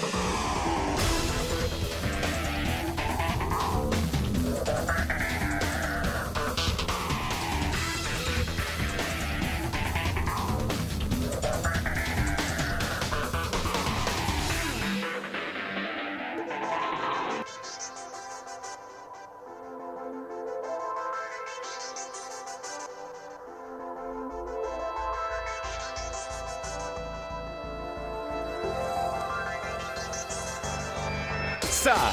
と。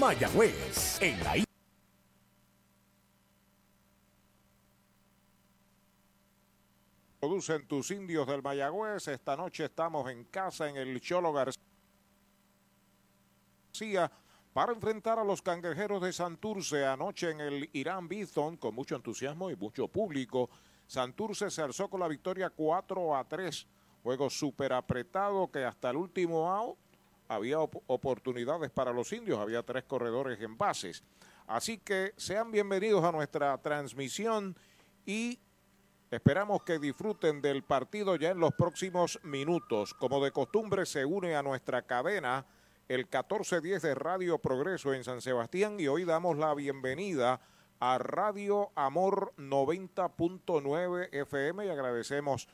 Mayagüez, en la Producen tus indios del Mayagüez. Esta noche estamos en casa en el Cholo García para enfrentar a los cangrejeros de Santurce. Anoche en el Irán Bithon, con mucho entusiasmo y mucho público, Santurce se alzó con la victoria 4 a 3. Juego súper apretado que hasta el último out había oportunidades para los indios, había tres corredores en bases. Así que sean bienvenidos a nuestra transmisión y esperamos que disfruten del partido ya en los próximos minutos. Como de costumbre se une a nuestra cadena el 1410 de Radio Progreso en San Sebastián y hoy damos la bienvenida a Radio Amor 90.9 FM y agradecemos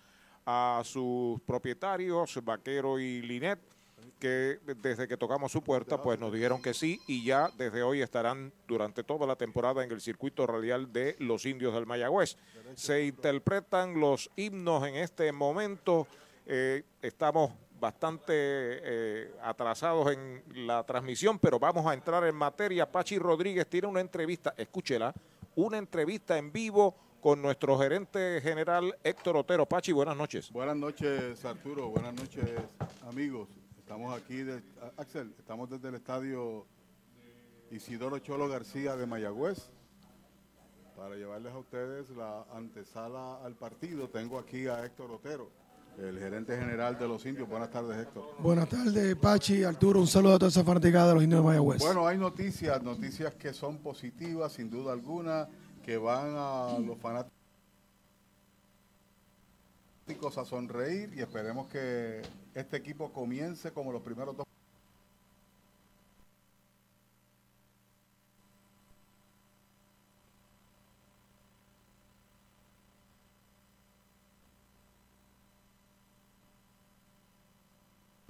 a sus propietarios, Vaquero y Linet que desde que tocamos su puerta, pues nos dijeron que sí y ya desde hoy estarán durante toda la temporada en el circuito radial de los indios del Mayagüez. Se interpretan los himnos en este momento. Eh, estamos bastante eh, atrasados en la transmisión, pero vamos a entrar en materia. Pachi Rodríguez tiene una entrevista, escúchela, una entrevista en vivo con nuestro gerente general Héctor Otero. Pachi, buenas noches. Buenas noches, Arturo. Buenas noches, amigos. Estamos aquí, de, Axel, estamos desde el estadio Isidoro Cholo García de Mayagüez para llevarles a ustedes la antesala al partido. Tengo aquí a Héctor Otero, el gerente general de los indios. Buenas tardes, Héctor. Buenas tardes, Pachi, Arturo. Un saludo a toda esa fanaticada de los indios de Mayagüez. Bueno, hay noticias, noticias que son positivas, sin duda alguna, que van a los fanáticos a sonreír y esperemos que este equipo comience como los primeros dos.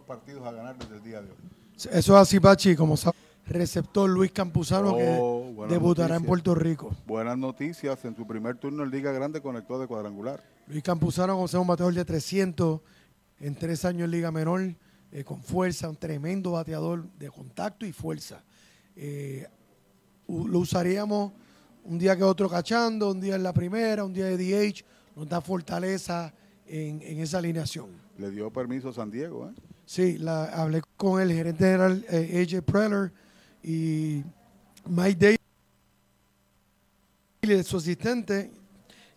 partidos a ganar desde el día de hoy. Eso es así, Pachi, como sabe, receptor Luis Campuzano que oh, debutará en Puerto Rico. Buenas noticias, en su primer turno en Liga Grande conectó de cuadrangular. Luis Campuzano, como un bateador de 300 en tres años en Liga Menor, eh, con fuerza, un tremendo bateador de contacto y fuerza. Eh, lo usaríamos un día que otro cachando, un día en la primera, un día de DH, nos da fortaleza en, esa alineación. Le dio permiso a San Diego, ¿eh? Sí, la, hablé con el gerente general eh, AJ Preller y Mike Daly, su asistente,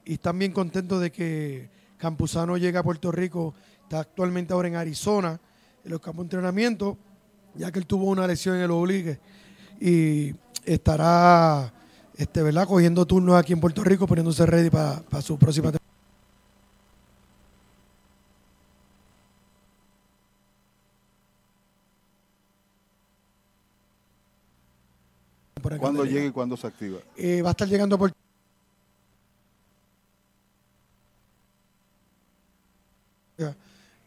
y están bien contentos de que Campuzano llegue a Puerto Rico. Está actualmente ahora en Arizona, en los campos de entrenamiento, ya que él tuvo una lesión en el oblique. Y estará este, ¿verdad? cogiendo turnos aquí en Puerto Rico, poniéndose ready para, su próxima temporada. ¿Cuándo llega y cuándo se activa? Eh, va a estar llegando a Puerto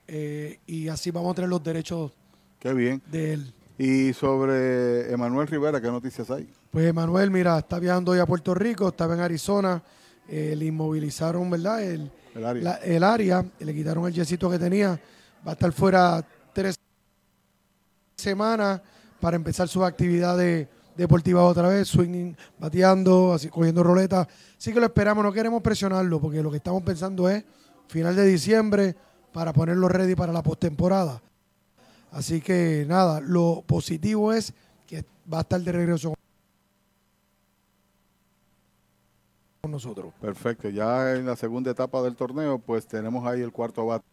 Eh, y así vamos a tener los derechos Qué bien. de él. Y sobre Emanuel Rivera, ¿qué noticias hay? Pues Emanuel, mira, está viajando hoy a Puerto Rico, estaba en Arizona, eh, le inmovilizaron, ¿verdad? El, área. el área, le quitaron el yesito que tenía, va a estar fuera tres semanas para empezar sus actividades deportivas otra vez, swinging, bateando, así, cogiendo roletas. Sí que lo esperamos, no queremos presionarlo, porque lo que estamos pensando es final de diciembre, para ponerlo ready para la postemporada. Así que nada, lo positivo es que va a estar de regreso con nosotros. Perfecto, ya en la segunda etapa del torneo, pues tenemos ahí el cuarto bate.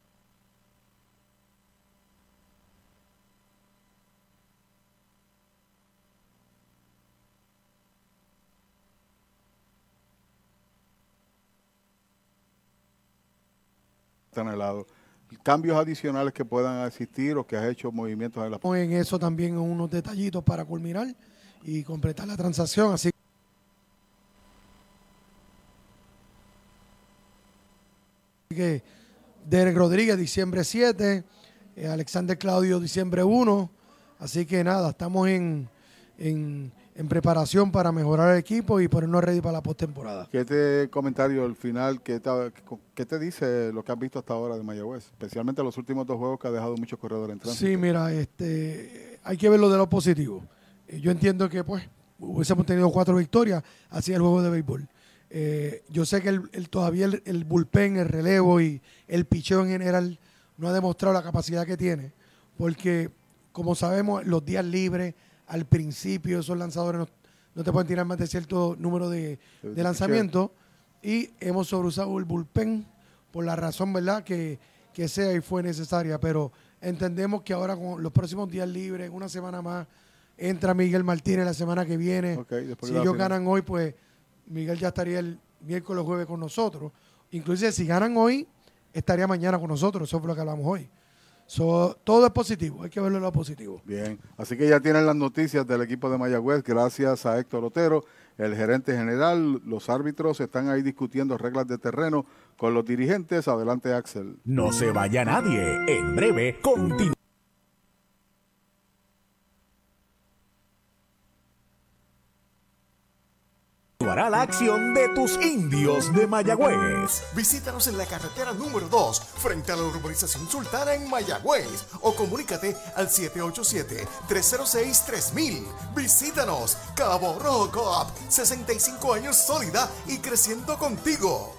Están al lado. Cambios adicionales que puedan existir o que has hecho movimientos en la En eso también unos detallitos para culminar y completar la transacción. Así que Derek Rodríguez, diciembre 7, eh, Alexander Claudio, diciembre 1. Así que nada, estamos en, en, en, preparación para mejorar el equipo y ponernos ready para la postemporada. ¿Qué te comentario al final, qué te, qué te dice lo que has visto hasta ahora de Mayagüez? Especialmente los últimos dos juegos que ha dejado muchos corredores en tránsito. Sí, mira, este, hay que ver lo de lo positivo. Eh, yo entiendo que pues hubiésemos tenido cuatro victorias, así el juego de béisbol. Eh, yo sé que el, el, todavía el, el, bullpen, el relevo y el picheo en general no ha demostrado la capacidad que tiene, porque como sabemos, los días libres, al principio esos lanzadores no, no te pueden tirar más de cierto número de, de lanzamientos y hemos sobreusado el bullpen por la razón, ¿verdad?, que, que sea y fue necesaria, pero entendemos que ahora con los próximos días libres, una semana más, entra Miguel Martínez la semana que viene. Okay, si ellos ganan hoy, pues Miguel ya estaría el miércoles jueves con nosotros. Inclusive si ganan hoy, estaría mañana con nosotros. Eso fue lo que hablamos hoy. So, todo es positivo, hay que verlo lo positivo. Bien, así que ya tienen las noticias del equipo de Mayagüez, gracias a Héctor Otero, el gerente general. Los árbitros están ahí discutiendo reglas de terreno con los dirigentes. Adelante, Axel. No se vaya nadie. En breve, continúa. Continuará la acción de tus indios de Mayagüez. Visítanos en la carretera número 2, frente a la urbanización sultana en Mayagüez. O comunícate al 787-306-3000. Visítanos, Cabo Rojo Coop, 65 años sólida y creciendo contigo.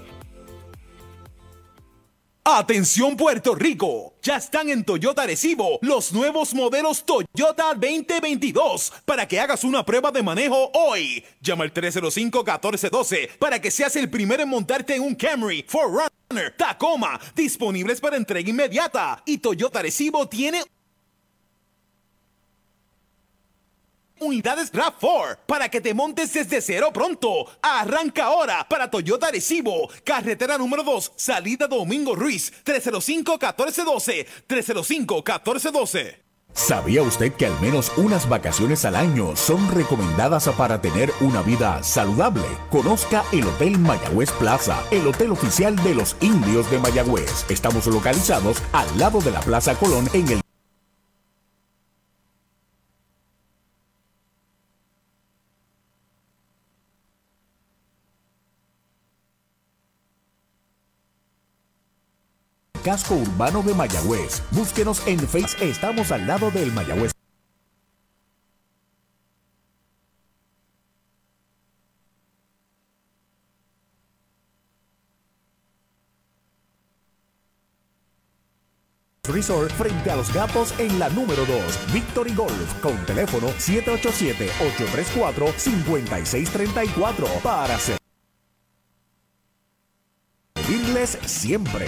Atención Puerto Rico, ya están en Toyota Recibo los nuevos modelos Toyota 2022 para que hagas una prueba de manejo hoy. Llama al 305-1412 para que seas el primero en montarte en un Camry, Forerunner, Tacoma, disponibles para entrega inmediata. Y Toyota Recibo tiene unidades RAV4 para que te montes desde cero pronto. Arranca ahora para Toyota Arecibo, carretera número 2, salida Domingo Ruiz, 305-1412, 305-1412. ¿Sabía usted que al menos unas vacaciones al año son recomendadas para tener una vida saludable? Conozca el Hotel Mayagüez Plaza, el hotel oficial de los indios de Mayagüez. Estamos localizados al lado de la Plaza Colón en el Casco Urbano de Mayagüez. Búsquenos en Facebook. Estamos al lado del Mayagüez. Resort frente a los gatos en la número 2, Victory Golf, con teléfono 787-834-5634 para servirles siempre.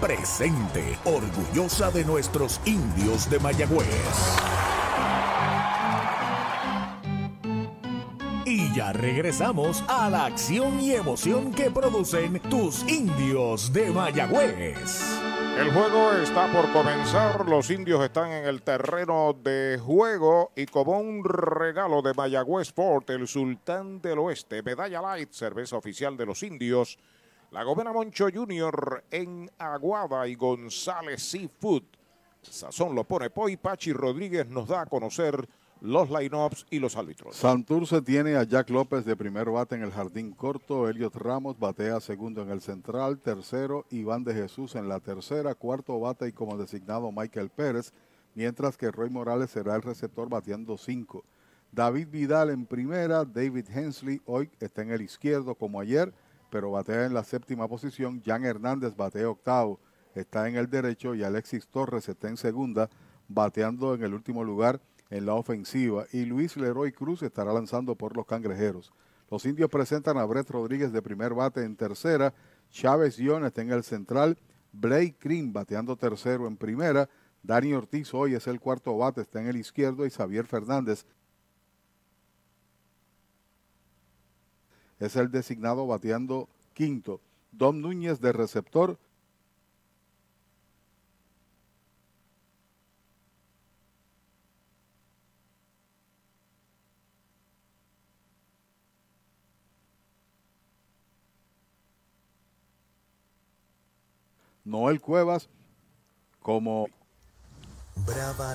presente, orgullosa de nuestros indios de Mayagüez. Y ya regresamos a la acción y emoción que producen tus indios de Mayagüez. El juego está por comenzar, los indios están en el terreno de juego y como un regalo de Mayagüez Sport, el Sultán del Oeste, Medalla Light, cerveza oficial de los indios, la Gobena Moncho Jr. en Aguada y González Seafood. Sazón lo pone Poi, Pachi Rodríguez nos da a conocer los lineups y los árbitros. Santurce tiene a Jack López de primer bate en el jardín corto, Elliot Ramos batea segundo en el central, tercero Iván de Jesús en la tercera, cuarto bate y como designado Michael Pérez, mientras que Roy Morales será el receptor bateando cinco. David Vidal en primera, David Hensley hoy está en el izquierdo como ayer, pero batea en la séptima posición. Jan Hernández batea octavo, está en el derecho y Alexis Torres está en segunda, bateando en el último lugar en la ofensiva. Y Luis Leroy Cruz estará lanzando por los cangrejeros. Los indios presentan a Brett Rodríguez de primer bate en tercera, Chávez Guión está en el central, Blake Green bateando tercero en primera, Dani Ortiz hoy es el cuarto bate, está en el izquierdo y Xavier Fernández es el designado bateando quinto. Dom Núñez de receptor. Noel Cuevas como Brava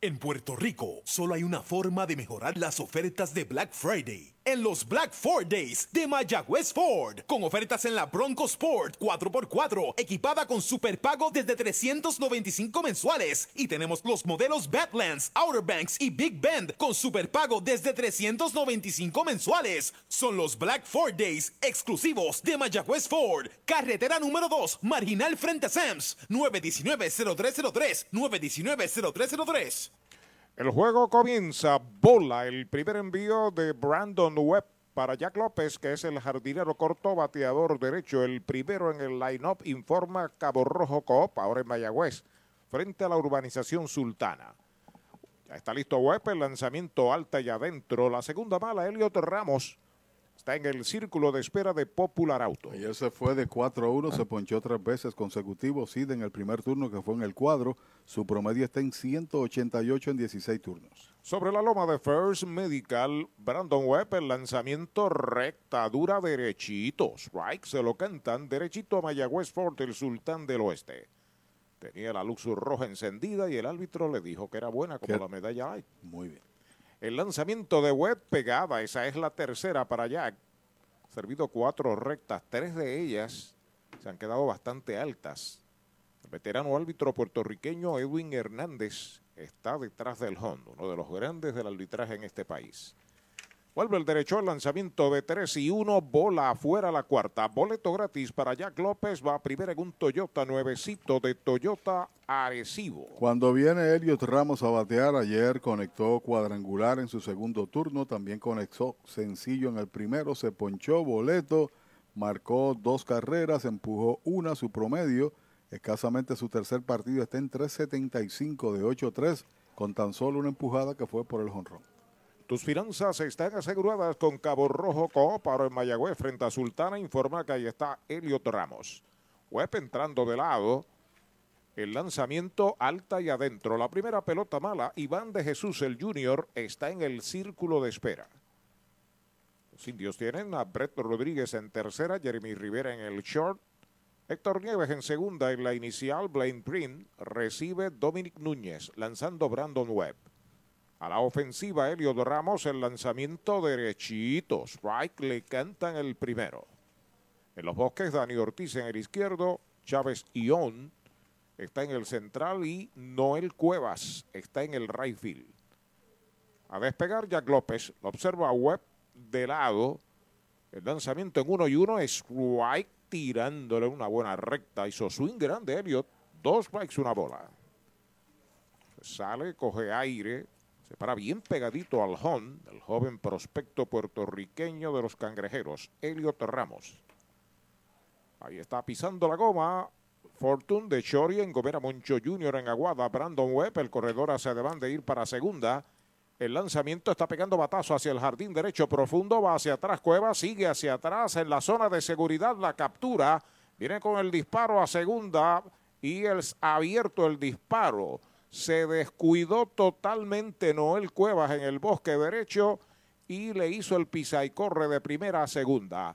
En Puerto Rico, solo hay una forma de mejorar las ofertas de Black Friday. En los Black Ford Days de Mayagüez Ford, con ofertas en la Bronco Sport 4x4, equipada con superpago desde 395 mensuales. Y tenemos los modelos Badlands, Outer Banks y Big Bend con superpago desde 395 mensuales. Son los Black Ford Days exclusivos de Mayagüez Ford. Carretera número 2, marginal frente a Sams, 919-0303, 919-0303. El juego comienza, bola, el primer envío de Brandon Webb para Jack López, que es el jardinero corto bateador derecho, el primero en el line-up, informa Cabo Rojo Coop, ahora en Mayagüez, frente a la urbanización Sultana. Ya está listo Webb, el lanzamiento alta y adentro, la segunda bala, Elliot Ramos, está en el círculo de espera de Popular Auto. Ayer se fue de 4 a 1, se ponchó tres veces consecutivos, sí, en el primer turno que fue en el cuadro. Su promedio está en 188 en 16 turnos. Sobre la loma de First Medical, Brandon Webb, el lanzamiento recta, dura, derechito. Strike, se lo cantan, derechito a Mayagüez Fort, el sultán del oeste. Tenía la luz roja encendida y el árbitro le dijo que era buena como ¿Qué? la medalla hay. Muy bien. El lanzamiento de Webb pegada, esa es la tercera para Jack. Servido cuatro rectas, tres de ellas se han quedado bastante altas. El veterano árbitro puertorriqueño Edwin Hernández está detrás del Hondo, uno de los grandes del arbitraje en este país. Vuelve el derecho al lanzamiento de 3 y 1, bola afuera la cuarta. Boleto gratis para Jack López, va primero en un Toyota nuevecito de Toyota Arecibo. Cuando viene Elliot Ramos a batear, ayer conectó cuadrangular en su segundo turno, también conectó sencillo en el primero, se ponchó boleto, marcó dos carreras, empujó una su promedio, escasamente su tercer partido está en 3.75 de 8-3, con tan solo una empujada que fue por el jonrón. Tus finanzas están aseguradas con Cabo Rojo Coop ahora en Mayagüez frente a Sultana. Informa que ahí está Elliot Ramos. Web entrando de lado. El lanzamiento alta y adentro. La primera pelota mala. Iván de Jesús, el junior, está en el círculo de espera. Los indios tienen a Brett Rodríguez en tercera, Jeremy Rivera en el short, Héctor Nieves en segunda. En la inicial, Blaine Green recibe Dominic Núñez, lanzando Brandon Webb. A la ofensiva, Elio Ramos, el lanzamiento derechito. Strike le cantan el primero. En los bosques, Dani Ortiz en el izquierdo, Chávez Ión está en el central y Noel Cuevas está en el right field. A despegar, Jack López lo observa Webb de lado. El lanzamiento en uno y uno, strike tirándole una buena recta. Hizo swing grande Elliot. Dos strikes, una bola. Sale, coge aire, se para bien pegadito al home, el joven prospecto puertorriqueño de los cangrejeros, Elliot Ramos. Ahí está pisando la goma. Fortune de Chori en Gomera Moncho Jr. en Aguada. Brandon Webb, el corredor hacia adelante de ir para segunda. El lanzamiento está pegando batazo hacia el jardín derecho profundo. Va hacia atrás Cueva. Sigue hacia atrás en la zona de seguridad. La captura. Viene con el disparo a segunda. Y es abierto el disparo se descuidó totalmente Noel Cuevas en el bosque derecho y le hizo el pisa y corre de primera a segunda.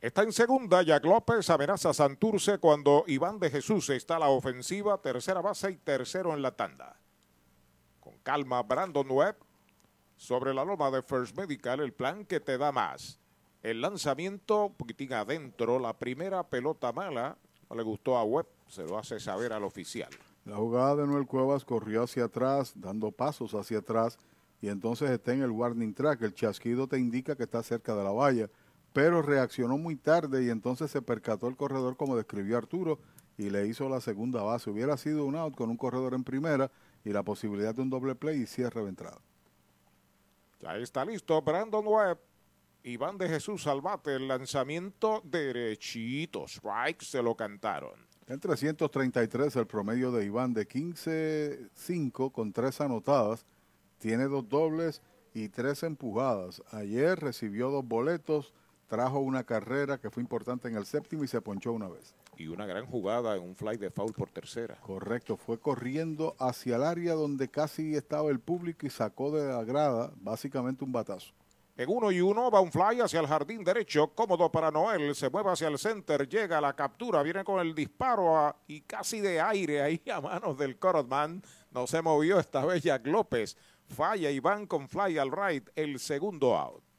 Está en segunda, Jack López amenaza a Santurce cuando Iván de Jesús está a la ofensiva, tercera base y tercero en la tanda. Con calma, Brandon Webb sobre la loma de First Medical, el plan que te da más. El lanzamiento, un poquitín adentro, la primera pelota mala, no le gustó a Webb, se lo hace saber al oficial. La jugada de Noel Cuevas corrió hacia atrás, dando pasos hacia atrás, y entonces está en el warning track. El chasquido te indica que está cerca de la valla pero reaccionó muy tarde y entonces se percató el corredor como describió Arturo y le hizo la segunda base. Hubiera sido un out con un corredor en primera y la posibilidad de un doble play y cierre de entrada. Ya está listo Brandon Webb. Iván de Jesús al bate, el lanzamiento derechito, strike, se lo cantaron. En 333 el promedio de Iván de 15-5 con tres anotadas, tiene dos dobles y tres empujadas. Ayer recibió dos boletos, trajo una carrera que fue importante en el séptimo y se ponchó una vez. Y una gran jugada en un fly de foul por tercera. Correcto, fue corriendo hacia el área donde casi estaba el público y sacó de la grada básicamente un batazo. En uno y uno va un fly hacia el jardín derecho, cómodo para Noel, se mueve hacia el center, llega a la captura, viene con el disparo y casi de aire ahí a manos del Corotman. No se movió esta vez Jack López. Falla y van con fly al right, el segundo out.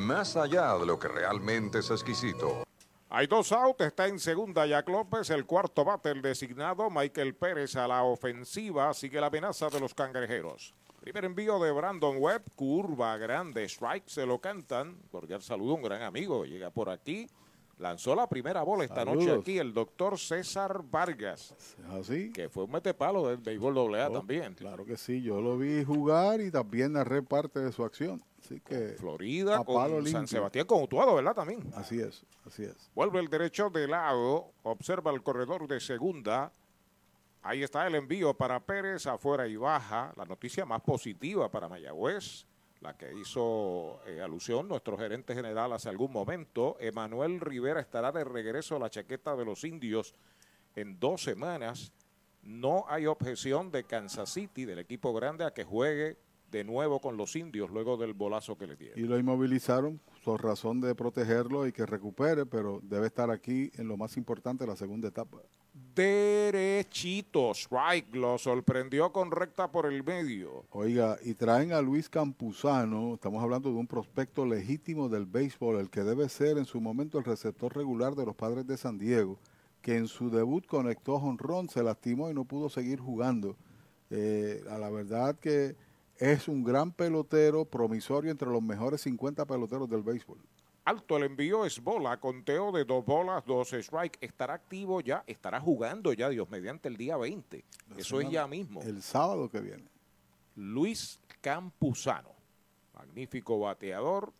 más allá de lo que realmente es exquisito. Hay dos outs, está en segunda Jack López, el cuarto bate el designado Michael Pérez a la ofensiva, sigue la amenaza de los cangrejeros. Primer envío de Brandon Webb, curva grande, strike, se lo cantan. Cordial saludo, un gran amigo, llega por aquí. Lanzó la primera bola esta noche aquí el doctor César Vargas, ¿Así? que fue un metepalo del béisbol AA Oh, también. Claro que sí, yo lo vi jugar y también narré parte de su acción. Así que Florida a San. Sebastián con Utuado, ¿verdad? También. así es, así es. Vuelve el derecho de lado, observa el corredor de segunda. Ahí está el envío para Pérez, afuera y baja. La noticia más positiva para Mayagüez, la que hizo eh, alusión nuestro gerente general hace algún momento. Emanuel Rivera estará de regreso a la chaqueta de los indios en dos semanas. No hay objeción de Kansas City, del equipo grande, a que juegue de nuevo con los indios luego del bolazo que le dieron. Y lo inmovilizaron por razón de protegerlo y que recupere, pero debe estar aquí en lo más importante, la segunda etapa. Derechito. Strike lo sorprendió con recta por el medio. Oiga, y traen a Luis Campuzano, estamos hablando de un prospecto legítimo del béisbol, el que debe ser en su momento el receptor regular de los padres de San Diego, que en su debut conectó jonrón, se lastimó y no pudo seguir jugando. Eh, a la verdad que es un gran pelotero, promisorio entre los mejores 50 peloteros del béisbol. Alto el envío es bola, conteo de dos bolas, dos strike. Estará activo ya, estará jugando ya, Dios mediante el día 20. Eso es ya mismo. El sábado que viene. Luis Campuzano, magnífico bateador,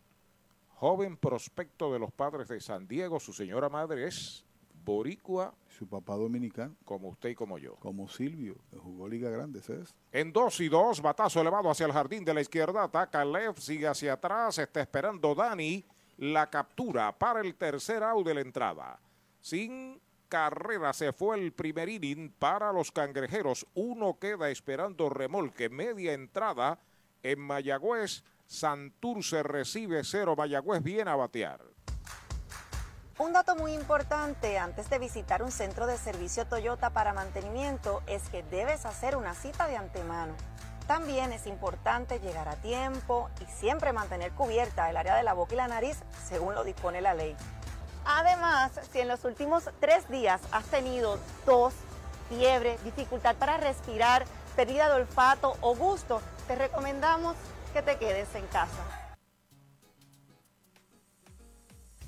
joven prospecto de los padres de San Diego. Su señora madre es boricua. Su papá dominicano. Como usted y como yo. Como Silvio, que jugó Liga Grande, ¿sabes? En dos y dos, batazo elevado hacia el jardín de la izquierda, ataca Lev, sigue hacia atrás, está esperando Dani la captura para el tercer out de la entrada. Sin carrera se fue el primer inning para los cangrejeros. Uno queda esperando remolque. Media entrada en Mayagüez. Santurce recibe cero. Mayagüez viene a batear. Un dato muy importante antes de visitar un centro de servicio Toyota para mantenimiento es que debes hacer una cita de antemano. También es importante llegar a tiempo y siempre mantener cubierta el área de la boca y la nariz según lo dispone la ley. Además, si en los últimos tres días has tenido tos, fiebre, dificultad para respirar, pérdida de olfato o gusto, te recomendamos que te quedes en casa.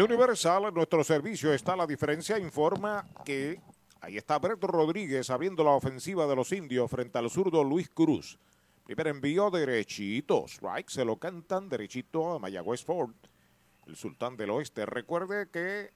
Universal, nuestro servicio está la diferencia, informa que ahí está Brett Rodríguez abriendo la ofensiva de los indios frente al zurdo Luis Cruz. Primer envío derechito, strike, se lo cantan derechito a Mayagüez Ford, el sultán del oeste. Recuerde que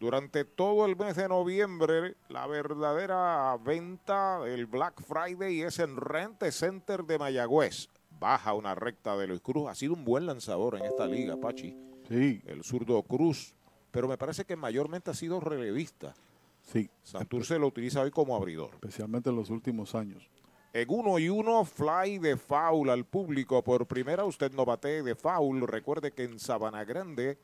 durante todo el mes de noviembre la verdadera venta del Black Friday es en Rente Center de Mayagüez. Baja una recta de Luis Cruz, ha sido un buen lanzador en esta liga, Pachi. Sí. El zurdo Cruz. Pero me parece que mayormente ha sido relevista. Sí. Santurce lo utiliza hoy como abridor. Especialmente en los últimos años. En uno y uno, fly de foul al público. Por primera, usted no bate de foul. Recuerde que en Sabana Grande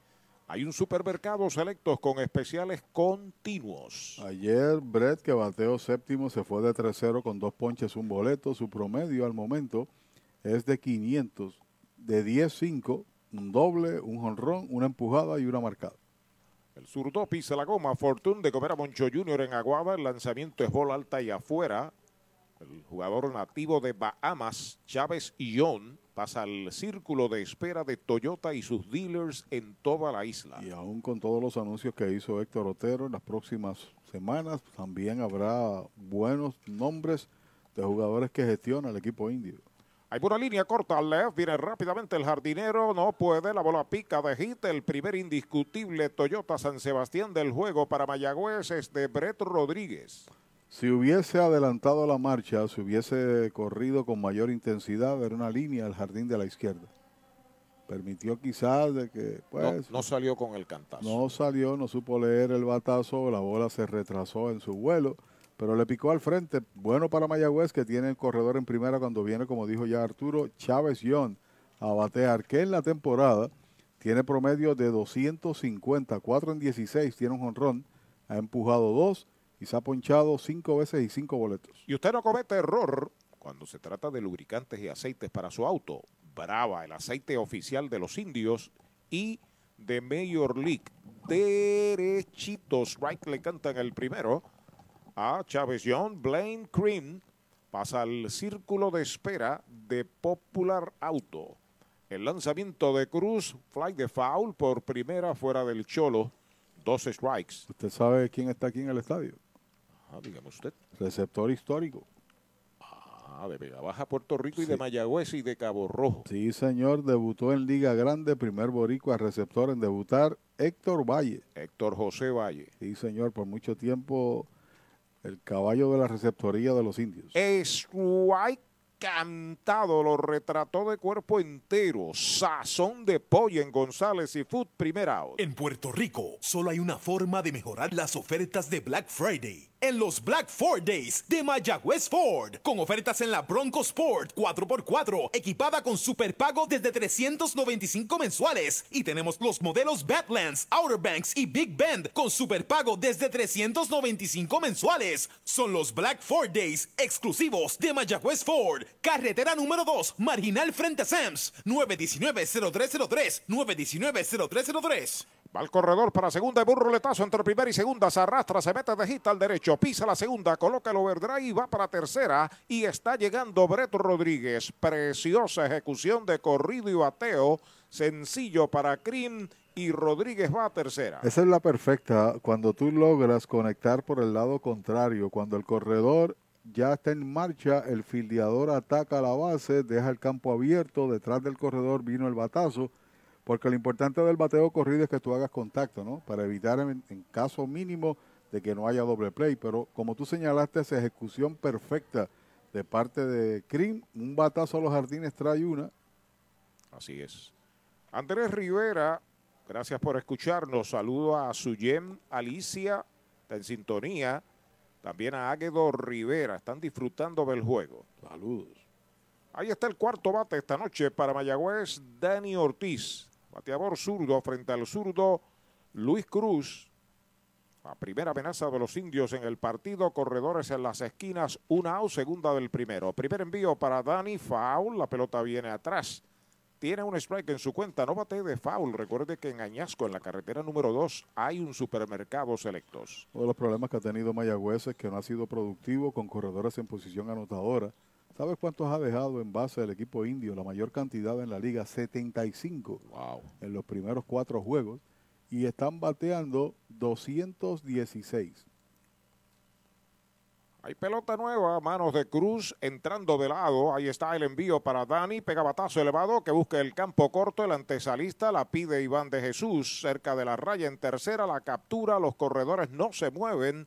hay un supermercado selectos con especiales continuos. Ayer Brett, que bateó séptimo, se fue de 3-0 con dos ponches, un boleto. Su promedio al momento es de 500, de 10-5 un doble, un jonrón, una empujada y una marcada. El zurdo pisa la goma. Fortune de comer a Moncho Junior en Aguada. El lanzamiento es bola alta y afuera. El jugador nativo de Bahamas, Chávez Ion, pasa al círculo de espera de Toyota y sus dealers en toda la isla. Y aún con todos los anuncios que hizo Héctor Otero en las próximas semanas, también habrá buenos nombres de jugadores que gestiona el equipo indio. Hay una línea corta al left, viene rápidamente el jardinero, no puede, la bola pica de hit, el primer indiscutible Toyota San Sebastián del juego para Mayagüez es de Brett Rodríguez. Si hubiese adelantado la marcha, si hubiese corrido con mayor intensidad, era una línea al jardín de la izquierda. Permitió quizás de que, pues... No, no salió con el cantazo. No salió, no supo leer el batazo, la bola se retrasó en su vuelo pero le picó al frente. Bueno para Mayagüez que tiene el corredor en primera cuando viene, como dijo ya Arturo, Chávez Young a batear, que en la temporada tiene promedio de 250, 4 en 16, tiene un jonrón, ha empujado dos y se ha ponchado cinco veces y cinco boletos. Y usted no comete error cuando se trata de lubricantes y aceites para su auto. Brava, el aceite oficial de los indios y de Major League. Derechitos, right le cantan el primero a Chávez John. Blaine Cream pasa al círculo de espera de Popular Auto. El lanzamiento de Cruz, fly de foul por primera fuera del Cholo. Dos strikes. ¿Usted sabe quién está aquí en el estadio? Ah, dígame usted. Receptor histórico. Ah, de Vega Baja, Puerto Rico y de Mayagüez y de Cabo Rojo. Sí, señor. Debutó en Liga Grande, primer boricua receptor en debutar, Héctor Valle. Héctor José Valle. Sí, señor. Por mucho tiempo el caballo de la receptoría de los indios. Es cantado, lo retrató de cuerpo entero. Sazón de pollo en González y Food Primera En Puerto Rico, solo hay una forma de mejorar las ofertas de Black Friday en los Black Ford Days de Mayagüez Ford. Con ofertas en la Bronco Sport 4x4, equipada con super pago desde 395 mensuales. Y tenemos los modelos Badlands, Outer Banks y Big Bend con super pago desde 395 mensuales. Son los Black Ford Days exclusivos de Mayagüez Ford. Carretera número 2, marginal frente a Sams. 919-0303. 919-0303. Va al corredor para segunda, burro letazo entre primera y segunda, se arrastra, se mete de hit al derecho, pisa la segunda, coloca el overdrive y va para tercera y está llegando Breto Rodríguez. Preciosa ejecución de corrido y bateo, sencillo para Crim y Rodríguez va a tercera. Esa es la perfecta cuando tú logras conectar por el lado contrario, cuando el corredor ya está en marcha, el fildeador ataca la base, deja el campo abierto, detrás del corredor vino el batazo porque lo importante del bateo corrido es que tú hagas contacto, ¿no? Para evitar en, caso mínimo de que no haya doble play. Pero como tú señalaste, esa ejecución perfecta de parte de Crim, un batazo a los jardines trae una. Así es. Andrés Rivera, gracias por escucharnos. Saludo a Suyem Alicia, está en sintonía. También a Águedo Rivera, están disfrutando del juego. Saludos. Ahí está el cuarto bate esta noche para Mayagüez, Dani Ortiz. Bateador zurdo frente al zurdo Luis Cruz. La primera amenaza de los indios en el partido. Corredores en las esquinas. Una o segunda del primero. Primer envío para Dani. Foul. La pelota viene atrás. Tiene un strike en su cuenta. No bate de foul. Recuerde que en Añasco, en la carretera número 2, hay un supermercado selectos. Uno de los problemas que ha tenido Mayagüez es que no ha sido productivo con corredores en posición anotadora. ¿Sabes cuántos ha dejado en base el equipo indio? La mayor cantidad en la liga, 75 wow. en los primeros cuatro juegos. Y están bateando 216. Hay pelota nueva, manos de Cruz entrando de lado. Ahí está el envío para Dani. Pega batazo elevado que busca el campo corto. El antesalista la pide Iván de Jesús. Cerca de la raya en tercera. La captura. Los corredores no se mueven.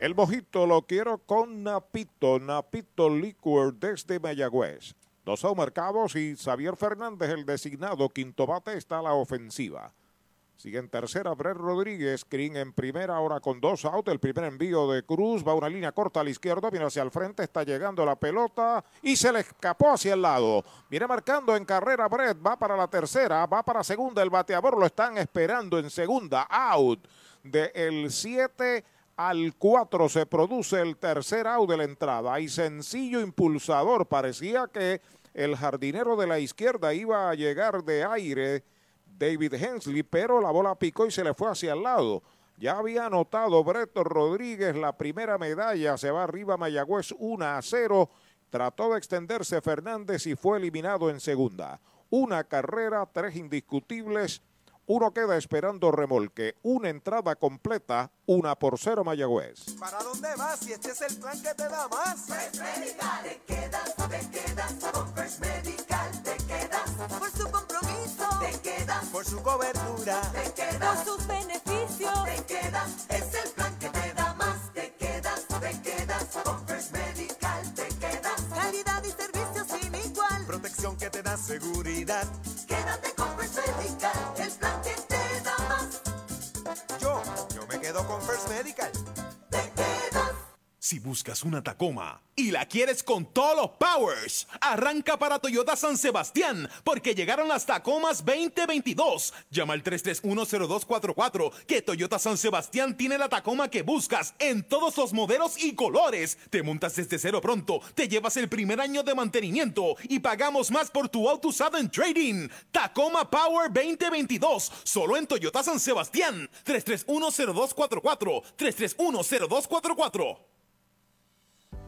El mojito lo quiero con Napito, Napito Liquor desde Mayagüez. Dos marcados y Xavier Fernández, el designado quinto bate, está a la ofensiva. Sigue en tercera Brett Rodríguez, Green en primera, ahora con dos out. El primer envío de Cruz va una línea corta a la izquierda, viene hacia el frente, está llegando la pelota y se le escapó hacia el lado. Viene marcando en carrera Brett, va para la tercera, va para segunda. El bateador lo están esperando en segunda, out de el 7 al 4 se produce el tercer out de la entrada y sencillo impulsador. Parecía que el jardinero de la izquierda iba a llegar de aire, David Hensley, pero la bola picó y se le fue hacia el lado. Ya había anotado Breto Rodríguez la primera medalla, se va arriba Mayagüez 1 a 0. Trató de extenderse Fernández y fue eliminado en segunda. Una carrera, tres indiscutibles uno queda esperando remolque. Una entrada completa, una por cero Mayagüez. ¿Para dónde vas? Si este es el plan que te da más. First Medical, te quedas, te quedas. Con First Medical te quedas. Por su compromiso, te quedas. Por su cobertura, te quedas. Por sus beneficios, te quedas. Es el plan que te da más. Te quedas, te quedas. Con First Medical te quedas. Calidad y servicio sin igual. Protección que te da seguridad. Quédate Si buscas una Tacoma y la quieres con todos los powers, arranca para Toyota San Sebastián porque llegaron las Tacomas 2022. Llama al 3310244 que Toyota San Sebastián tiene la Tacoma que buscas en todos los modelos y colores. Te montas desde cero pronto, te llevas el primer año de mantenimiento y pagamos más por tu auto usado en trading. Tacoma Power 2022, solo en Toyota San Sebastián. 3310244 3310244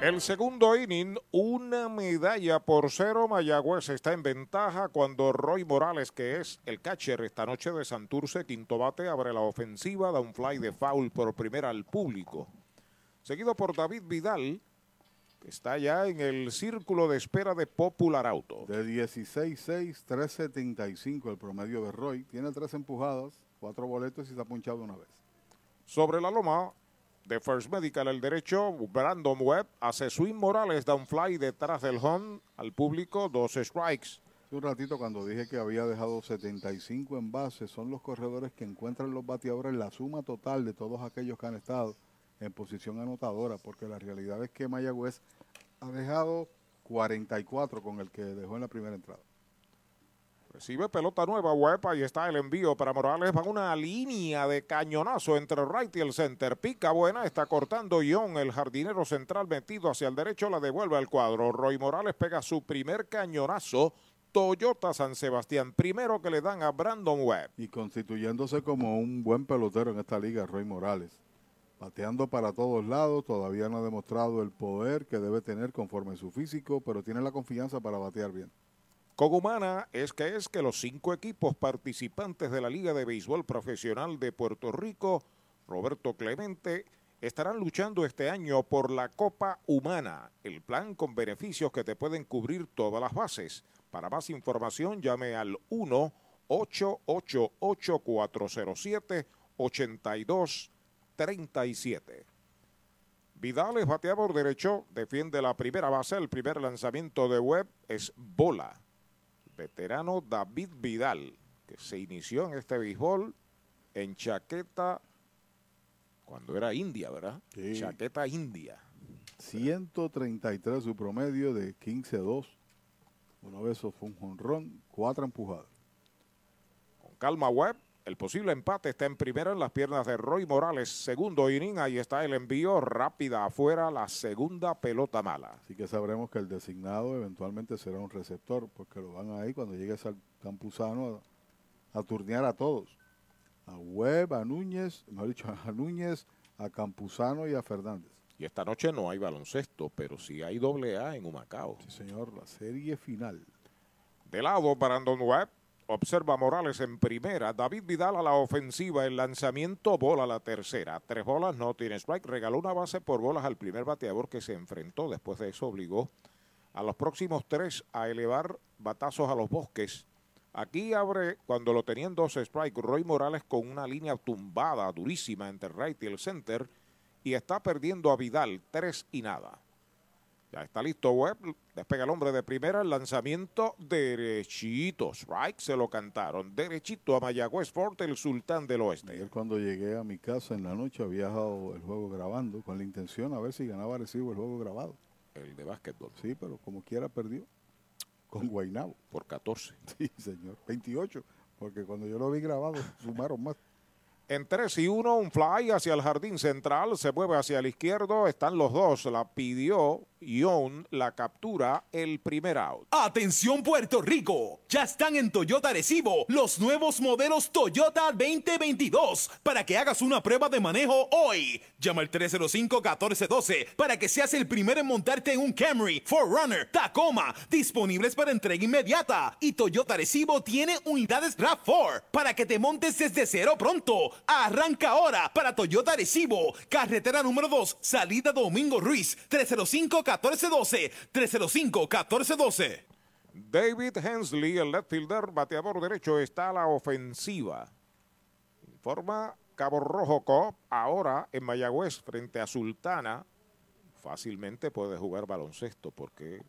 El segundo inning, una medalla por cero. Mayagüez está en ventaja cuando Roy Morales, que es el catcher esta noche de Santurce, quinto bate, abre la ofensiva, da un fly de foul por primera al público. Seguido por David Vidal, que está ya en el círculo de espera de Popular Auto. De 16-6, 3.75 el promedio de Roy. Tiene tres empujadas, cuatro boletos y se ha punchado una vez. Sobre la loma, de First Medical el derecho, Brandon Webb hace swing Morales, da un fly detrás del home al público, dos strikes. Un ratito cuando dije que había dejado 75 en base, son los corredores que encuentran los bateadores la suma total de todos aquellos que han estado en posición anotadora, porque la realidad es que Mayagüez ha dejado 44 con el que dejó en la primera entrada. Recibe pelota nueva, Webb. Ahí está el envío para Morales. Va una línea de cañonazo entre right y el center. Pica buena. Está cortando Young, el jardinero central metido hacia el derecho. La devuelve al cuadro. Roy Morales pega su primer cañonazo. Toyota San Sebastián. Primero que le dan a Brandon Webb. Y constituyéndose como un buen pelotero en esta liga, Roy Morales. Bateando para todos lados, todavía no ha demostrado el poder que debe tener conforme su físico, pero tiene la confianza para batear bien. Con Humana es que es que los cinco equipos participantes de la Liga de Béisbol Profesional de Puerto Rico, Roberto Clemente, estarán luchando este año por la Copa Humana, el plan con beneficios que te pueden cubrir todas las bases. Para más información llame al 1-888-407-8237. Vidal es bateador derecho, defiende la primera base, el primer lanzamiento de Webb es bola veterano David Vidal, que se inició en este béisbol en chaqueta cuando era India, ¿verdad? Sí. Chaqueta India. 133 su promedio de 15-2. Uno de esos fue un jonrón, cuatro empujadas. Con calma Webb, el posible empate está en primera en las piernas de Roy Morales. Segundo inning, ahí está el envío rápida afuera, la segunda pelota mala. Así que sabremos que el designado eventualmente será un receptor, porque lo van ahí cuando llegue al Campuzano a, a turnear a todos. A Webb, a Núñez, mejor dicho, a Núñez, a Campuzano y a Fernández. Y esta noche no hay baloncesto, pero sí hay doble A en Humacao. Sí, señor, la serie final. De lado, Brandon Webb. Observa Morales en primera. David Vidal a la ofensiva. El lanzamiento, bola a la tercera. Tres bolas, no tiene strike. Regaló una base por bolas al primer bateador que se enfrentó. Después de eso obligó a los próximos tres a elevar batazos a los bosques. Aquí abre, cuando lo tenían dos strike, Roy Morales con una línea tumbada durísima entre right y el center. Y está perdiendo a Vidal tres y nada. Ya está listo Webb. Despega el hombre de primera. El lanzamiento derechito. Strike se lo cantaron. Derechito a Mayagüez Fort, el sultán del oeste. Ayer cuando llegué a mi casa en la noche había dejado el juego grabando con la intención a ver si ganaba recibo el juego grabado. El de básquetbol. Sí, pero como quiera perdió. Con Guaynabo. Por 14. Sí, señor. 28. Porque cuando yo lo vi grabado sumaron más. En 3 y 1, un fly hacia el jardín central, se mueve hacia el izquierdo, están los dos, la pidió Ion, la captura, el primer out. Atención Puerto Rico, ya están en Toyota Recibo los nuevos modelos Toyota 2022 para que hagas una prueba de manejo hoy. Llama al 305-1412 para que seas el primero en montarte en un Camry, Forerunner, Tacoma, disponibles para entrega inmediata. Y Toyota Recibo tiene unidades RAV4 para que te montes desde cero pronto. Arranca ahora para Toyota Recibo, carretera número 2, salida Domingo Ruiz, 305-1412, 305-1412. David Hensley, el left fielder, bateador derecho, está a la ofensiva. Informa Cabo Rojo Cop, ahora en Mayagüez frente a Sultana. Fácilmente puede jugar baloncesto porque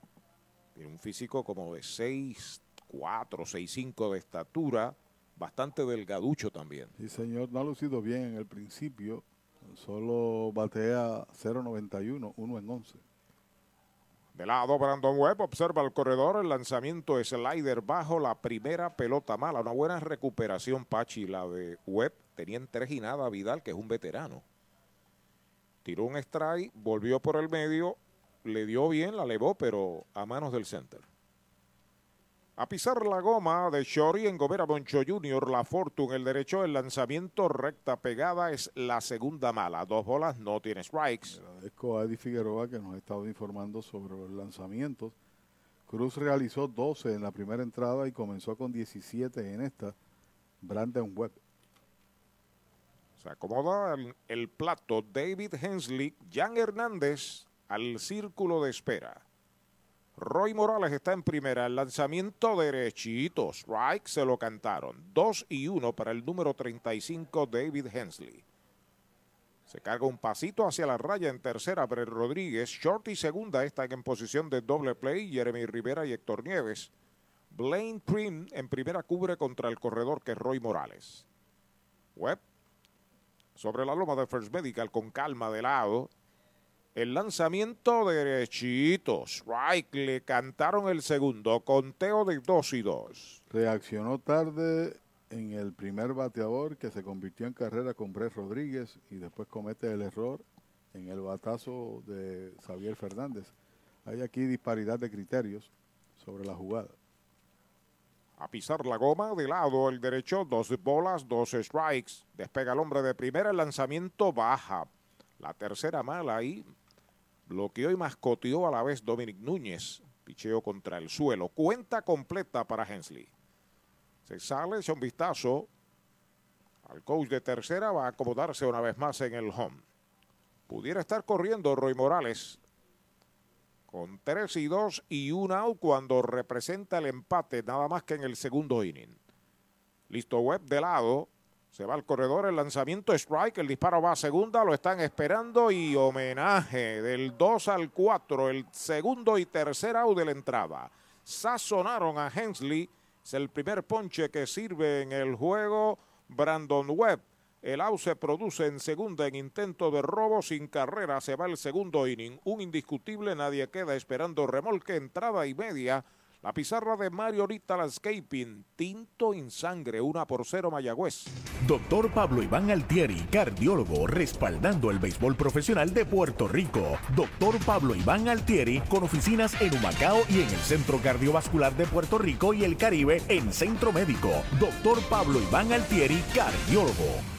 tiene un físico como de 6'4, 6'5 de estatura, bastante delgaducho también. Sí, señor, no ha lucido bien en el principio. Solo batea 0.91, 1 en 11. De lado, Brandon Webb observa el corredor, el lanzamiento slider bajo la primera pelota mala. Una buena recuperación, Pachi, la de Webb. Tenían tres y nada Vidal, que es un veterano. Tiró un strike, volvió por el medio, le dio bien, la levó, pero a manos del center. A pisar la goma de Shori en Gobera Boncho Jr., la Fortune, el derecho, el lanzamiento recta pegada es la segunda mala. Dos bolas, no tiene strikes. Agradezco a Eddie Figueroa que nos ha estado informando sobre los lanzamientos. Cruz realizó 12 en la primera entrada y comenzó con 17 en esta. Brandon Webb. Se acomoda el, el plato David Hensley, Jan Hernández al círculo de espera. Roy Morales está en primera. El lanzamiento derechito. Strike se lo cantaron. 2 y 1 para el número 35, David Hensley. Se carga un pasito hacia la raya en tercera, Brett Rodríguez. Short y segunda están en posición de doble play. Jeremy Rivera y Héctor Nieves. Blaine Prim en primera cubre contra el corredor que es Roy Morales. Webb sobre la loma de First Medical con calma de lado. El lanzamiento derechito. Strike. Le cantaron el segundo. Conteo de 2 y 2. Reaccionó tarde en el primer bateador que se convirtió en carrera con Brett Rodríguez y después comete el error en el batazo de Xavier Fernández. Hay aquí disparidad de criterios sobre la jugada. A pisar la goma de lado el derecho, dos bolas, dos strikes. Despega el hombre de primera, el lanzamiento baja. La tercera mala ahí. Bloqueó y mascoteó a la vez Dominic Núñez. Picheo contra el suelo. Cuenta completa para Hensley. Se sale, echa un vistazo. Al coach de tercera va a acomodarse una vez más en el home. Pudiera estar corriendo Roy Morales con 3 y 2 y un out cuando representa el empate, nada más que en el segundo inning. Listo Webb de lado, se va al corredor, el lanzamiento strike, el disparo va a segunda, lo están esperando y homenaje del 2 al 4, el segundo y tercer out de la entrada. Sazonaron a Hensley, es el primer ponche que sirve en el juego Brandon Webb. El out se produce en segunda en intento de robo sin carrera. Se va el segundo inning. Un indiscutible, nadie queda esperando remolque, entrada y media. La pizarra de Mariorita Landscaping, tinto en sangre, una por cero Mayagüez. Doctor Pablo Iván Altieri, cardiólogo, respaldando el béisbol profesional de Puerto Rico. Doctor Pablo Iván Altieri, con oficinas en Humacao y en el Centro Cardiovascular de Puerto Rico y el Caribe en Centro Médico. Doctor Pablo Iván Altieri, cardiólogo.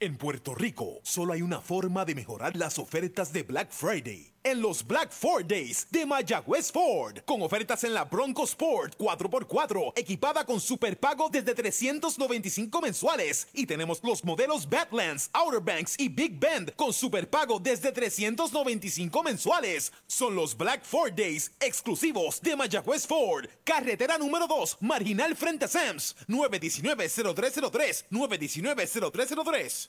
En Puerto Rico, solo hay una forma de mejorar las ofertas de Black Friday. En los Black Ford Days de Mayagüez Ford, con ofertas en la Bronco Sport 4x4, equipada con superpago desde 395 mensuales. Y tenemos los modelos Badlands, Outer Banks y Big Bend con superpago desde 395 mensuales. Son los Black Ford Days exclusivos de Mayagüez Ford. Carretera número 2, marginal frente a Sams, 919-0303, 919-0303.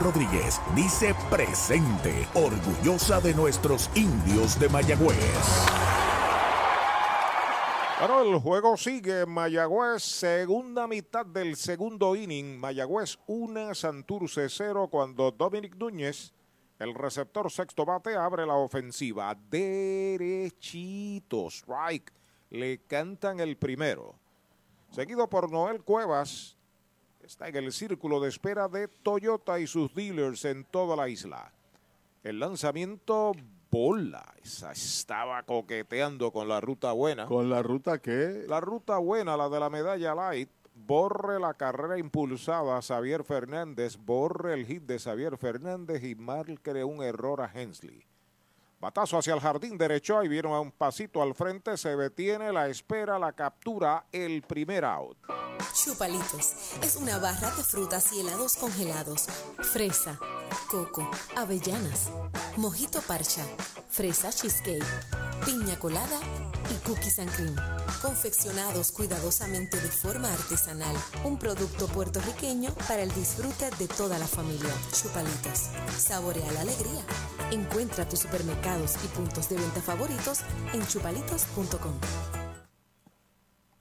Rodríguez dice presente, orgullosa de nuestros indios de Mayagüez. Bueno, el juego sigue. Mayagüez, segunda mitad del segundo inning. Mayagüez 1, Santurce 0 cuando Dominic Núñez, el receptor sexto bate, abre la ofensiva. Derechito, strike. Le cantan el primero. Seguido por Noel Cuevas, está en el círculo de espera de Toyota y sus dealers en toda la isla. El lanzamiento bola, esa estaba coqueteando con la ruta buena. ¿Con la ruta qué? La ruta buena, la de la medalla light, borre la carrera impulsada a Xavier Fernández, borre el hit de Xavier Fernández y marque un error a Hensley. Batazo hacia el jardín derecho, ahí vieron a un pasito al frente, se detiene, la espera, la captura, el primer out. Chupalitos es una barra de frutas y helados congelados. Fresa, coco, avellanas, mojito parcha, fresa cheesecake, piña colada y cookies and cream. Confeccionados cuidadosamente de forma artesanal. Un producto puertorriqueño para el disfrute de toda la familia. Chupalitos. Saborea la alegría. Encuentra tus y puntos de venta favoritos en chupalitos.com.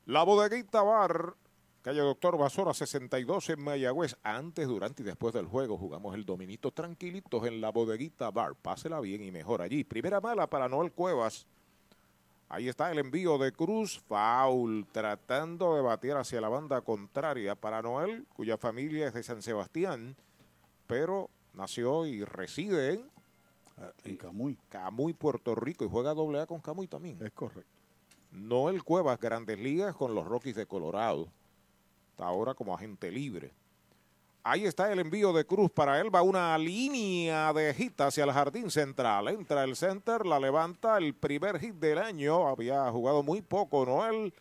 La bodeguita bar, calle Doctor Basora 62 en Mayagüez. Antes, durante y después del juego jugamos el dominito tranquilitos en la bodeguita bar. Pásela bien y mejor allí. Primera mala para Noel Cuevas. Ahí está el envío de Cruz, foul, tratando de batir hacia la banda contraria para Noel, cuya familia es de San Sebastián, pero nació y reside en, en Camuy. Camuy, Puerto Rico, y juega doble A con Camuy también. Es correcto. Noel Cuevas, grandes ligas con los Rockies de Colorado. Está ahora como agente libre. Ahí está el envío de Cruz para él. Va una línea de hit hacia el jardín central. Entra el center, la levanta. El primer hit del año. Había jugado muy poco Noel.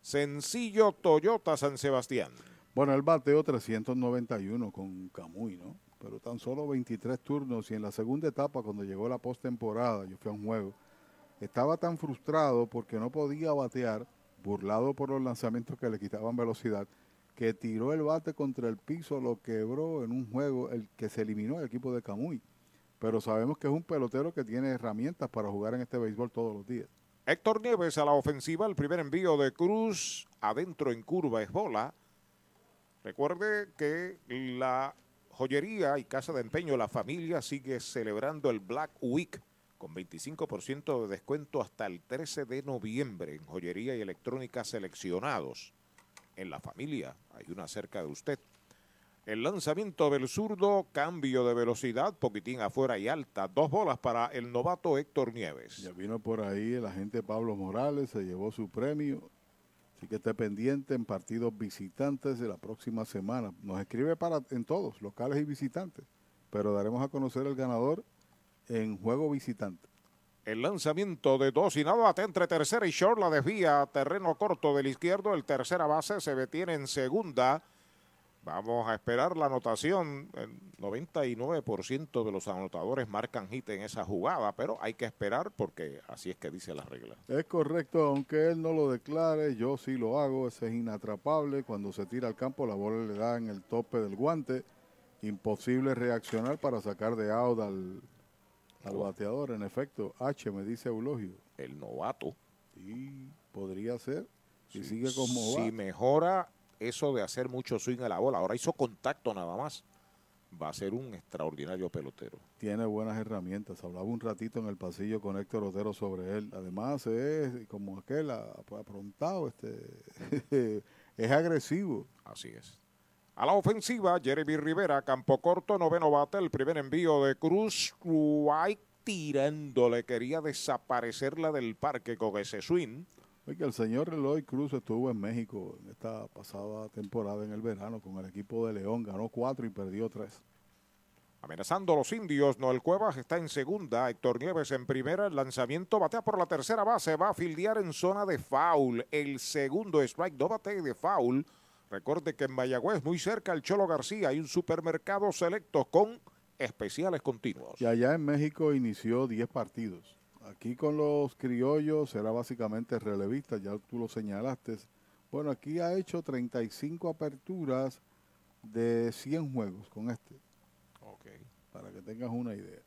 Sencillo Toyota San Sebastián. Bueno, él bateó 391 con Camuy, ¿no? Pero tan solo 23 turnos y en la segunda etapa, cuando llegó la postemporada, yo fui a un juego, estaba tan frustrado porque no podía batear, burlado por los lanzamientos que le quitaban velocidad, que tiró el bate contra el piso, lo quebró en un juego el que se eliminó el equipo de Camuy. Pero sabemos que es un pelotero que tiene herramientas para jugar en este béisbol todos los días. Héctor Nieves a la ofensiva, el primer envío de Cruz, adentro en curva es bola. Recuerde que la joyería y casa de empeño, la familia sigue celebrando el Black Week con 25% de descuento hasta el 13 de noviembre en joyería y electrónica seleccionados. En la familia hay una cerca de usted. El lanzamiento del zurdo, cambio de velocidad, poquitín afuera y alta. Dos bolas para el novato Héctor Nieves. Ya vino por ahí el agente Pablo Morales, se llevó su premio. Así que esté pendiente en partidos visitantes de la próxima semana. Nos escribe para en todos, locales y visitantes. Pero daremos a conocer el ganador en juego visitante. El lanzamiento de dos y nada entre tercera y short la desvía terreno corto del izquierdo. El tercera base se detiene en segunda. Vamos a esperar la anotación. El 99% de los anotadores marcan hit en esa jugada, pero hay que esperar porque así es que dice la regla. Es correcto, aunque él no lo declare, yo sí lo hago. Ese es inatrapable. Cuando se tira al campo, la bola le da en el tope del guante. Imposible reaccionar para sacar de out al, al bateador. En efecto, H me dice Eulogio. El novato. Sí, podría ser. Si sigue como va. Si mejora eso de hacer mucho swing a la bola, ahora hizo contacto nada más, va a ser un extraordinario pelotero. Tiene buenas herramientas. Hablaba un ratito en el pasillo con Héctor Otero sobre él. Además, es como aquel aprontado, este, es agresivo. Así es. A la ofensiva, Jeremy Rivera, campo corto, noveno bate, el primer envío de Cruz, White tirándole, quería desaparecerla del parque con ese swing. El señor Eloy Cruz estuvo en México en esta pasada temporada en el verano con el equipo de León, ganó cuatro y perdió tres. Amenazando a los indios, Noel Cuevas está en segunda, Héctor Nieves en primera, el lanzamiento batea por la tercera base, va a fildear en zona de foul, el segundo strike, no bate de foul. Recuerde que en Mayagüez, muy cerca al Cholo García, hay un supermercado selecto con especiales continuos. Y allá en México inició 10 partidos. Aquí con los criollos era básicamente relevista, ya tú lo señalaste. Bueno, aquí ha hecho 35 aperturas de 100 juegos con este. Ok. Para que tengas una idea.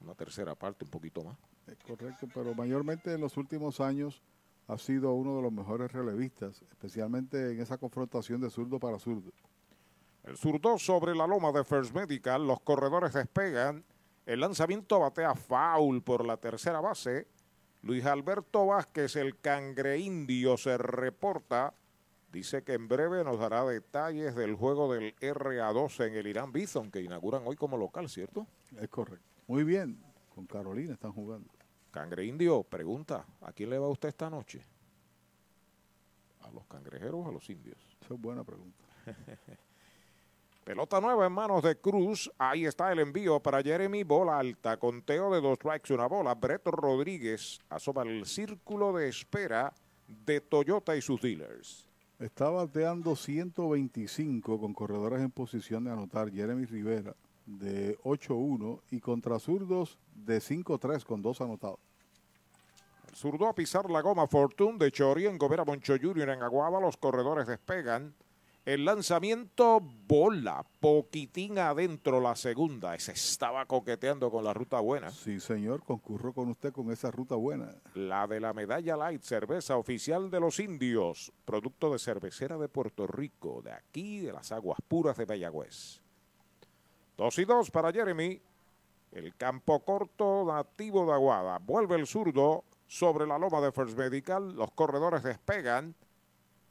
Una tercera parte, un poquito más. Es correcto, pero mayormente en los últimos años ha sido uno de los mejores relevistas, especialmente en esa confrontación de zurdo para zurdo. El zurdo sobre la loma de First Medical, los corredores despegan. El lanzamiento batea foul por la tercera base. Luis Alberto Vázquez, el cangre indio, se reporta. Dice que en breve nos dará detalles del juego del RA12 en el Irán Bison, que inauguran hoy como local, ¿cierto? Es correcto. Muy bien. Con Carolina están jugando. Cangre indio, pregunta, ¿a quién le va usted esta noche? ¿A los cangrejeros o a los indios? Esa es buena pregunta. Pelota nueva en manos de Cruz. Ahí está el envío para Jeremy. Bola alta. Conteo de dos strikes, una bola. Breto Rodríguez asoma el círculo de espera de Toyota y sus dealers. Está bateando 125 con corredores en posición de anotar Jeremy Rivera de 8-1 y contra zurdos de 5-3 con dos anotados. El zurdo a pisar la goma Fortune de Chori en Gobera Moncho Jr. en Aguada. Los corredores despegan. El lanzamiento bola, poquitín adentro la segunda. Se estaba coqueteando con la ruta buena. Sí, señor, concurro con usted con esa ruta buena. La de la medalla light, cerveza oficial de los indios, producto de cervecera de Puerto Rico, de aquí, de las aguas puras de Mayagüez. Dos y dos para Jeremy. El campo corto nativo de Aguada. Vuelve el zurdo sobre la loma de First Medical. Los corredores despegan.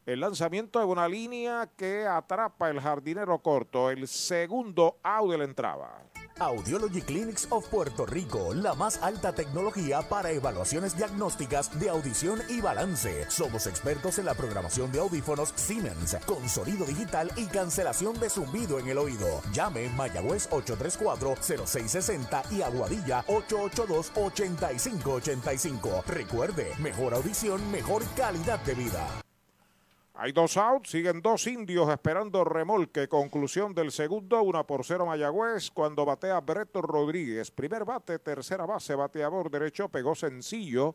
El lanzamiento de una línea que atrapa el jardinero corto. El segundo out de la entrada. Audiology Clinics of Puerto Rico, la más alta tecnología para evaluaciones diagnósticas de audición y balance. Somos expertos en la programación de audífonos Siemens, con sonido digital y cancelación de zumbido en el oído. Llame Mayagüez 834-0660 y Aguadilla 882-8585. Recuerde, mejor audición, mejor calidad de vida. Hay dos outs, siguen dos indios esperando remolque. Conclusión del segundo, una por cero Mayagüez cuando batea Breto Rodríguez. Primer bate, tercera base, bateador derecho, pegó sencillo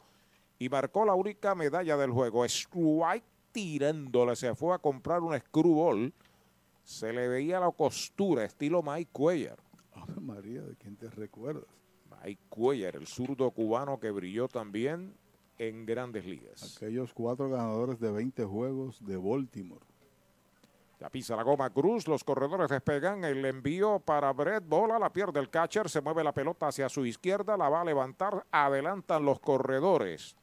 y marcó la única medalla del juego. Strike tirándole, se fue a comprar un screwball. Se le veía la costura, estilo Mike Cuellar. María, ¿de quién te recuerdas? Mike Cuellar, el zurdo cubano que brilló también en grandes ligas. Aquellos cuatro ganadores de 20 juegos de Baltimore. La pisa la goma Cruz, los corredores despegan, el envío para Brett, bola, la pierde el catcher, se mueve la pelota hacia su izquierda, la va a levantar, adelantan los corredores.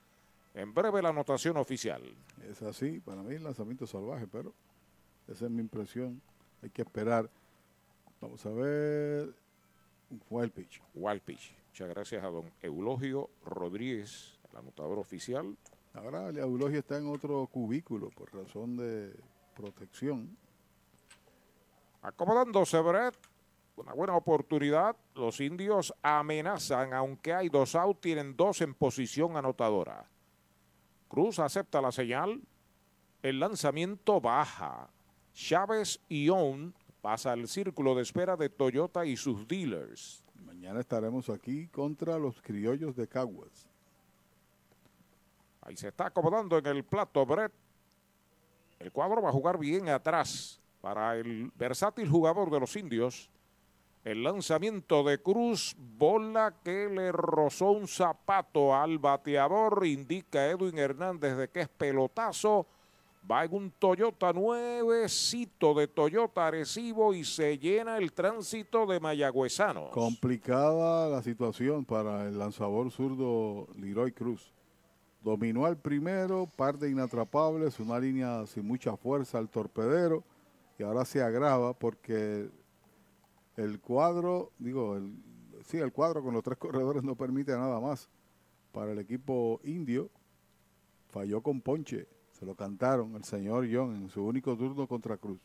En breve la anotación oficial. Es así, para mí el lanzamiento salvaje, pero esa es mi impresión. Hay que esperar. Vamos a ver. Wild pitch. Wild pitch. Muchas gracias a don Eulogio Rodríguez, el anotador oficial. Ahora el Eulogio está en otro cubículo por razón de protección. Acomodándose Brett. Una buena oportunidad. Los indios amenazan, aunque hay dos out, tienen dos en posición anotadora. Cruz acepta la señal. El lanzamiento baja. Chávez y On pasa al círculo de espera de Toyota y sus dealers. Mañana estaremos aquí contra los criollos de Caguas. Ahí se está acomodando en el plato Brett. El cuadro va a jugar bien atrás para el versátil jugador de los indios. El lanzamiento de Cruz, bola que le rozó un zapato al bateador, indica Edwin Hernández de que es pelotazo. Va en un Toyota nuevecito de Toyota Arecibo y se llena el tránsito de mayagüezanos. Complicada la situación para el lanzador zurdo Leroy Cruz. Dominó al primero, par de inatrapables, una línea sin mucha fuerza al torpedero y ahora se agrava porque el cuadro, digo, sí, el cuadro con los tres corredores no permite nada más para el equipo indio. Falló con Ponche, se lo cantaron el señor John en su único turno contra Cruz.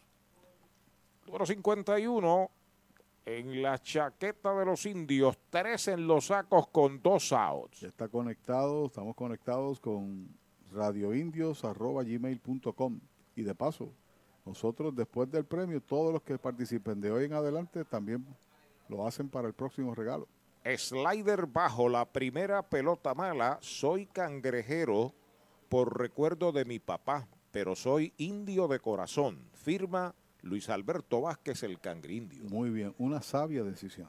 Número 51 en la chaqueta de los indios, tres en los sacos con dos outs. Ya está conectado, estamos conectados con radioindios.gmail.com y de paso, nosotros después del premio, todos los que participen de hoy en adelante también lo hacen para el próximo regalo. Slider bajo la primera pelota mala. Soy cangrejero por recuerdo de mi papá, pero soy indio de corazón. Firma Luis Alberto Vázquez, el cangrindio. Muy bien, una sabia decisión.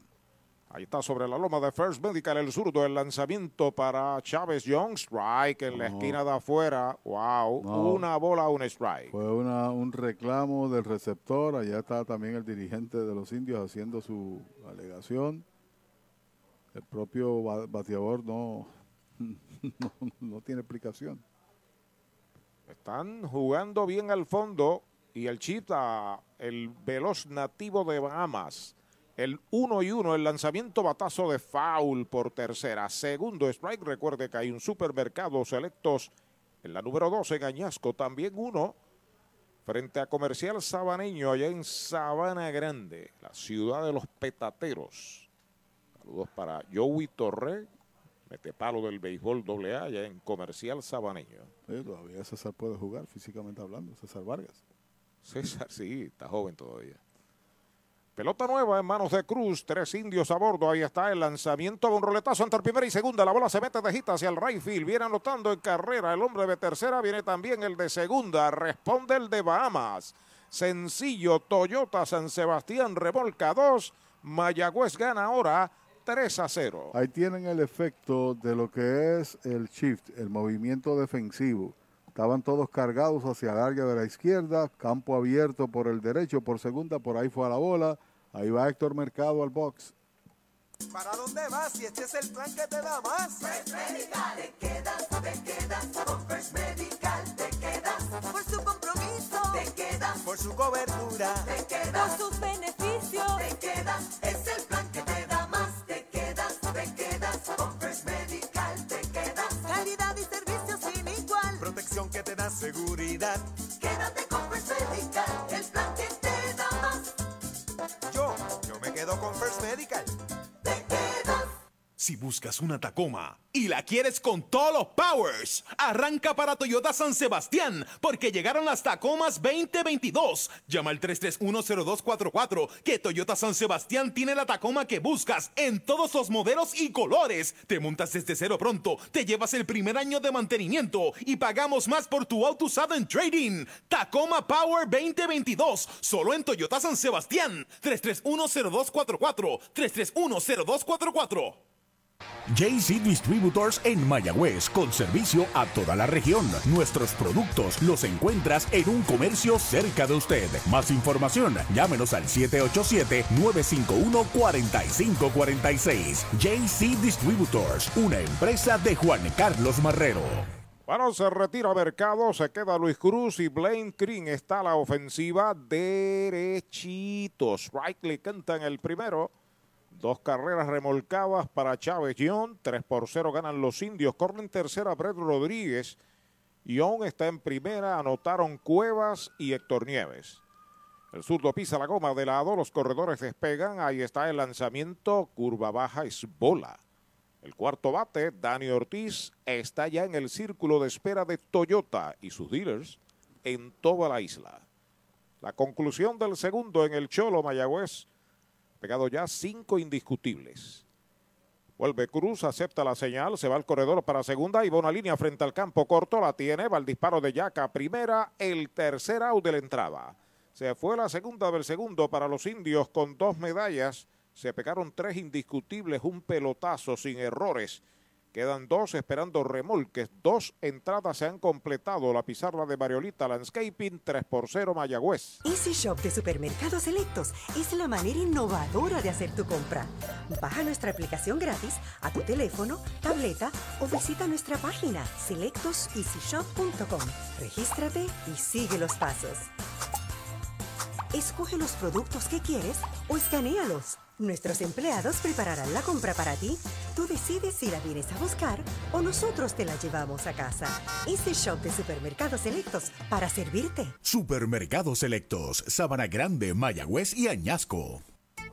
Ahí está sobre la loma de First Medical el zurdo, el lanzamiento para Chávez Young, strike en la esquina de afuera. Wow, No. una bola, un strike. Fue una, un reclamo del receptor, allá está también el dirigente de los indios haciendo su alegación. El propio ba- bateador no, no, no tiene explicación. Están jugando bien al fondo y el chita, el veloz nativo de Bahamas. El 1 y 1, el lanzamiento batazo de foul por tercera. Segundo strike, recuerde que hay un supermercado selectos en la número 12 en Añasco. También uno frente a Comercial Sabaneño allá en Sabana Grande, la ciudad de los petateros. Saludos para Joey Torre, metepalo del béisbol AA allá en Comercial Sabaneño. Todavía César puede jugar físicamente hablando, César Vargas. César, sí, está joven todavía. Pelota nueva en manos de Cruz, tres indios a bordo. Ahí está el lanzamiento un roletazo entre primera y segunda. La bola se mete de gita hacia el right field. Viene anotando en carrera el hombre de tercera. Viene también el de segunda. Responde el de Bahamas. Sencillo, Toyota San Sebastián revolca dos. Mayagüez gana ahora 3 a 0. Ahí tienen el efecto de lo que es el shift, el movimiento defensivo. Estaban todos cargados hacia el área de la izquierda, campo abierto por el derecho, por segunda, por ahí fue a la bola. Ahí va Héctor Mercado al box. ¿Para dónde vas si este es el plan que te da más? First Medical. Te quedas, te quedas. Con First Medical te quedas. Por su compromiso, Te quedas. Por su cobertura. Te por quedas. sus beneficios. Te quedas. Es que te da seguridad. Quédate con First Medical. El plan que te da más. Yo, yo me quedo con First Medical. Si buscas una Tacoma y la quieres con todos los powers, arranca para Toyota San Sebastián, porque llegaron las Tacomas 2022. Llama al 3310244, que Toyota San Sebastián tiene la Tacoma que buscas en todos los modelos y colores. Te montas desde cero pronto, te llevas el primer año de mantenimiento y pagamos más por tu auto usado en trading. Tacoma Power 2022, solo en Toyota San Sebastián. 3310244, 3310244. JC Distributors en Mayagüez, con servicio a toda la región. Nuestros productos los encuentras en un comercio cerca de usted. Más información, llámenos al 787-951-4546. JC Distributors, una empresa de Juan Carlos Marrero. Bueno, se retira Mercado, se queda Luis Cruz y Blaine Green está a la ofensiva derechitos. Right le cantan el primero. Dos carreras remolcadas para Chávez Young. 3 por 0 ganan los indios. Corren en tercera Brett Rodríguez. Young está en primera. Anotaron Cuevas y Héctor Nieves. El zurdo pisa la goma de lado. Los corredores despegan. Ahí está el lanzamiento. Curva baja es bola. El cuarto bate, Dani Ortiz, está ya en el círculo de espera de Toyota y sus dealers en toda la isla. La conclusión del segundo en el Cholo Mayagüez Pegado ya cinco indiscutibles. Vuelve Cruz, acepta la señal, se va al corredor para segunda y va una línea frente al campo corto, la tiene, va el disparo de Yaca, primera, el tercer out de la entrada. Se fue la segunda del segundo para los indios con dos medallas, se pegaron tres indiscutibles, un pelotazo sin errores Quedan dos esperando remolques. Dos entradas se han completado. La pizarra de Mariolita Landscaping, 3 por 0 Mayagüez. Easy Shop de Supermercados Selectos es la manera innovadora de hacer tu compra. Baja nuestra aplicación gratis a tu teléfono, tableta o visita nuestra página selectoseasyshop.com. Regístrate y sigue los pasos. Escoge los productos que quieres o escanealos. Nuestros empleados prepararán la compra para ti. Tú decides si la vienes a buscar o nosotros te la llevamos a casa. Easy Shop de Supermercados Selectos para servirte. Supermercados Selectos, Sabana Grande, Mayagüez y Añasco.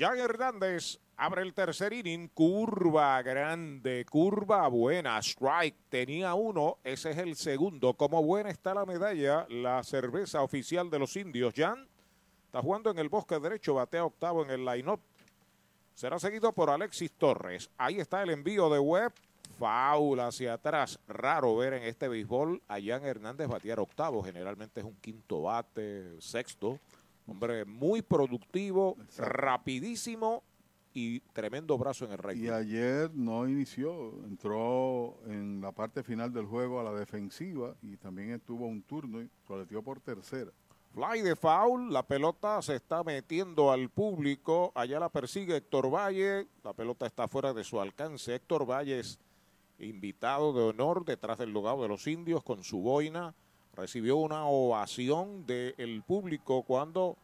Jan Hernández abre el tercer inning, curva grande, curva buena, strike, tenía uno, ese es el segundo. Como buena está la medalla, la cerveza oficial de los indios. Jan está jugando en el bosque derecho, batea octavo en el line-up. Será seguido por Alexis Torres. Ahí está el envío de Webb. Faula hacia atrás. Raro ver en este béisbol a Jan Hernández batear octavo. Generalmente es un quinto bate, sexto. Hombre muy productivo, rapidísimo y tremendo brazo en el rey. Y ayer no inició, entró en la parte final del juego a la defensiva y también tuvo un turno y prometió por tercera. Fly de foul, la pelota se está metiendo al público, allá la persigue Héctor Valle, la pelota está fuera de su alcance. Héctor Valle es invitado de honor detrás del lugar de los indios con su boina recibió una ovación del público cuando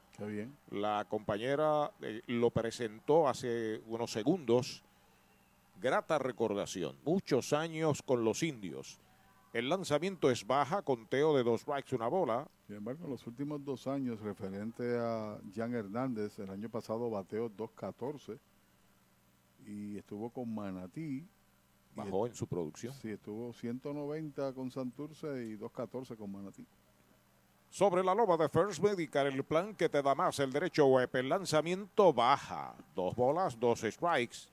la compañera eh, lo presentó hace unos segundos. Grata recordación, muchos años con los indios. El lanzamiento es baja, conteo de dos strikes, una bola. Sin embargo, en los últimos dos años, referente a Jan Hernández, el año pasado bateó 2.14 y estuvo con Manatí. Bajó en su producción. Sí, estuvo 190 con Santurce y 2.14 con Manatí. Sobre la loba de First Medical, el plan que te da más el derecho web, el lanzamiento baja. Dos bolas, dos strikes.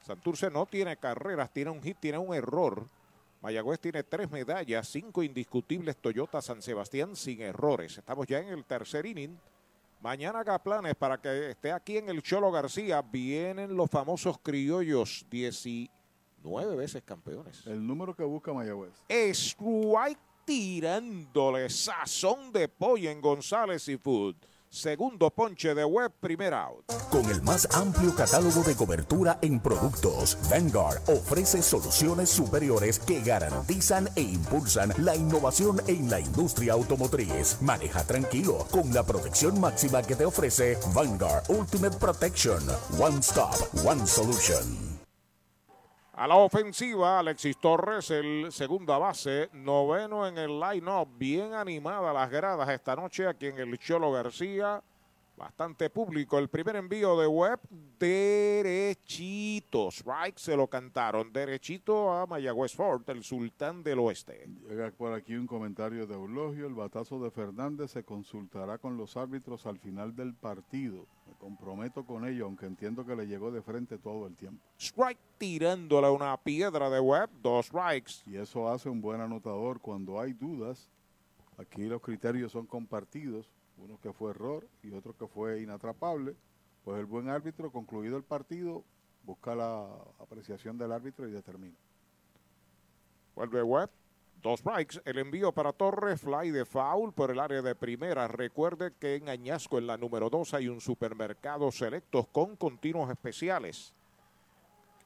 Santurce no tiene carreras, tiene un hit, tiene un error. Mayagüez tiene tres medallas, cinco indiscutibles Toyota San Sebastián sin errores. Estamos ya en el tercer inning. Mañana haga planes para que esté aquí en el Cholo García. Vienen los famosos criollos, 19 veces campeones. El número que busca Mayagüez. Strike tirándole sazón de pollo en González y Food. Segundo ponche de web, primer out. Con el más amplio catálogo de cobertura en productos, Vanguard ofrece soluciones superiores que garantizan e impulsan la innovación en la industria automotriz. Maneja tranquilo con la protección máxima que te ofrece Vanguard Ultimate Protection. One Stop, One Solution. A la ofensiva, Alexis Torres, el segunda base, noveno en el line-up, bien animada las gradas esta noche aquí en el Cholo García. Bastante público. El primer envío de web, derechito. Strike se lo cantaron. Derechito a Mayagüez Ford, el sultán del oeste. Llega por aquí un comentario de Eulogio. El batazo de Fernández se consultará con los árbitros al final del partido. Me comprometo con ello, aunque entiendo que le llegó de frente todo el tiempo. Strike tirándole una piedra de web, dos strikes. Y eso hace un buen anotador cuando hay dudas. Aquí los criterios son compartidos uno que fue error y otro que fue inatrapable, pues el buen árbitro, concluido el partido, busca la apreciación del árbitro y determina. Vuelve Webb, dos strikes, el envío para Torres, fly de foul por el área de primera. Recuerde que en Añasco, en la número 2, hay un supermercado selectos con continuos especiales.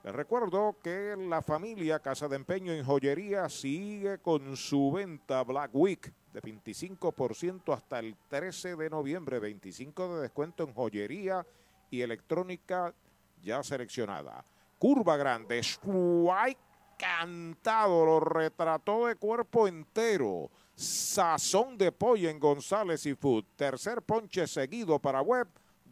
Les recuerdo que la familia Casa de Empeño en Joyería sigue con su venta Black Week de 25% hasta el 13 de noviembre, 25 de descuento en joyería y electrónica ya seleccionada. Curva grande, Strike cantado, lo retrató de cuerpo entero. Sazón de pollo en González y Food. Tercer ponche seguido para Webb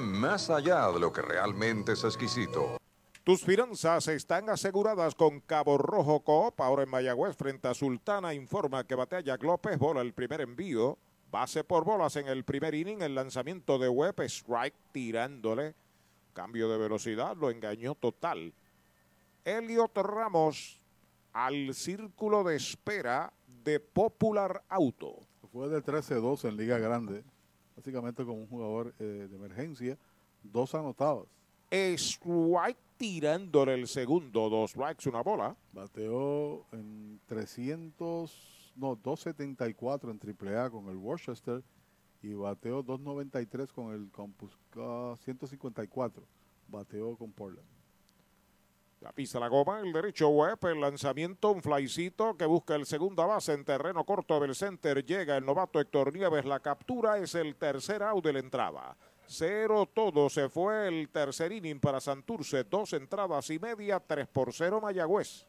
más allá de lo que realmente es exquisito. Tus finanzas están aseguradas con Cabo Rojo Coop. Ahora en Mayagüez, frente a Sultana, informa que batea Jack López, bola el primer envío. Base por bolas en el primer inning, el lanzamiento de Webb, strike tirándole. Cambio de velocidad, lo engañó total. Elliot Ramos al círculo de espera de Popular Auto. Fue de 13-2 en Liga Grande, básicamente como un jugador eh, de emergencia, dos anotados. Strike tirándole el segundo, dos strikes, una bola. Bateó en 300, no, 274 en AAA con el Worcester y bateó 293 con el Campus 154. Bateó con Portland. La pisa la goma, el derecho web, el lanzamiento, un flycito que busca el segunda base en terreno corto del center. Llega el novato Héctor Nieves, la captura es el tercer out de la entrada. Cero todo, se fue el tercer inning para Santurce, dos entradas y media, tres por cero Mayagüez.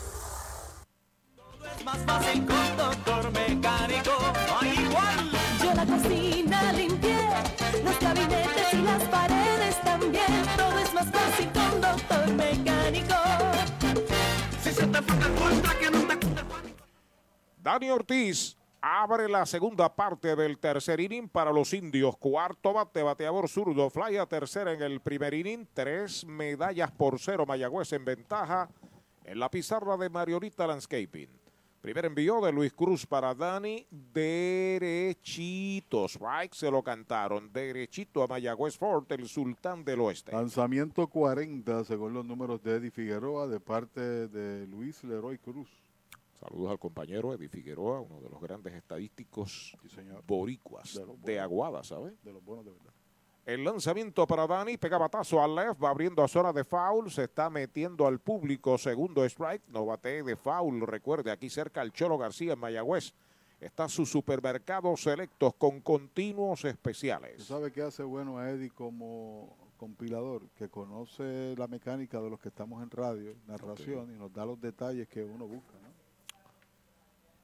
Es más fácil con doctor mecánico, no hay igual. Yo la cocina limpié, los gabinetes y las paredes también. Todo es más fácil con doctor mecánico. Si se te falta cuenta que no te Dani Ortiz abre la segunda parte del tercer inning para los indios. Cuarto bate, bateador zurdo, fly a tercera en el primer inning. Tres medallas por cero, Mayagüez en ventaja en la pizarra de Mariolita Landscaping. Primer envío de Luis Cruz para Dani, derechito. Strike se lo cantaron, derechito a Mayagüez Fort, el sultán del oeste. Lanzamiento 40, según los números de Eddie Figueroa, de parte de Luis Leroy Cruz. Saludos al compañero Eddie Figueroa, uno de los grandes estadísticos boricuas de, Aguada, ¿sabe? De los buenos de verdad. El lanzamiento para Dani, pega batazo al left, va abriendo a zona de foul, se está metiendo al público, segundo strike, no bate de foul, recuerde, aquí cerca el Cholo García en Mayagüez. Está su supermercado selectos con continuos especiales. ¿Tú sabes qué hace bueno a Eddie como compilador? Que conoce la mecánica de los que estamos en radio, narración, y nos da los detalles que uno busca. ¿no?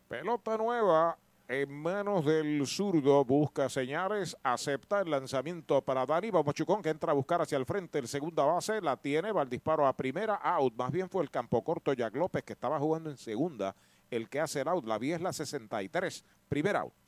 Pelota nueva en manos del zurdo, busca señales, acepta el lanzamiento para Dani. Vamos Chucón que entra a buscar hacia el frente el segunda base, la tiene, va al disparo a primera, out. Más bien fue el campo corto Jack López que estaba jugando en segunda, el que hace el out. La vía es la 63, primer out.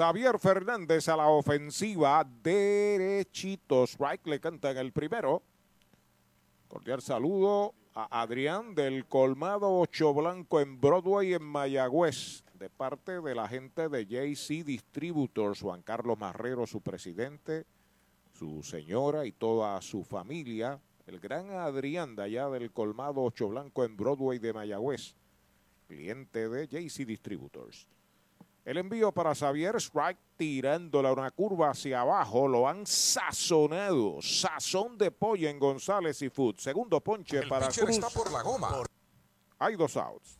Xavier Fernández a la ofensiva, derechito. Strike le canta en el primero. Cordial saludo a Adrián del Colmado Ocho Blanco en Broadway en Mayagüez, de parte de la gente de JC Distributors, Juan Carlos Marrero, su presidente, su señora y toda su familia. El gran Adrián de allá del Colmado Ocho Blanco en Broadway de Mayagüez, cliente de JC Distributors. El envío para Xavier Strike tirándola una curva hacia abajo. Lo han sazonado. Sazón de pollo en González y Food. Segundo ponche para pitcher Cruz. está por la goma. Hay dos outs.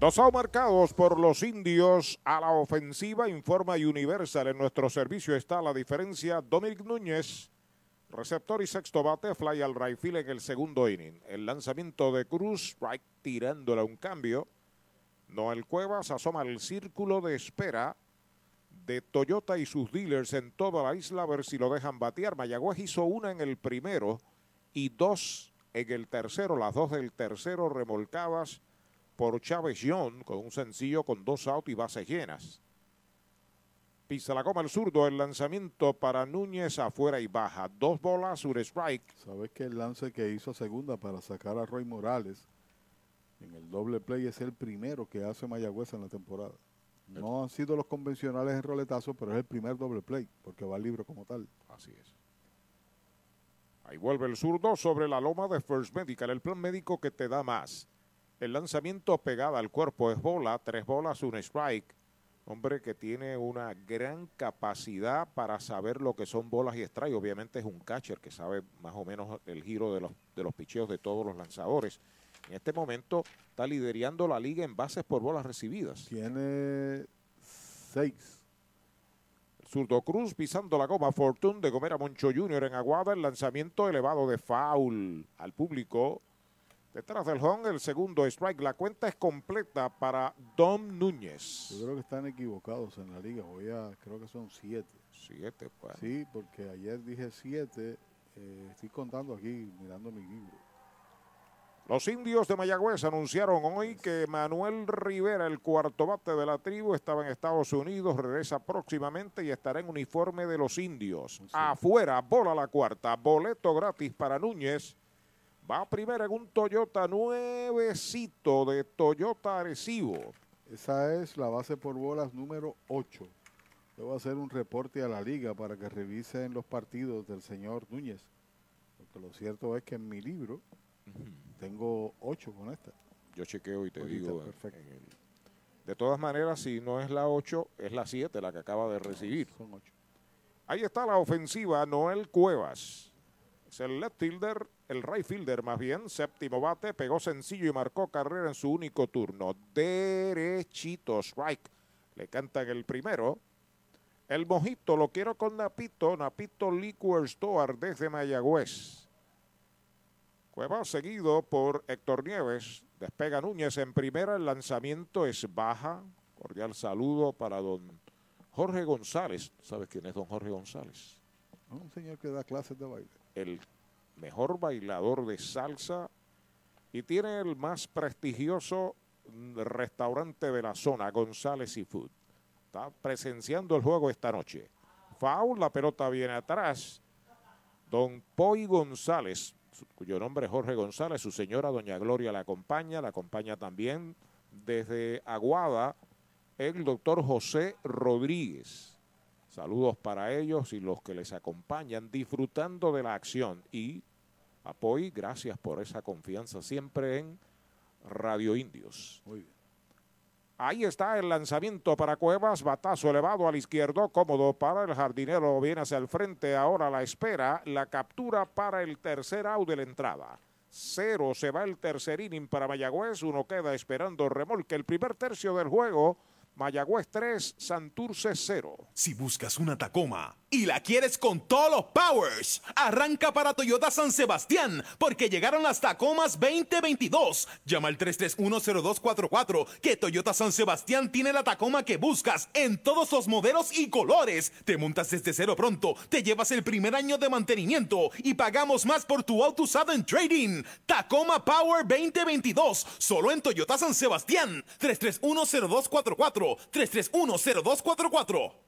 Dos outs marcados por los indios a la ofensiva, informa Universal. En nuestro servicio está la diferencia. Dominic Núñez, receptor y sexto bate, fly al right field en el segundo inning. El lanzamiento de Cruz, strike tirándole un cambio. Noel Cuevas asoma el círculo de espera de Toyota y sus dealers en toda la isla a ver si lo dejan batear. Mayagüez hizo una en el primero y dos en el tercero, las dos del tercero remolcadas por Chávez John con un sencillo con dos outs y bases llenas. Pisa la coma el zurdo, el lanzamiento para Núñez afuera y baja. Dos bolas, un strike. Sabes que el lance que hizo segunda para sacar a Roy Morales en el doble play es el primero que hace Mayagüez en la temporada. No han sido los convencionales en roletazo, pero es el primer doble play, porque va libre como tal. Así es. Ahí vuelve el zurdo sobre la loma de First Medical, el plan médico que te da más. El lanzamiento pegada al cuerpo es bola, tres bolas, un strike. Hombre que tiene una gran capacidad para saber lo que son bolas y strike. Obviamente es un catcher que sabe más o menos el giro de los, de los picheos de todos los lanzadores. En este momento está liderando la liga en bases por bolas recibidas. Tiene seis. Zurdo Cruz pisando la goma. Fortune de Gomera Moncho Jr. en Aguada. El lanzamiento elevado de foul al público. Detrás del home, el segundo strike. La cuenta es completa para Dom Núñez. Yo creo que están equivocados en la liga. Voy a, creo que son siete. Siete, pues. Sí, porque ayer dije siete. Eh, estoy contando aquí, mirando mi libro. Los indios de Mayagüez anunciaron hoy que Manuel Rivera, el cuarto bate de la tribu, estaba en Estados Unidos, regresa próximamente y estará en uniforme de los indios. Afuera, bola la cuarta, boleto gratis para Núñez. Va primero en un Toyota nuevecito de Toyota Arecibo. Esa es la base por bolas número 8. Debo hacer un reporte a la liga para que revisen los partidos del señor Núñez. Porque lo cierto es que en mi libro tengo 8 con esta. Yo chequeo y te digo. perfecto. en el- de todas maneras, si no es la 8, es la 7 la que acaba de recibir. Son 8. Ahí está la ofensiva, Noel Cuevas. Es el left fielder, el right fielder más bien, séptimo bate, pegó sencillo y marcó carrera en su único turno. Derechito, strike. Le cantan el primero. El mojito lo quiero con Napito, Napito Liquor Store desde Mayagüez. Cuevas seguido por Héctor Nieves. Despega Núñez en primera. El lanzamiento es baja. Cordial saludo para don Jorge González. ¿Sabes quién es don Jorge González? Un señor que da clases de baile. El mejor bailador de salsa y tiene el más prestigioso restaurante de la zona, González Seafood. Está presenciando el juego esta noche. Foul, la pelota viene atrás. Don Poi González, cuyo nombre es Jorge González, su señora Doña Gloria la acompaña, la acompaña también desde Aguada el doctor José Rodríguez. Saludos para ellos y los que les acompañan disfrutando de la acción. Y Apoy, gracias por esa confianza siempre en Radio Indios. Muy bien. Ahí está el lanzamiento para Cuevas, batazo elevado al izquierdo, cómodo para el jardinero, viene hacia el frente, ahora la espera, la captura para el tercer out de la entrada. Cero se va el tercer inning para Mayagüez, uno queda esperando remolque. El primer tercio del juego, Mayagüez 3, Santurce 0. Si buscas una Tacoma y la quieres con todos los powers, arranca para Toyota San Sebastián, porque llegaron las Tacomas 2022. Llama al 3310244, que Toyota San Sebastián tiene la Tacoma que buscas en todos los modelos y colores. Te montas desde cero pronto, te llevas el primer año de mantenimiento y pagamos más por tu auto usado en trading. Tacoma Power 2022, solo en Toyota San Sebastián. 3310244, 3310244.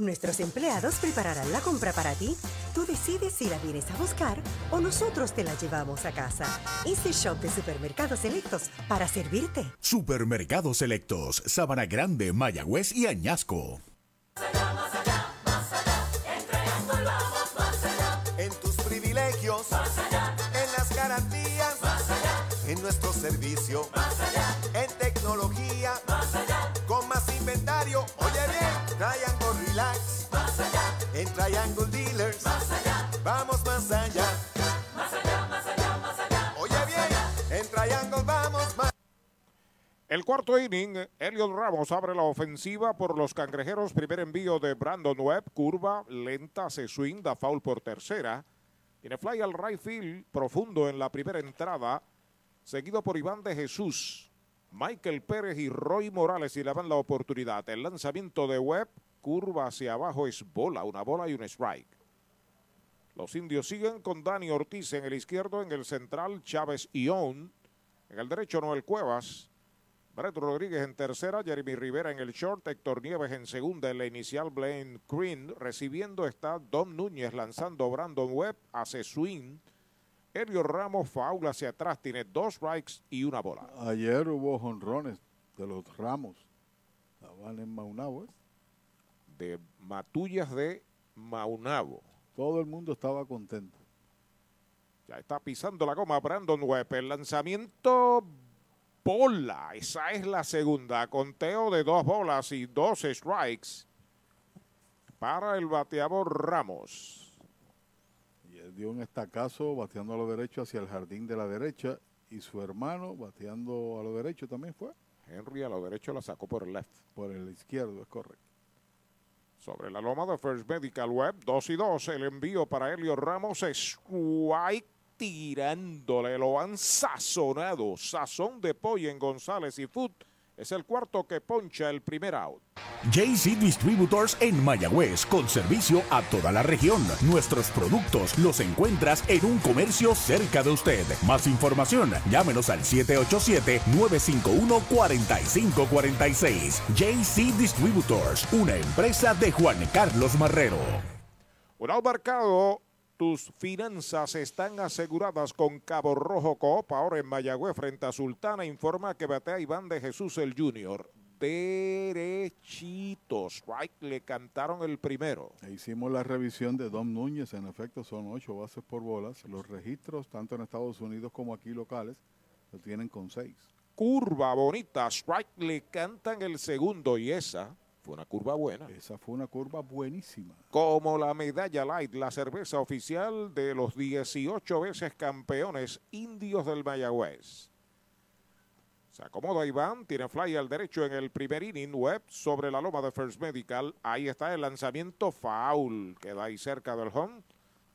Nuestros empleados prepararán la compra para ti. Tú decides si la vienes a buscar o nosotros te la llevamos a casa. Easy Shop de Supermercados Selectos para servirte. Supermercados Selectos, Sabana Grande, Mayagüez y Añasco. En tus privilegios, más allá. En las garantías, más allá. En nuestro servicio, más allá. En tecnología, más allá. Con más inventario, oye bien, Triangle Triangle Dealers, más allá. Vamos más allá. Más allá, más allá, más allá. Oye bien, en Triangle vamos más El cuarto inning, Elliot Ramos abre la ofensiva por los cangrejeros. Primer envío de Brandon Webb, curva lenta, se swing, da foul por tercera. Tiene fly al right field, profundo en la primera entrada, seguido por Iván de Jesús. Michael Pérez y Roy Morales y le dan la oportunidad. El lanzamiento de Webb, curva hacia abajo, es bola, una bola y un strike. Los indios siguen con Dani Ortiz en el izquierdo, en el central Chávez Ión, en el derecho Noel Cuevas. Brett Rodríguez en tercera, Jeremy Rivera en el short, Héctor Nieves en segunda, en la inicial Blaine Green. Recibiendo está Don Núñez lanzando Brandon Webb, hace swing. Helio Ramos faula hacia atrás, tiene dos strikes y una bola. Ayer hubo jonrones de los Ramos. Estaban en Maunabo. ¿eh? De Matullas de Maunabo. Todo el mundo estaba contento. Ya está pisando la goma Brandon Webb. El lanzamiento bola. Esa es la segunda. Conteo de dos bolas y dos strikes para el bateador Ramos. Y él dio un estacazo bateando a lo derecho hacia el jardín de la derecha y su hermano bateando a lo derecho también fue. Henry a lo derecho la sacó por el left. Por el izquierdo, es correcto. Sobre la loma de First Medical Web, 2 y 2. El envío para Helio Ramos es White tirándole. Lo han sazonado. Sazón de pollo en González y Food. Es el cuarto que poncha el primer out. JC Distributors en Mayagüez, con servicio a toda la región. Nuestros productos los encuentras en un comercio cerca de usted. Más información, llámenos al 787-951-4546. JC Distributors, una empresa de Juan Carlos Marrero. Un marcado. Tus finanzas están aseguradas con Cabo Rojo Coop. Ahora en Mayagüez frente a Sultana informa que batea Iván de Jesús el Junior. Derechitos. Right, le cantaron el primero. E hicimos la revisión de Dom Núñez. En efecto, son ocho bases por bolas. Los registros, tanto en Estados Unidos como aquí locales, lo tienen con seis. Curva bonita. Strike le cantan el segundo y esa fue una curva buena. Esa fue una curva buenísima. Como la medalla light, la cerveza oficial de los 18 veces campeones indios del Mayagüez. Se acomoda Iván, tiene fly al derecho en el primer inning, web sobre la loma de First Medical. Ahí está el lanzamiento foul, queda ahí cerca del home.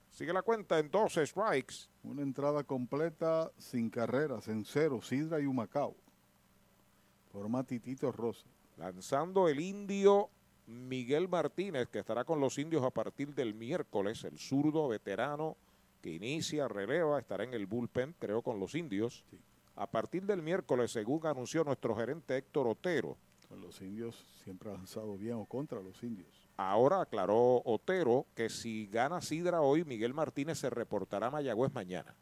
Sigue la cuenta en 12 strikes. Una entrada completa sin carreras, en cero, Sidra y Humacao. Forma Titito Rosa. Lanzando el indio Miguel Martínez, que estará con los indios a partir del miércoles. El zurdo veterano que inicia, releva, estará en el bullpen, creo, con los indios. A partir del miércoles, según anunció nuestro gerente Héctor Otero. Con los indios siempre ha lanzado bien o contra los indios. Ahora aclaró Otero que si gana Sidra hoy, Miguel Martínez se reportará a Mayagüez mañana.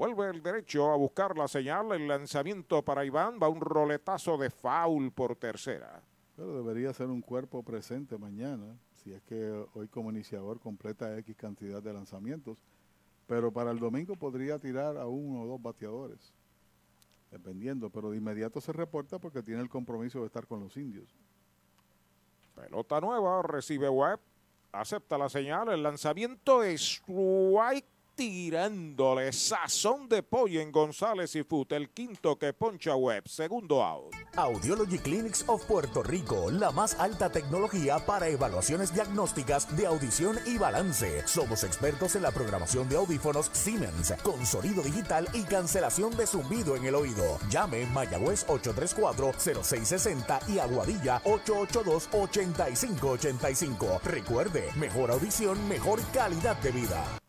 Vuelve el derecho a buscar la señal. El lanzamiento para Iván va un roletazo de foul por tercera. Pero debería ser un cuerpo presente mañana, si es que hoy como iniciador completa X cantidad de lanzamientos. Pero para el domingo podría tirar a uno o dos bateadores. dependiendo, pero de inmediato se reporta porque tiene el compromiso de estar con los indios. Pelota nueva, recibe Webb, acepta la señal, el lanzamiento es White tirándole sazón de pollo en González y Fut, el quinto que poncha Webb, segundo out. Audiology Clinics of Puerto Rico, la más alta tecnología para evaluaciones diagnósticas de audición y balance. Somos expertos en la programación de audífonos Siemens, con sonido digital y cancelación de zumbido en el oído. Llame Mayagüez 834-0660 y Aguadilla 882-8585. Recuerde, mejor audición, mejor calidad de vida.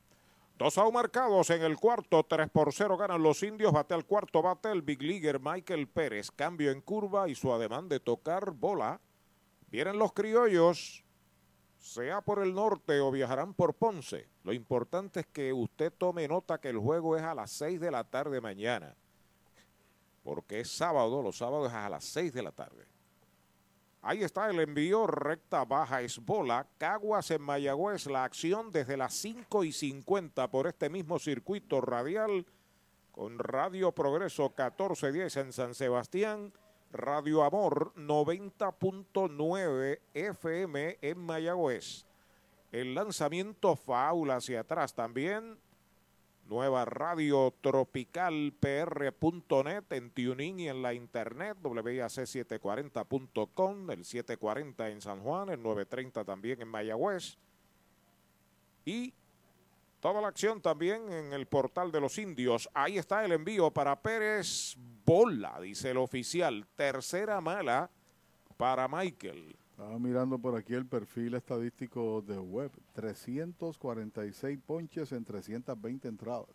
Dos out marcados en el cuarto, 3 por 0 ganan los indios, bate al cuarto, bate el big leaguer Michael Pérez, cambio en curva y su ademán de tocar bola. Vienen los criollos, sea por el norte o viajarán por Ponce. Lo importante es que usted tome nota que el juego es a las 6 de la tarde mañana, porque es sábado, los sábados es a las 6 de la tarde. Ahí está el envío, recta baja es bola. Caguas en Mayagüez, la acción desde las 5 y 50 por este mismo circuito radial con Radio Progreso 1410 en San Sebastián, Radio Amor 90.9 FM en Mayagüez. El lanzamiento faula hacia atrás también. Nueva radio tropical pr.net en tuning y en la internet WIAC740.com, el 740 en San Juan, el 930 también en Mayagüez. Y toda la acción también en el portal de los indios. Ahí está el envío para Pérez Bola, dice el oficial. Tercera mala para Michael. Estaba mirando por aquí el perfil estadístico de Webb. 346 ponches en 320 entradas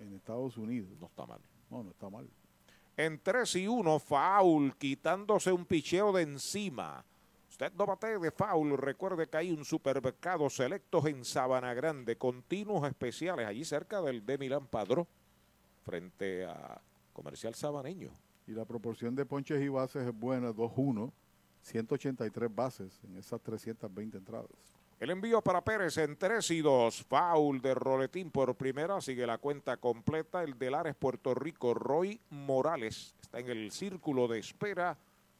en Estados Unidos. No está mal. No, no está mal. En 3 y 1, foul, quitándose un picheo de encima. Usted no bate de foul. Recuerde que hay un supermercado selectos en Sabana Grande, continuos especiales, allí cerca del de Milán Padró, frente a Comercial Sabaneño. Y la proporción de ponches y bases es buena, 2-1. 183 bases en esas 320 entradas. El envío para Pérez en 3 y 2. Foul de Roletín por primera. Sigue la cuenta completa. El de Lares, Puerto Rico, Roy Morales. Está en el círculo de espera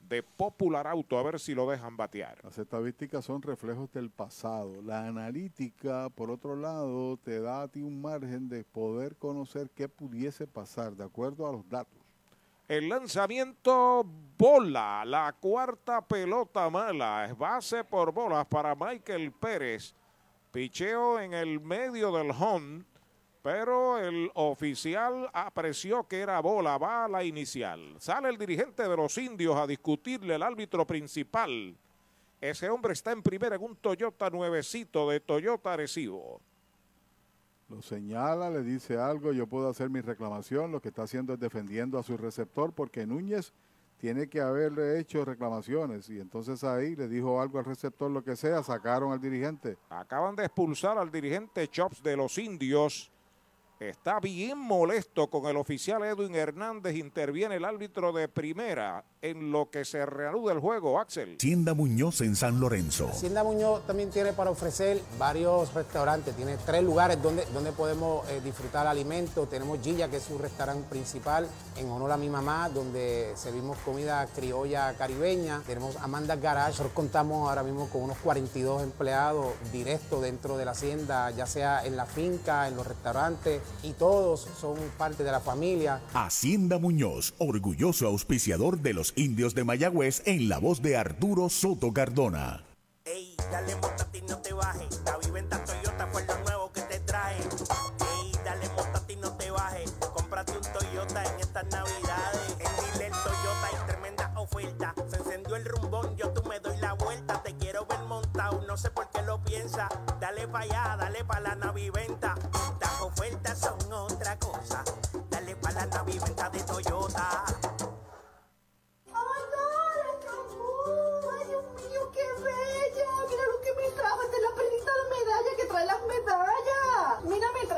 de Popular Auto. A ver si lo dejan batear. Las estadísticas son reflejos del pasado. La analítica, por otro lado, te da a ti un margen de poder conocer qué pudiese pasar de acuerdo a los datos. El lanzamiento bola, la cuarta pelota mala, es base por bolas para Michael Pérez. Picheo en el medio del home, pero el oficial apreció que era bola, bala inicial. Sale el dirigente de los indios a discutirle al árbitro principal. Ese hombre está en primera en un Toyota nuevecito de Toyota Arecibo. Lo señala, le dice algo, yo puedo hacer mi reclamación, lo que está haciendo es defendiendo a su receptor porque Núñez tiene que haberle hecho reclamaciones y entonces ahí le dijo algo al receptor, lo que sea, sacaron al dirigente. Acaban de expulsar al dirigente Chops de los indios. Está bien molesto con el oficial Edwin Hernández. Interviene el árbitro de primera en lo que se reanuda el juego, Axel. Hacienda Muñoz en San Lorenzo. Hacienda Muñoz también tiene para ofrecer varios restaurantes. Tiene tres lugares donde, donde podemos eh, disfrutar alimentos. Tenemos Gilla, que es su restaurante principal, en honor a mi mamá, donde servimos comida criolla caribeña. Tenemos Amanda Garage. Nosotros contamos ahora mismo con unos 42 empleados directos dentro de la hacienda, ya sea en la finca, en los restaurantes, y todos son parte de la familia. Hacienda Muñoz, orgulloso auspiciador de los indios de Mayagüez en la voz de Arturo Soto Cardona. Ey, dale y no te bajes. La viventa Toyota fue lo nuevo que te trae. Ey, dale y no te bajes. Cómprate un Toyota en estas navidades. En Dile Toyota hay tremenda oferta. Se encendió el rumbón, yo tú me doy la vuelta. Te quiero ver montado, no sé por qué lo piensa. Dale pa' allá, dale pa' la naviventa.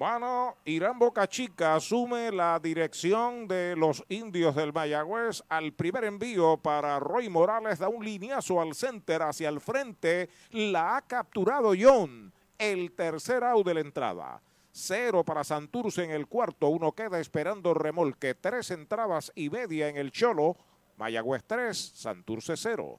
Bueno, Irán Boca Chica asume la dirección de los indios del Mayagüez al primer envío para Roy Morales. Da un lineazo al center hacia el frente. La ha capturado John. El tercer out de la entrada. Cero para Santurce en el cuarto. Uno queda esperando remolque. Tres entradas y media en el Cholo. Mayagüez 3, Santurce 0.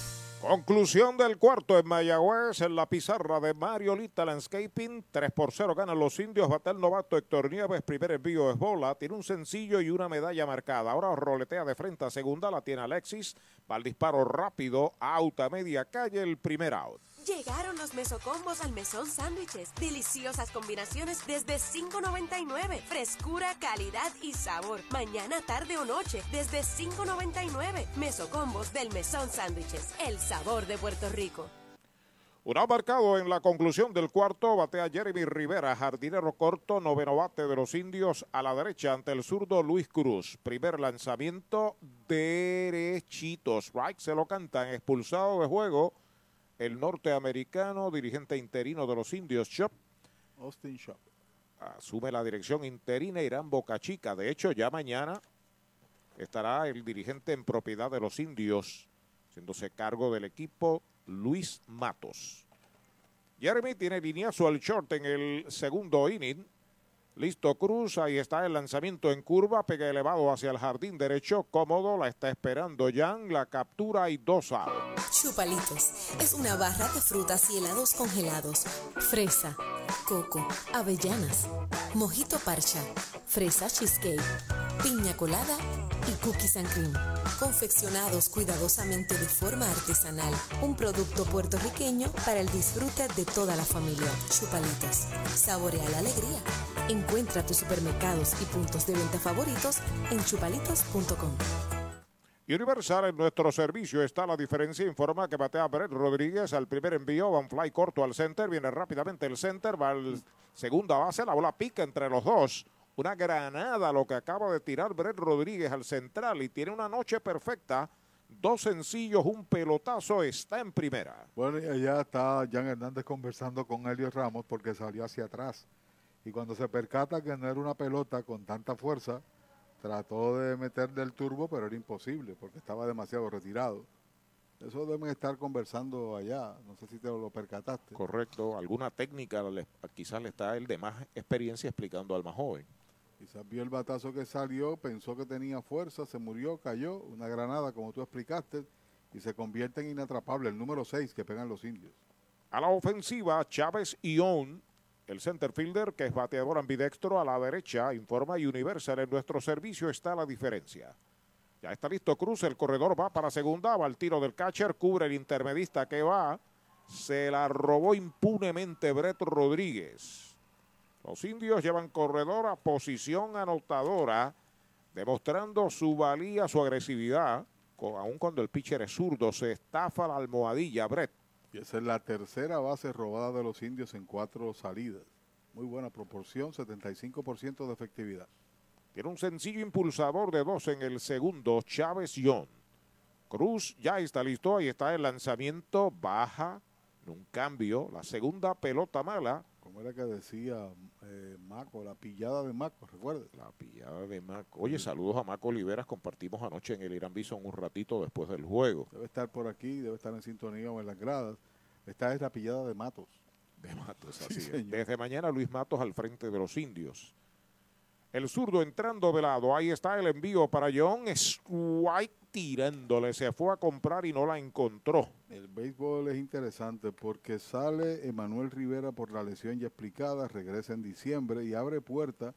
Conclusión del cuarto en Mayagüez en la pizarra de Mariolita Landscaping. 3 por 0 ganan los indios. Bate el novato Héctor Nieves. Primer envío es bola. Tiene un sencillo y una medalla marcada. Ahora roletea de frente a segunda. La tiene Alexis. Va al disparo rápido. Out a media calle. El primer out. Llegaron los mesocombos al mesón sándwiches. Deliciosas combinaciones desde $5.99. Frescura, calidad y sabor. Mañana, tarde o noche desde $5.99. Mesocombos del mesón sándwiches. El sabor de Puerto Rico. Un marcado en la conclusión del cuarto. Batea Jeremy Rivera, jardinero corto, noveno bate de los indios a la derecha ante el zurdo Luis Cruz. Primer lanzamiento derechito. Strike se lo cantan. Expulsado de juego el norteamericano, dirigente interino de los indios, Shop. Austin Shop. Asume la dirección interina Irán Boca Chica. De hecho, ya mañana estará el dirigente en propiedad de los indios, haciéndose cargo del equipo Luis Matos. Jeremy tiene lineazo al short en el segundo inning. Listo Cruz, ahí está el lanzamiento en curva, pega elevado hacia el jardín derecho, cómodo, la está esperando Jan, la captura y dos. Chupalitos es una barra de frutas y helados congelados. Fresa, coco, avellanas, mojito parcha, fresa cheesecake, piña colada y cookies and cream. Confeccionados cuidadosamente de forma artesanal. Un producto puertorriqueño para el disfrute de toda la familia. Chupalitos. Saborea la alegría. Encuentra tus supermercados y puntos de venta favoritos en chupalitos.com. Universal en nuestro servicio está la diferencia. Informa que batea Brett Rodríguez al primer envío. Van fly corto al center. Viene rápidamente el center. Va al segunda base. La bola pica entre los dos. Una granada lo que acaba de tirar Brett Rodríguez al central y tiene una noche perfecta Dos sencillos, un pelotazo, está en primera. Bueno, y allá está Jan Hernández conversando con Helio Ramos porque salió hacia atrás. Y cuando se percata que no era una pelota con tanta fuerza, trató de meterle el turbo, pero era imposible porque estaba demasiado retirado. Eso deben estar conversando allá. No sé si te lo percataste. Correcto. Alguna técnica le- quizás le está el de más experiencia explicando al más joven. Quizás vio el batazo que salió, pensó que tenía fuerza, se murió, cayó, una granada, como tú explicaste, y se convierte en inatrapable, el número 6 que pegan los indios. A la ofensiva, Chávez Ión, el center fielder que es bateador ambidextro a la derecha, informa Universal. En nuestro servicio está la diferencia. Ya está listo Cruz, el corredor va para segunda, va al tiro del catcher, cubre el intermedista que va. Se la robó impunemente Brett Rodríguez. Los indios llevan corredor a posición anotadora, demostrando su valía, su agresividad, co- aun cuando el pitcher es zurdo, se estafa la almohadilla, Brett. Y esa es la tercera base robada de los indios en cuatro salidas. Muy buena proporción, 75% de efectividad. Tiene un sencillo impulsador de dos en el segundo, Chávez John. Cruz ya está listo, ahí está el lanzamiento, baja, un cambio, la segunda pelota mala. Como era que decía eh, Maco, la pillada de Maco, recuerda. La pillada de Maco. Oye, saludos a Maco Oliveras, compartimos anoche en el Irán Bison un ratito después del juego. Debe estar por aquí, debe estar en sintonía o en las gradas. Esta es la pillada de Matos. De Matos, Sí, así es. Desde mañana Luis Matos al frente de los indios. El zurdo entrando de lado. Ahí está el envío para John. Strike tirándole. Se fue a comprar y no la encontró. El béisbol es interesante porque sale Emanuel Rivera por la lesión ya explicada, regresa en diciembre y abre puerta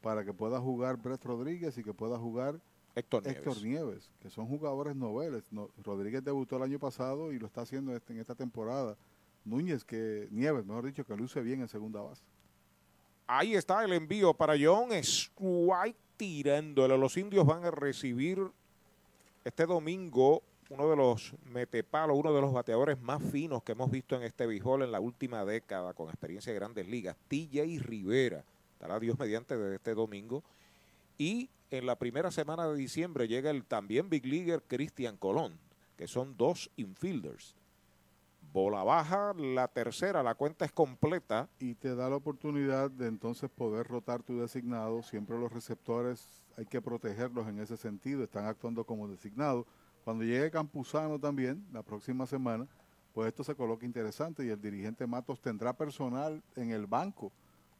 para que pueda jugar Brett Rodríguez y que pueda jugar Héctor Nieves. Nieves, que son jugadores noveles. No- Rodríguez debutó el año pasado y lo está haciendo este- en esta temporada. Núñez, que Nieves, mejor dicho, que luce bien en segunda base. Ahí está el envío para John. Strike tirándole. Los indios van a recibir este domingo uno de los metepalos, uno de los bateadores más finos que hemos visto en este béisbol en la última década, con experiencia de grandes ligas, TJ Rivera. Estará Dios mediante este domingo. Y en la primera semana de diciembre llega el también Big Leaguer Cristian Colón, que son dos infielders. Bola baja, la tercera, la cuenta es completa. Y te da la oportunidad de entonces poder rotar tu designado. Siempre los receptores hay que protegerlos en ese sentido, están actuando como designados. Cuando llegue Campuzano también, la próxima semana, pues esto se coloca interesante y el dirigente Matos tendrá personal en el banco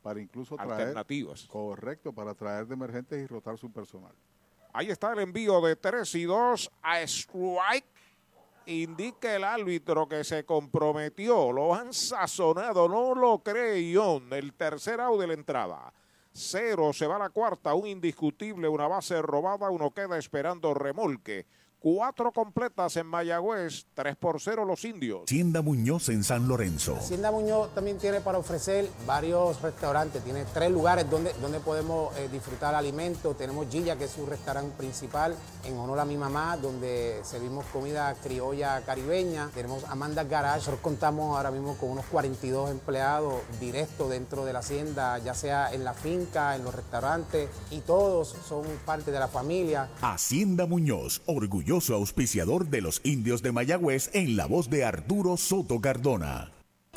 para incluso traer Alternativas. Correcto, para traer de emergentes y rotar su personal. Ahí está el envío de 3 y 2 a strike. Indica el árbitro que se comprometió. Lo han sazonado, no lo cree. El tercer out de la entrada. Cero, se va la cuarta, un indiscutible, una base robada, uno queda esperando remolque. Cuatro completas en Mayagüez, 3 por 0 los indios. Hacienda Muñoz en San Lorenzo. Hacienda Muñoz también tiene para ofrecer varios restaurantes, tiene tres lugares donde, donde podemos eh, disfrutar alimentos. Tenemos Gilla, que es su restaurante principal, en honor a mi mamá, donde servimos comida criolla caribeña. Tenemos Amanda Garage, nosotros contamos ahora mismo con unos 42 empleados directos dentro de la hacienda, ya sea en la finca, en los restaurantes, y todos son parte de la familia. Hacienda Muñoz, orgulloso auspiciador de los indios de Mayagüez en la voz de Arturo Soto Cardona.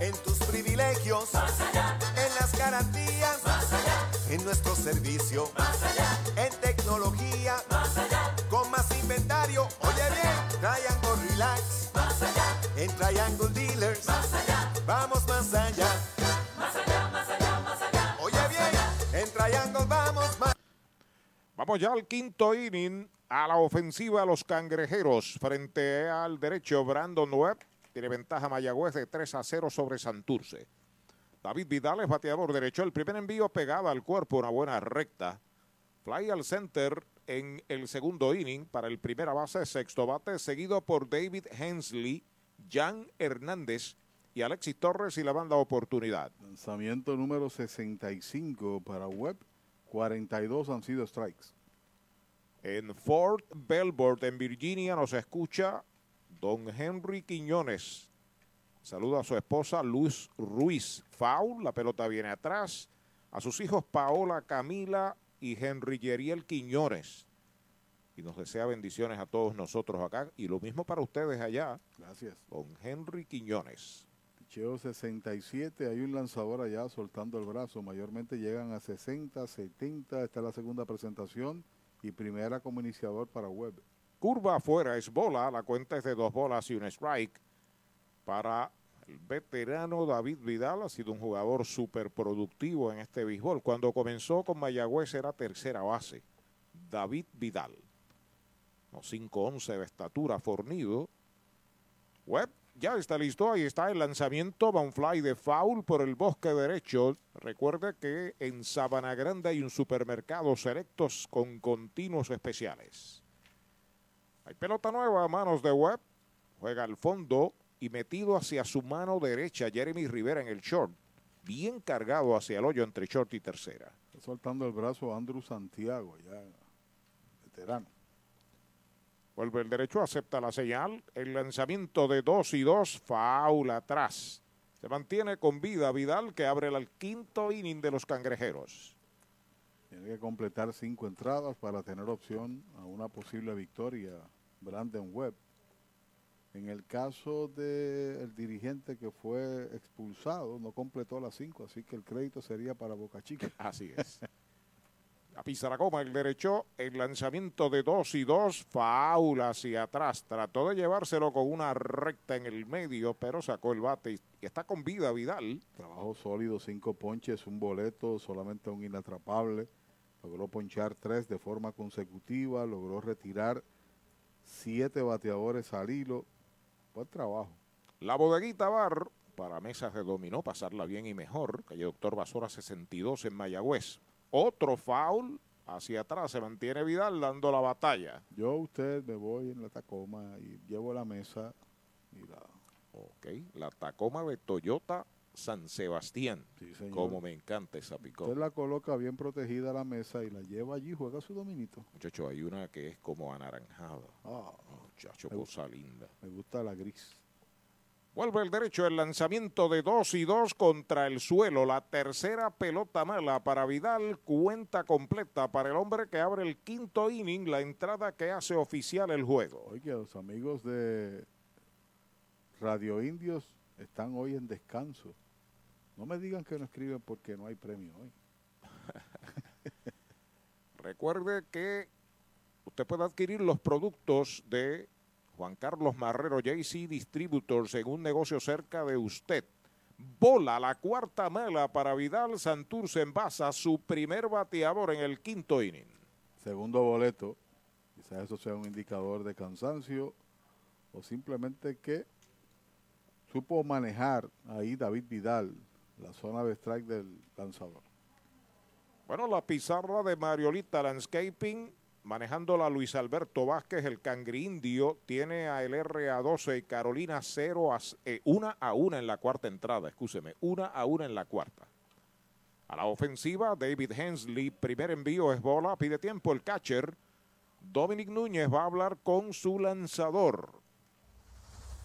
En tus privilegios, más allá. En las garantías, más allá. En nuestro servicio, más allá. En tecnología, más allá. Con más inventario Triangle Relax. Más allá. En Triangle Dealers. Más allá. Vamos más allá. Más allá, más allá, más allá. Oye bien, en Triangle vamos más. Vamos ya al quinto inning. A la ofensiva, los cangrejeros frente al derecho, Brandon Webb. Tiene ventaja Mayagüez de 3 a 0 sobre Santurce. David Vidal es bateador derecho. El primer envío pegada al cuerpo, una buena recta. Fly al center en el segundo inning para el primera base, sexto bate, seguido por David Hensley, Jan Hernández y Alexis Torres y la banda oportunidad. Lanzamiento número 65 para Webb. 42 han sido strikes. En Fort Belvoir, en Virginia, nos escucha don Henry Quiñones. Saluda a su esposa Luz Ruiz. Foul, la pelota viene atrás. A sus hijos Paola, Camila y Henry Yeriel Quiñones. Y nos desea bendiciones a todos nosotros acá. Y lo mismo para ustedes allá. Gracias. Don Henry Quiñones. Picheo 67, hay un lanzador allá soltando el brazo. Mayormente llegan a 60, 70. Esta es la segunda presentación y primera como iniciador para Webb. Curva afuera es bola. La cuenta es de dos bolas y un strike para el veterano David Vidal. Ha sido un jugador súper productivo en este béisbol. Cuando comenzó con Mayagüez era tercera base. David Vidal. No, 5'11 de estatura, fornido. Webb ya está listo. Ahí está el lanzamiento. Va un fly de foul por el bosque derecho. Recuerde que en Sabana Grande hay un supermercado selectos con continuos especiales. Hay pelota nueva a manos de Webb. Juega al fondo y metido hacia su mano derecha Jeremy Rivera en el short. Bien cargado hacia el hoyo entre short y tercera. Está soltando el brazo Andrew Santiago, ya veterano. Vuelve el derecho, acepta la señal. El lanzamiento de 2 y 2, faula atrás. Se mantiene con vida Vidal que abre el quinto inning de los cangrejeros. Tiene que completar cinco entradas para tener opción a una posible victoria Brandon Webb. En el caso del dirigente que fue expulsado, no completó las cinco, así que el crédito sería para Boca Chica. Así es. La goma, el derecho, el lanzamiento de 2 y 2, faula hacia atrás. Trató de llevárselo con una recta en el medio, pero sacó el bate y está con vida Vidal. Trabajo sólido, cinco ponches, un boleto, solamente un inatrapable. Logró ponchar tres de forma consecutiva, logró retirar siete bateadores al hilo. Buen trabajo. La bodeguita bar para mesas de dominó, pasarla bien y mejor. Calle Doctor Basora 62 en Mayagüez. Otro foul hacia atrás, se mantiene Vidal dando la batalla. Yo, usted, me voy en la Tacoma y llevo la mesa y la... Ok, la Tacoma de Toyota San Sebastián. Sí. Como me encanta esa picó. Usted la coloca bien protegida a la mesa y la lleva allí, juega su dominito. Muchacho, hay una que es como anaranjada. Ah, Muchacho, cosa linda. Me gusta la gris. Vuelve el derecho, el lanzamiento de 2 y 2 contra el suelo. La tercera pelota mala para Vidal, cuenta completa para el hombre que abre el quinto inning, la entrada que hace oficial el juego. Oye, los amigos de Radio Indios están hoy en descanso. No me digan que no escriben porque no hay premio hoy. Recuerde que usted puede adquirir los productos de Juan Carlos Marrero JC Distributors en un negocio cerca de usted. Bola la cuarta mala para Vidal Santurce en basa, su primer bateador en el quinto inning. Segundo boleto. Quizás eso sea un indicador de cansancio o simplemente que supo manejar ahí David Vidal la zona de strike del lanzador. Bueno, la pizarra de Mariolita Landscaping, manejándola Luis Alberto Vázquez, el cangri indio, tiene a el RA12 y Carolina 0 a 1 a 1 en la cuarta entrada, escúcheme, 1 a 1 en la cuarta. A la ofensiva, David Hensley, primer envío es bola, pide tiempo el catcher. Dominic Núñez va a hablar con su lanzador.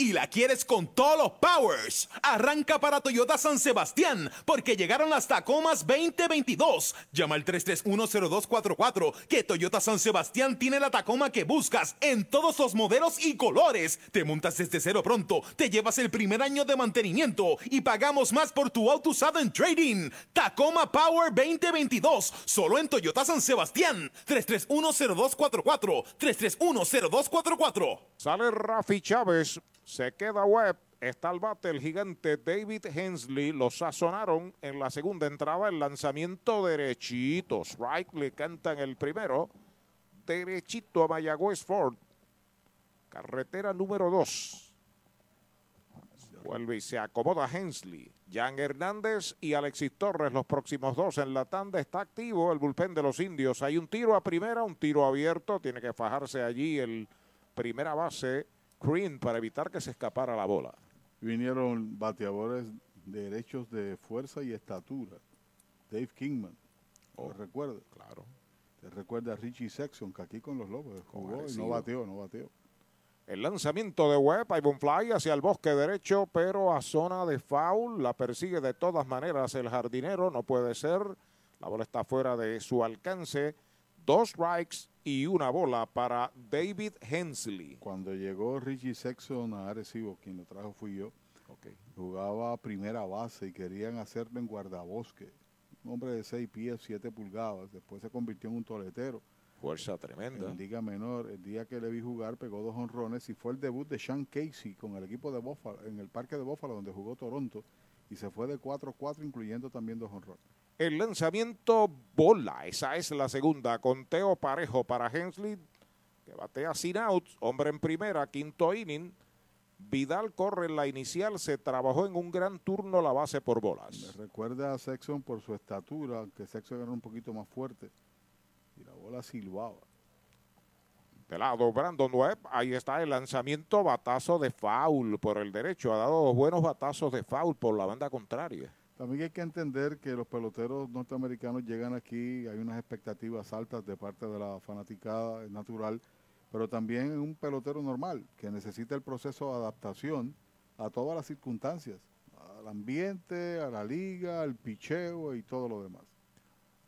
y la quieres con todos los powers, arranca para Toyota San Sebastián porque llegaron las Tacomas 2022. Llama al 3310244 que Toyota San Sebastián tiene la Tacoma que buscas en todos los modelos y colores. Te montas desde cero pronto, te llevas el primer año de mantenimiento y pagamos más por tu auto usado en trading. Tacoma Power 2022, solo en Toyota San Sebastián. 3310244 3310244. Sale Rafi Chávez, se queda web. Está al bate el gigante David Hensley. Lo sazonaron en la segunda entrada. El lanzamiento derechito. Strike le cantan el primero. Derechito a Mayagüez Ford. Carretera número 2. Vuelve y se acomoda Hensley. Jan Hernández y Alexis Torres, los próximos dos en la tanda. Está activo el bullpen de los indios. Hay un tiro a primera, un tiro abierto. Tiene que fajarse allí el primera base, Green, para evitar que se escapara la bola. Vinieron bateadores derechos de fuerza y estatura. Dave Kingman. ¿Lo recuerda? Claro. Te recuerda a Richie Sexton, que aquí con los Lobos jugó y no bateó, no bateó. El lanzamiento de Webb, hay un fly hacia el bosque derecho, pero a zona de foul. La persigue de todas maneras el jardinero, no puede ser. La bola está fuera de su alcance. Dos strikes y una bola para David Hensley. Cuando llegó Richie Sexton a Arecibo, quien lo trajo fui yo, jugaba a primera base y querían hacerlo en guardabosque. Un hombre de 6 pies, 7 pulgadas. Después se convirtió en un toletero. Fuerza tremenda. En Liga Menor, el día que le vi jugar, pegó dos honrones y fue el debut de Sean Casey con el equipo de Buffalo, en el parque de Buffalo, donde jugó Toronto, y se fue de 4-4, incluyendo también dos honrones. El lanzamiento bola, esa es la segunda. Conteo parejo para Hensley, que batea sin outs. Hombre en primera, quinto inning. Vidal corre en la inicial, se trabajó en un gran turno la base por bolas. Me recuerda a Sexton por su estatura, aunque Sexton era un poquito más fuerte. Y la bola silbaba. De lado, Brandon Webb, ahí está el lanzamiento, batazo de foul por el derecho. Ha dado dos buenos batazos de foul por la banda contraria. También hay que entender que los peloteros norteamericanos llegan aquí, hay unas expectativas altas de parte de la fanaticada, natural, pero también un pelotero normal que necesita el proceso de adaptación a todas las circunstancias, al ambiente, a la liga, al picheo y todo lo demás.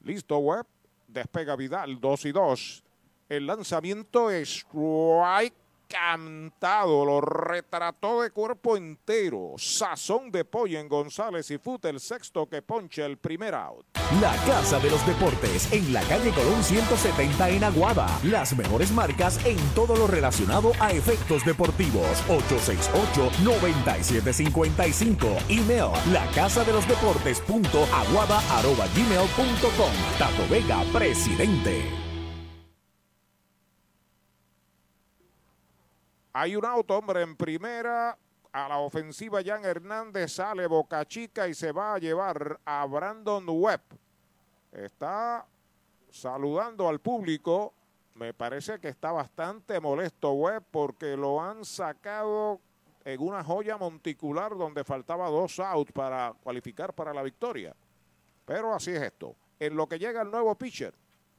Listo, Webb. Despega Vidal, 2 y 2. El lanzamiento es strike cantado. Lo retrató de cuerpo entero. Sazón de pollo en González y Fute, el sexto que ponche el primer out. La Casa de los Deportes en la calle Colón 170 en Aguada. Las mejores marcas en todo lo relacionado a efectos deportivos. 868-9755. Email la casa de los deportes punto aguada arroba gmail punto com. Tato Vega, presidente. Hay un auto, hombre, en primera. A la ofensiva, Jan Hernández sale Boca Chica y se va a llevar a Brandon Webb. Está saludando al público. Me parece que está bastante molesto Webb porque lo han sacado en una joya monticular donde faltaba dos outs para cualificar para la victoria. Pero así es esto. En lo que llega el nuevo pitcher,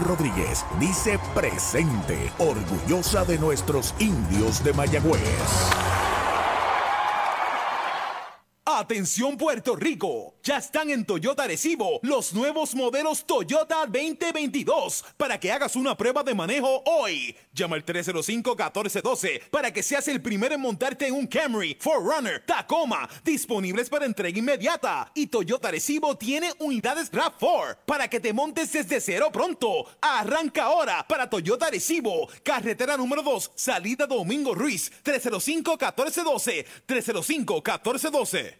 Rodríguez dice presente, orgullosa de nuestros indios de Mayagüez. Atención Puerto Rico, ya están en Toyota Recibo los nuevos modelos Toyota 2022 para que hagas una prueba de manejo hoy. Llama al 305-1412 para que seas el primero en montarte en un Camry, Forerunner, Tacoma, disponibles para entrega inmediata. Y Toyota Recibo tiene unidades RAV4 para que te montes desde cero pronto. Arranca ahora para Toyota Recibo, carretera número 2, salida Domingo Ruiz, 305-1412, 305-1412.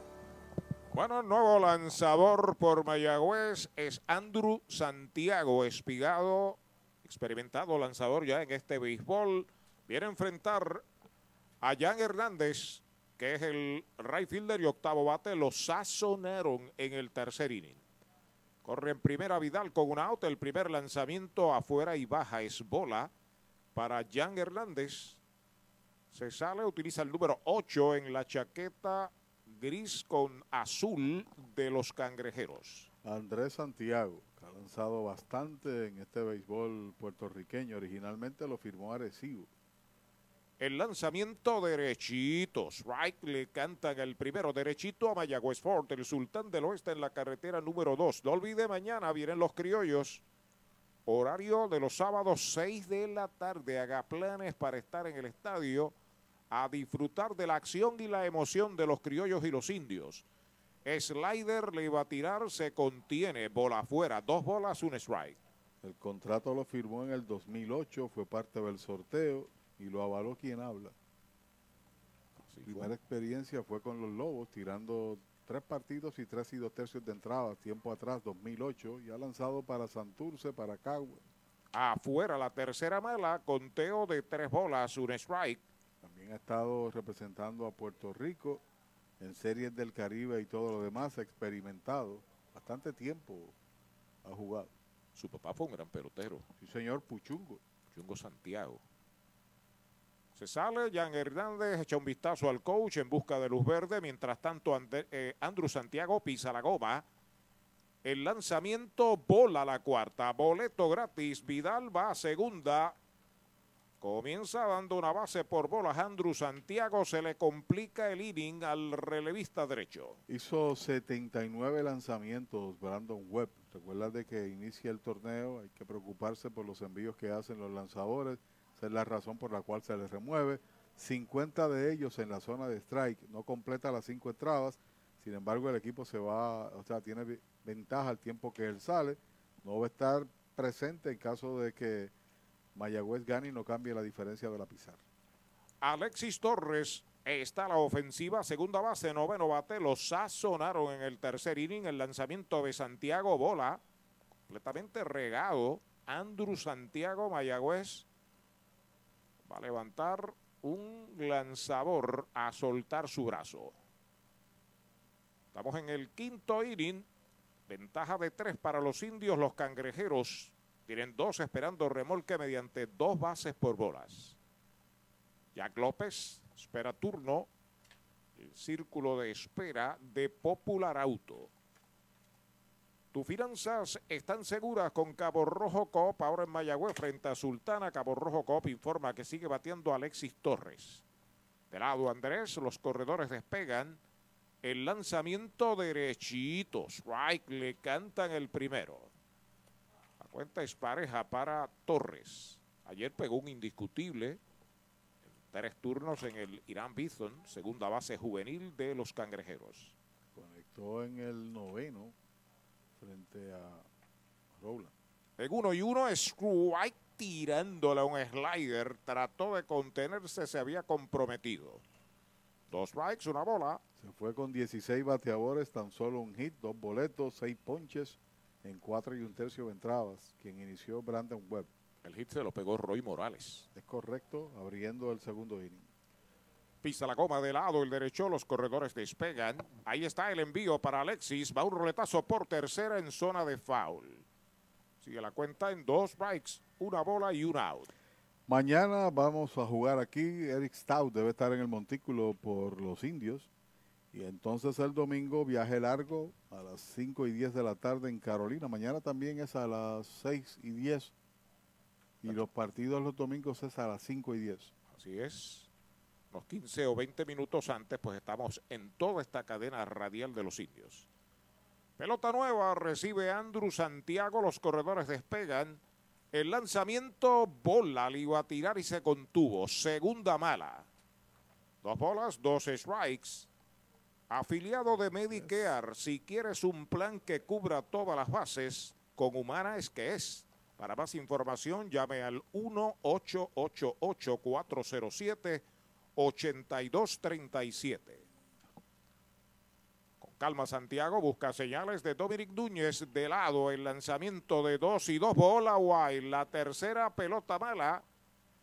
Bueno, el nuevo lanzador por Mayagüez es Andrew Santiago Espigado, experimentado lanzador ya en este béisbol. Viene a enfrentar a Jan Hernández, que es el right fielder y octavo bate. Lo sazonaron en el tercer inning. Corre en primera Vidal con un out. El primer lanzamiento afuera y baja es bola para Jan Hernández. Se sale, utiliza el número 8 en la chaqueta gris con azul de los cangrejeros. Andrés Santiago, que ha lanzado bastante en este béisbol puertorriqueño. Originalmente lo firmó Arecibo. El lanzamiento derechito. Strike le cantan el primero derechito a Mayagüez Ford, el sultán del oeste en la carretera número 2. No olvide, mañana vienen los criollos. Horario de los sábados 6 de la tarde. Haga planes para estar en el estadio a disfrutar de la acción y la emoción de los criollos y los indios. Slider le iba a tirar, se contiene, bola afuera, dos bolas, un strike. El contrato lo firmó en el 2008, fue parte del sorteo y lo avaló quien habla. Su primera experiencia fue con los Lobos, tirando tres partidos y tres y dos tercios de entrada, tiempo atrás, 2008, y ha lanzado para Santurce, para Cagua. Afuera la tercera mala, conteo de tres bolas, un strike. También ha estado representando a Puerto Rico en series del Caribe y todo lo demás, ha experimentado. Bastante tiempo ha jugado. Su papá fue un gran pelotero. Sí, señor Puchungo. Puchungo Santiago. Se sale, Jan Hernández echa un vistazo al coach en busca de luz verde. Mientras tanto, eh, Andrew Santiago pisa la goma. El lanzamiento bola la cuarta. Boleto gratis. Vidal va a segunda. Comienza dando una base por bolas. Andrew Santiago se le complica el inning al relevista derecho. Hizo 79 lanzamientos Brandon Webb. Recuerda de que inicia el torneo, hay que preocuparse por los envíos que hacen los lanzadores. Esa es la razón por la cual se les remueve. 50 de ellos en la zona de strike. No completa las cinco entradas. Sin embargo, el equipo se va, o sea, tiene ventaja al tiempo que él sale. No va a estar presente en caso de que Mayagüez gane y no cambie la diferencia de la pizarra. Alexis Torres está la ofensiva, segunda base, noveno bate. Lo sazonaron en el tercer inning. El lanzamiento de Santiago Bola, completamente regado. Andrew Santiago Mayagüez va a levantar un lanzador a soltar su brazo. Estamos en el quinto inning. Ventaja de tres para los indios. Los cangrejeros tienen dos esperando remolque mediante dos bases por bolas. Jack López espera turno. El círculo de espera de Popular Auto. Tus finanzas están seguras con Cabo Rojo Coop. Ahora en Mayagüez frente a Sultana. Cabo Rojo Coop informa que sigue bateando Alexis Torres. De lado Andrés, los corredores despegan. El lanzamiento derechito. Strike le cantan el primero. Cuenta es pareja para Torres. Ayer pegó un indiscutible. Tres turnos en el Irán Bison, segunda base juvenil de los cangrejeros. Conectó en el noveno frente a Rowland. En uno y uno, Strike tirándole a un slider. Trató de contenerse, se había comprometido. Dos strikes, una bola. Se fue con 16 bateadores, tan solo un hit, dos boletos, seis ponches en cuatro y un tercio de entradas, quien inició Brandon Webb. El hit se lo pegó Roy Morales. Es correcto, abriendo el segundo inning. Pisa la goma de lado, el derecho, los corredores despegan. Ahí está el envío para Alexis. Va un roletazo por tercera en zona de foul. Sigue la cuenta en dos strikes, una bola y un out. Mañana vamos a jugar aquí. Eric Stout debe estar en el montículo por los indios. Y entonces el domingo viaje largo a las 5 y 10 de la tarde en Carolina. Mañana también es a las 6 y 10. Y los partidos los domingos es a las 5 y 10. Así es. Unos 15 o 20 minutos antes, pues estamos en toda esta cadena radial de los indios. Pelota nueva, recibe Andrew Santiago, los corredores despegan. El lanzamiento, bola, le iba a tirar y se contuvo. Segunda mala. Dos bolas, dos strikes. Afiliado de Medicare, si quieres un plan que cubra todas las bases, con Humana es que es. Para más información, llame al 1-888-407-8237. Con calma, Santiago busca señales de Dominic Núñez de lado. El lanzamiento de dos y dos bola wild. La tercera pelota mala.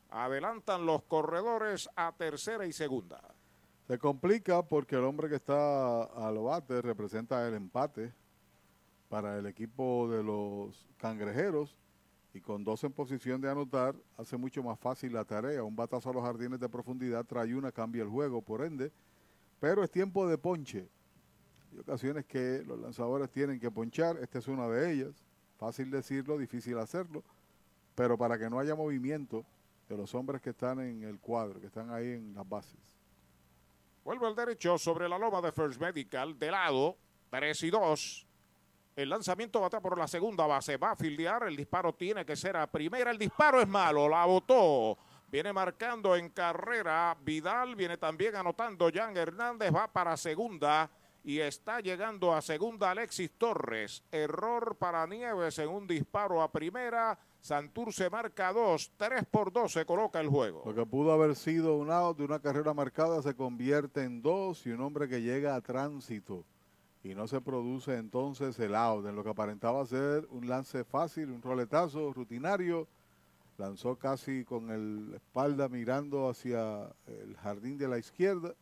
Adelantan los corredores a tercera y segunda. Se complica porque el hombre que está al bate representa el empate para el equipo de los cangrejeros y con dos en posición de anotar hace mucho más fácil la tarea. Un batazo a los jardines de profundidad trae una, cambia el juego, por ende, pero es tiempo de ponche. Hay ocasiones que los lanzadores tienen que ponchar, esta es una de ellas. Fácil decirlo, difícil hacerlo, pero para que no haya movimiento de los hombres que están en el cuadro, que están ahí en las bases. Vuelve al derecho sobre la loma de First Medical, de lado, 3 y 2. El lanzamiento bata por la segunda base, va a fildear, el disparo tiene que ser a primera, el disparo es malo, la botó. Viene marcando en carrera Vidal, viene también anotando Jan Hernández, va para segunda y está llegando a segunda Alexis Torres. Error para Nieves en un disparo a primera. Santurce marca dos, tres por dos se coloca el juego. Lo que pudo haber sido un out de una carrera marcada se convierte en dos y un hombre que llega a tránsito y no se produce entonces el out en lo que aparentaba ser un lance fácil, un roletazo rutinario. Lanzó casi con el- espalda mirando hacia el jardín de la izquierda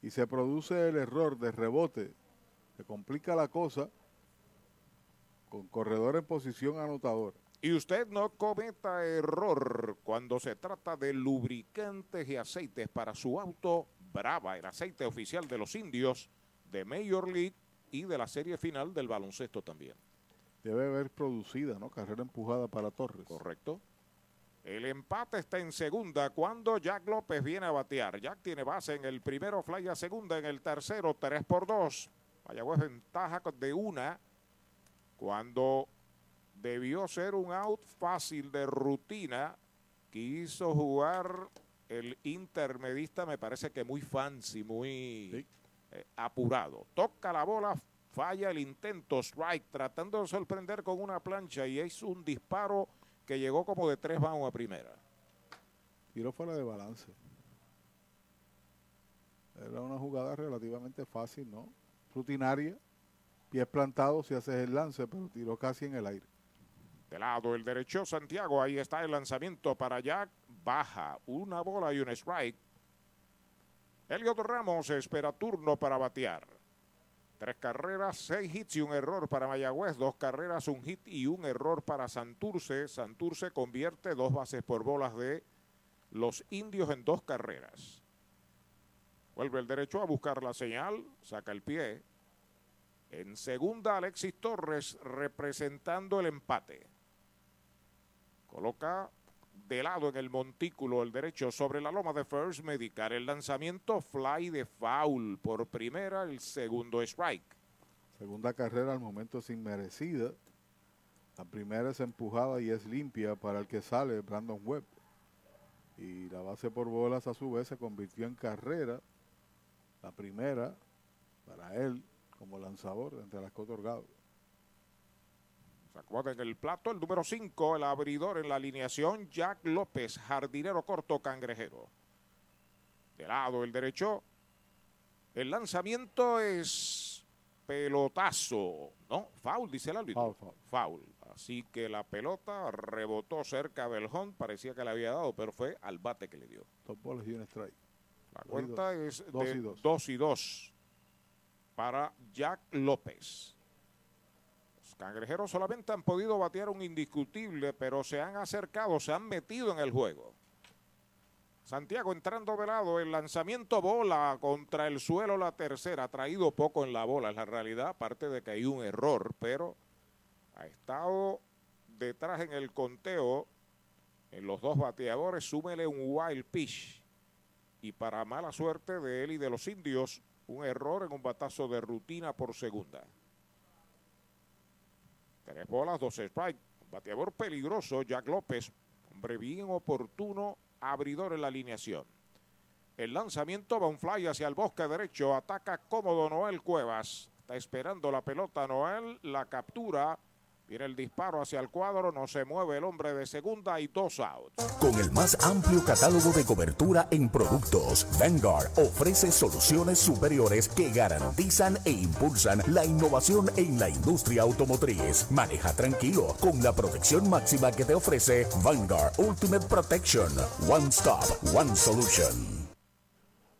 y se produce el error de rebote. Se complica la cosa con corredor en posición anotadora. Y usted no cometa error cuando se trata de lubricantes y aceites para su auto. Brava, el aceite oficial de los indios, de Major League y de la serie final del baloncesto también. Debe haber producida, ¿no? Carrera empujada para Torres. Correcto. El empate está en segunda cuando Jack López viene a batear. Jack tiene base en el primero, fly a segunda, en el tercero, 3 por 2. Mayagüez ventaja de una cuando debió ser un out fácil de rutina. Quiso jugar el intermedista, me parece que muy fancy, muy eh, apurado. Toca la bola, falla el intento, strike, tratando de sorprender con una plancha y es un disparo que llegó como de tres vamos a primera. Tiro fuera de balance. Era una jugada relativamente fácil, ¿no? Rutinaria. Pies plantados si haces el lance, pero tiró casi en el aire. De lado el derecho Santiago, ahí está el lanzamiento para Jack, baja una bola y un strike. Elliot Ramos espera turno para batear. Tres carreras, seis hits y un error para Mayagüez. Dos carreras, un hit y un error para Santurce. Santurce convierte dos bases por bolas de los indios en dos carreras. Vuelve el derecho a buscar la señal, saca el pie. En segunda, Alexis Torres representando el empate. Coloca de lado en el montículo el derecho sobre la loma de First Medical. El lanzamiento fly de foul por primera, el segundo strike. Segunda carrera al momento es inmerecida. La primera es empujada y es limpia para el que sale, Brandon Webb. Y la base por bolas a su vez se convirtió en carrera. La primera para él como lanzador entre las que. Acomoda en el plato el número 5, el abridor en la alineación, Jack López, jardinero corto cangrejero. De lado el derecho. El lanzamiento es pelotazo, ¿no? Foul, dice el árbitro. Foul, Foul. Así que la pelota rebotó cerca del home, parecía que le había dado, pero fue al bate que le dio. Dos bolas y un strike. La cuenta es Dos de y dos. 2 y 2 para Jack López. Cangrejeros solamente han podido batear un indiscutible, pero se han acercado, se han metido en el juego. Santiago entrando de lado, el lanzamiento bola contra el suelo, la tercera, ha traído poco en la bola, es la realidad, aparte de que hay un error, pero ha estado detrás en el conteo en los dos bateadores, súmele un wild pitch. Y para mala suerte de él y de los indios, un error en un batazo de rutina por segunda. Tres bolas, dos strikes. Bateador peligroso, Jack López. Hombre bien oportuno, abridor en la alineación. El lanzamiento va un fly hacia el bosque derecho. Ataca cómodo Noel Cuevas. Está esperando la pelota Noel. La captura. Viene el disparo hacia el cuadro. No se mueve el hombre de segunda y dos outs. Con el más amplio catálogo de cobertura en productos, Vanguard ofrece soluciones superiores que garantizan e impulsan la innovación en la industria automotriz. Maneja tranquilo con la protección máxima que te ofrece Vanguard Ultimate Protection. One Stop, One Solution.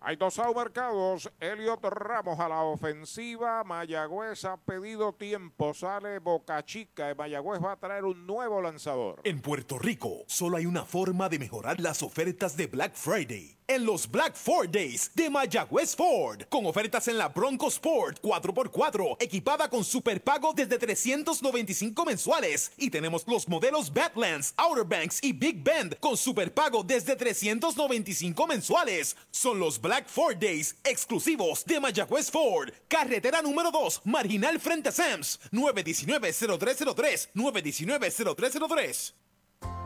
Hay dos marcados. Elliot Ramos a la ofensiva. Mayagüez ha pedido tiempo. Sale Boca Chica. Mayagüez va a traer un nuevo lanzador. En Puerto Rico, solo hay una forma de mejorar las ofertas de Black Friday. En los Black Ford Days de Mayagüez Ford, con ofertas en la Bronco Sport 4x4, equipada con superpago desde 395 mensuales. Y tenemos los modelos Badlands, Outer Banks y Big Bend con superpago desde 395 mensuales. Son los Black Ford Days exclusivos de Mayagüez Ford. Carretera número 2, marginal frente a Sams, 919-0303, 919-0303.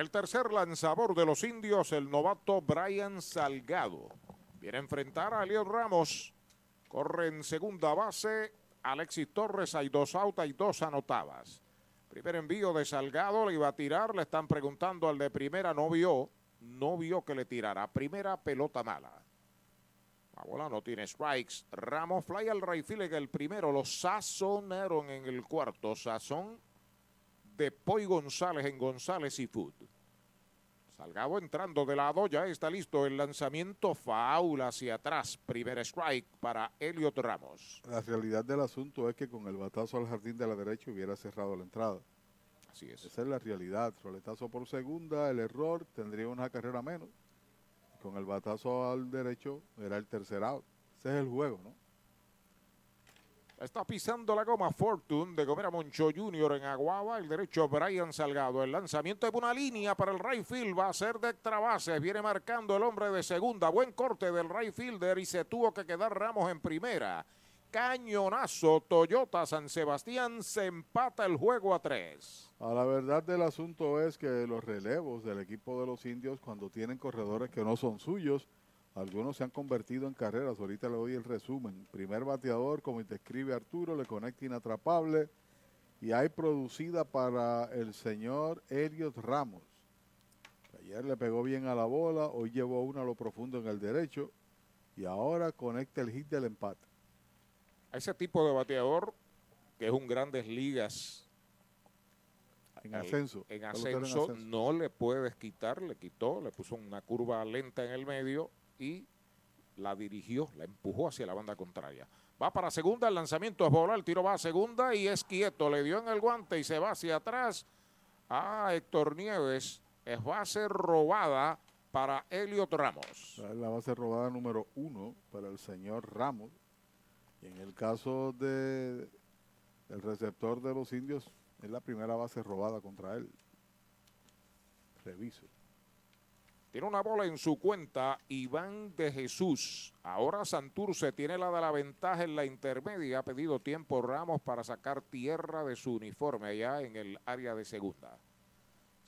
El tercer lanzador de los indios, el novato Brian Salgado. Viene a enfrentar a León Ramos. Corre en segunda base. Alexis Torres, hay dos autas y dos anotadas. Primer envío de Salgado, le iba a tirar. Le están preguntando al de primera, no vio. No vio que le tirara. Primera pelota mala. La bola no tiene strikes. Ramos fly al right en el primero. Los sazonaron en el cuarto. Sazón de Poy González en González y Food. Salgado entrando de lado, ya está listo el lanzamiento faula hacia atrás. Primer strike para Elliot Ramos. La realidad del asunto es que con el batazo al jardín de la derecha hubiera cerrado la entrada. Así es. Esa es la realidad. Roletazo por segunda, el error, tendría una carrera menos. Con el batazo al derecho era el tercer out. Ese es el juego, ¿no? Está pisando la goma Fortune de Gomera Moncho Jr. en Aguaba. El derecho Brian Salgado. El lanzamiento es una línea para el right field. Va a ser de extra base. Viene marcando el hombre de segunda. Buen corte del right fielder y se tuvo que quedar Ramos en primera. Cañonazo Toyota San Sebastián. Se empata el juego a tres. A la verdad del asunto es que los relevos del equipo de los indios, cuando tienen corredores que no son suyos, algunos se han convertido en carreras. Ahorita le doy el resumen. Primer bateador, como describe Arturo, le conecta inatrapable. Y hay producida para el señor Elliot Ramos. Ayer le pegó bien a la bola, hoy llevó una a lo profundo en el derecho. Y ahora conecta el hit del empate. A ese tipo de bateador, que es un grandes ligas. En ascenso. En ascenso. no le puedes quitar, le quitó, le puso una curva lenta en el medio y la dirigió, la empujó hacia la banda contraria. Va para segunda, el lanzamiento es bola, el tiro va a segunda y es quieto, le dio en el guante y se va hacia atrás a Héctor Nieves. Es base robada para Elliot Ramos. La base robada número uno para el señor Ramos. Y en el caso de el receptor de los indios, es la primera base robada contra él. Reviso. Tiene una bola en su cuenta Iván de Jesús. Ahora Santurce tiene la de la ventaja en la intermedia. Ha pedido tiempo Ramos para sacar tierra de su uniforme allá en el área de segunda.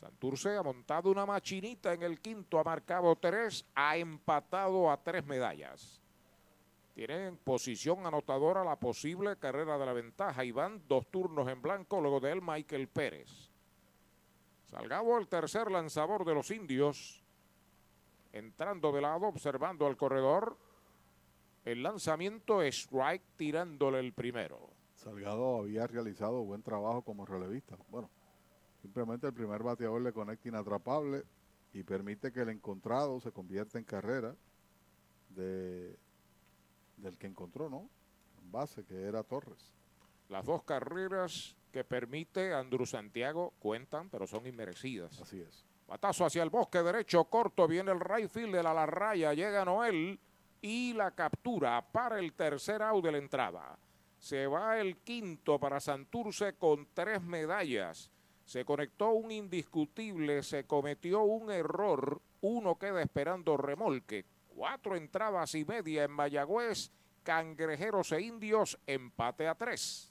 Santurce ha montado una machinita en el quinto, ha marcado tres, ha empatado a tres medallas. Tiene en posición anotadora la posible carrera de la ventaja. Iván, dos turnos en blanco, luego de él Michael Pérez. Salgado el tercer lanzador de los indios. Entrando de lado, observando al corredor. El lanzamiento es strike tirándole el primero. Salgado había realizado buen trabajo como relevista. Bueno, simplemente el primer bateador le conecta inatrapable y permite que el encontrado se convierta en carrera de, del que encontró, ¿no? En base, que era Torres. Las dos carreras que permite Andrew Santiago cuentan, pero son inmerecidas. Así es. Batazo hacia el bosque derecho, corto, viene el right fielder la raya, llega Noel y la captura para el tercer out de la entrada. Se va el quinto para Santurce con tres medallas. Se conectó un indiscutible, se cometió un error, uno queda esperando remolque. Cuatro entradas y media en Mayagüez, Cangrejeros e Indios, empate a tres.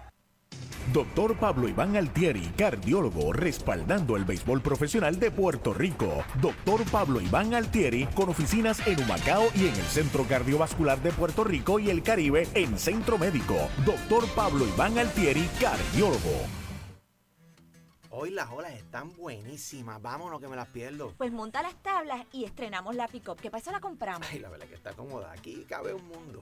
Doctor Pablo Iván Altieri, cardiólogo, respaldando el béisbol profesional de Puerto Rico. Doctor Pablo Iván Altieri, con oficinas en Humacao y en el Centro Cardiovascular de Puerto Rico y el Caribe en Centro Médico. Doctor Pablo Iván Altieri, cardiólogo. Hoy las olas están buenísimas. Vámonos que me las pierdo. Pues monta las tablas y estrenamos la pick-up, que para eso la compramos. Ay, la verdad que está cómoda. Aquí cabe un mundo.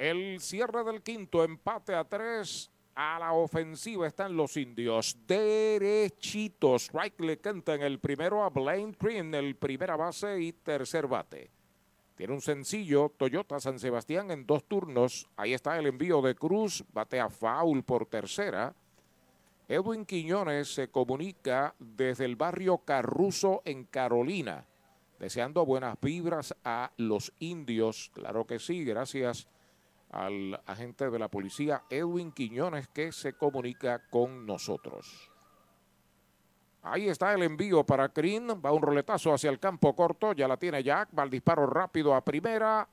El cierre del quinto, empate a tres. A la ofensiva están los indios. Derechitos. Strike le canta en el primero a Blaine Green, el primera base y tercer bate. Tiene un sencillo Toyota San Sebastián en dos turnos. Ahí está el envío de Cruz. Batea foul por tercera. Edwin Quiñones se comunica desde el barrio Carruso en Carolina. Deseando buenas vibras a los indios. Claro que sí, gracias al agente de la policía Edwin Quiñones que se comunica con nosotros. Ahí está el envío para Green. Va un roletazo hacia el campo corto. Ya la tiene Jack. Va el disparo rápido a primera.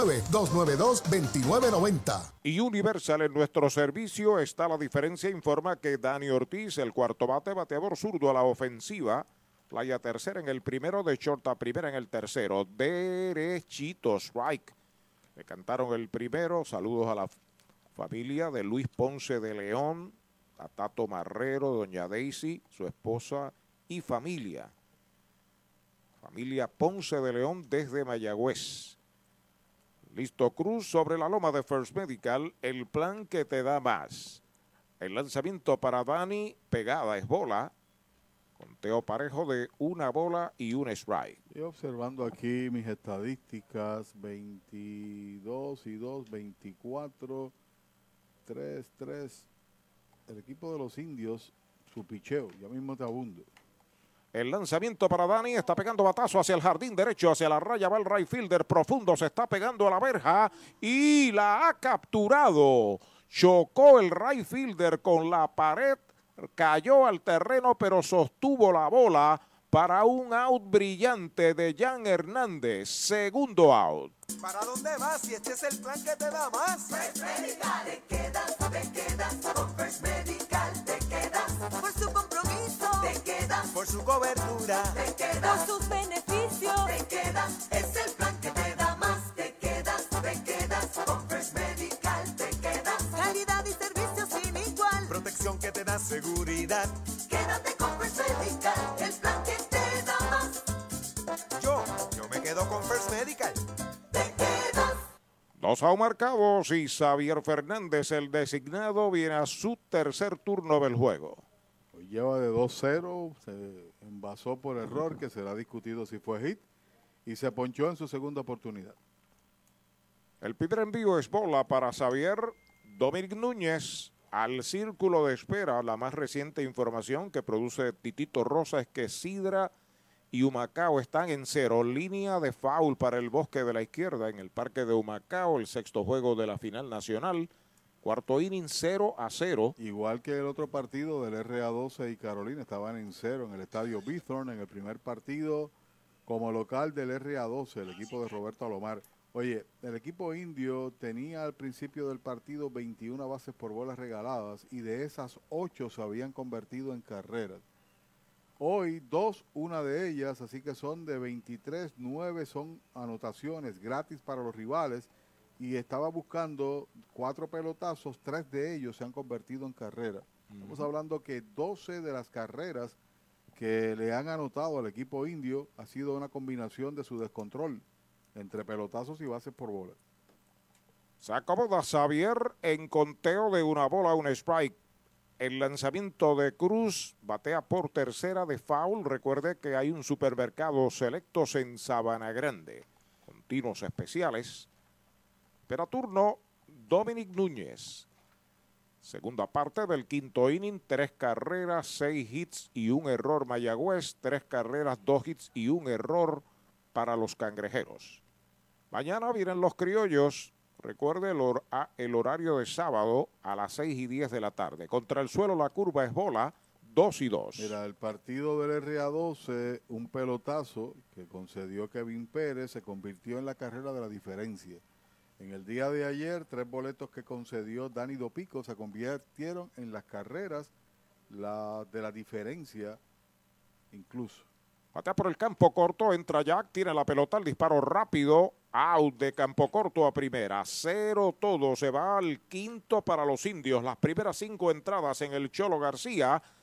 939-292-2990. Y Universal en nuestro servicio está la diferencia. Informa que Dani Ortiz, el cuarto bate, bateador zurdo a la ofensiva. Playa tercera en el primero, de short a primera en el tercero. Derechito, strike. Le cantaron el primero. Saludos a la familia de Luis Ponce de León, a Tato Marrero, doña Daisy, su esposa y familia. Familia Ponce de León desde Mayagüez. Listo Cruz sobre la loma de First Medical, el plan que te da más. El lanzamiento para Dani, pegada es bola. Conteo parejo de una bola y un strike. Estoy observando aquí mis estadísticas, 22 y 2, 24, 3, 3. El equipo de los indios, su picheo, ya mismo te abundo. El lanzamiento para Dani está pegando batazo hacia el jardín derecho, hacia la raya va el right fielder profundo, se está pegando a la verja y la ha capturado. Chocó el right fielder con la pared, cayó al terreno pero sostuvo la bola para un out brillante de Jan Hernández. Segundo out. ¿Para dónde vas si este es el plan que te da más? First Medical, te quedas, te quedas. Con First Medical te quedas. Por su compromiso, te quedas. Por su cobertura, te quedas. Por sus beneficios, te quedas. Es el plan que te da más. Te quedas, te quedas. Con First Medical te quedas. Calidad y servicio sin igual. protección que te da seguridad. Quédate con First Medical, el plan que te da más. Yo, yo me quedo con First Medical. Dos out marcados y Xavier Fernández, el designado, viene a su tercer turno del juego. Lleva de 2-0, se envasó por error, que será discutido si fue hit, y se ponchó en su segunda oportunidad. El primer envío es bola para Xavier Dominic Núñez al círculo de espera. La más reciente información que produce Titito Rosa es que Sidra y Humacao están en cero. Línea de foul para el bosque de la izquierda en el parque de Humacao, el sexto juego de la final nacional. Cuarto inning 0 a 0. Igual que el otro partido del RA12 y Carolina estaban en cero en el estadio Bithorn en el primer partido como local del RA12, el equipo de Roberto Alomar. Oye, el equipo indio tenía al principio del partido 21 bases por bolas regaladas y de esas 8 se habían convertido en carreras. Hoy dos, una de ellas, así que son de 23, 9 son anotaciones gratis para los rivales y estaba buscando cuatro pelotazos, tres de ellos se han convertido en carrera. Estamos hablando que 12 de las carreras que le han anotado al equipo indio ha sido una combinación de su descontrol entre pelotazos y bases por bola. Se acomoda Xavier en conteo de una bola, un strike. El lanzamiento de Cruz batea por tercera de foul. Recuerde que hay un supermercado selectos en Sabana Grande. Continuos especiales. Pero a turno Dominic Núñez. Segunda parte del quinto inning, tres carreras, seis hits y un error Mayagüez, tres carreras, dos hits y un error para los cangrejeros. Mañana vienen los criollos. Recuerde el, horario de sábado a las 6 y 10 de la tarde. Contra el suelo la curva es bola, 2 y 2. Mira, el partido del RA12, un pelotazo que concedió Kevin Pérez, se convirtió en la carrera de la diferencia. En el día de ayer, tres boletos que concedió Dani Dopico se convirtieron en las carreras la, de la diferencia incluso. Batea por el campo corto, entra Jack, tiene la pelota, el disparo rápido, out de campo corto a primera, cero todo, se va al quinto para los indios, las primeras cinco entradas en el Cholo García,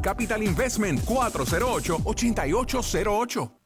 Capital Investment 408-8808.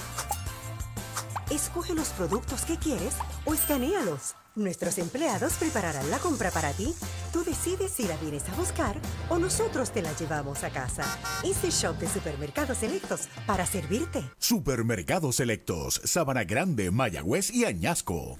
Escoge los productos que quieres o escanealos. Nuestros empleados prepararán la compra para ti. Tú decides si la vienes a buscar o nosotros te la llevamos a casa. Easy Shop de Supermercados Selectos para servirte. Supermercados Selectos, Sabana Grande, Mayagüez y Añasco.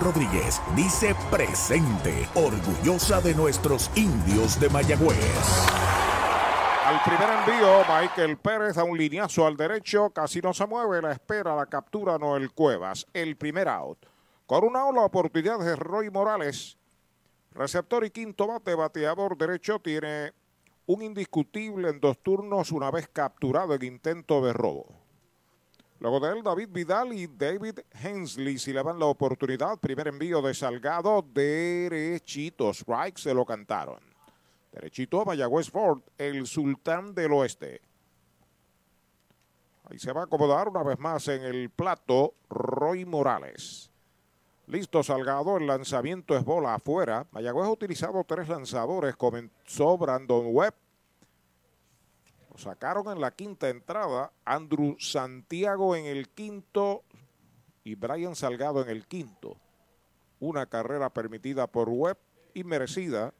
Rodríguez dice presente, orgullosa de nuestros indios de Mayagüez. Al primer envío, Michael Pérez da un lineazo al derecho, casi no se mueve, la espera, la captura Noel Cuevas. El primer out. Con una out, la oportunidad de Roy Morales. Receptor y quinto bate, bateador derecho, tiene un indiscutible en dos turnos una vez capturado en intento de robo. Luego de él, David Vidal y David Hensley si le dan la oportunidad. Primer envío de Salgado, derechito. Strike se lo cantaron. Derechito a Mayagüez Ford, el sultán del oeste. Ahí se va a acomodar una vez más en el plato Roy Morales. Listo Salgado, el lanzamiento es bola afuera. Mayagüez ha utilizado tres lanzadores. Comenzó Brandon Webb. Sacaron en la quinta entrada. Andrew Santiago en el quinto y Brian Salgado en el quinto. Una carrera permitida por Webb y merecida.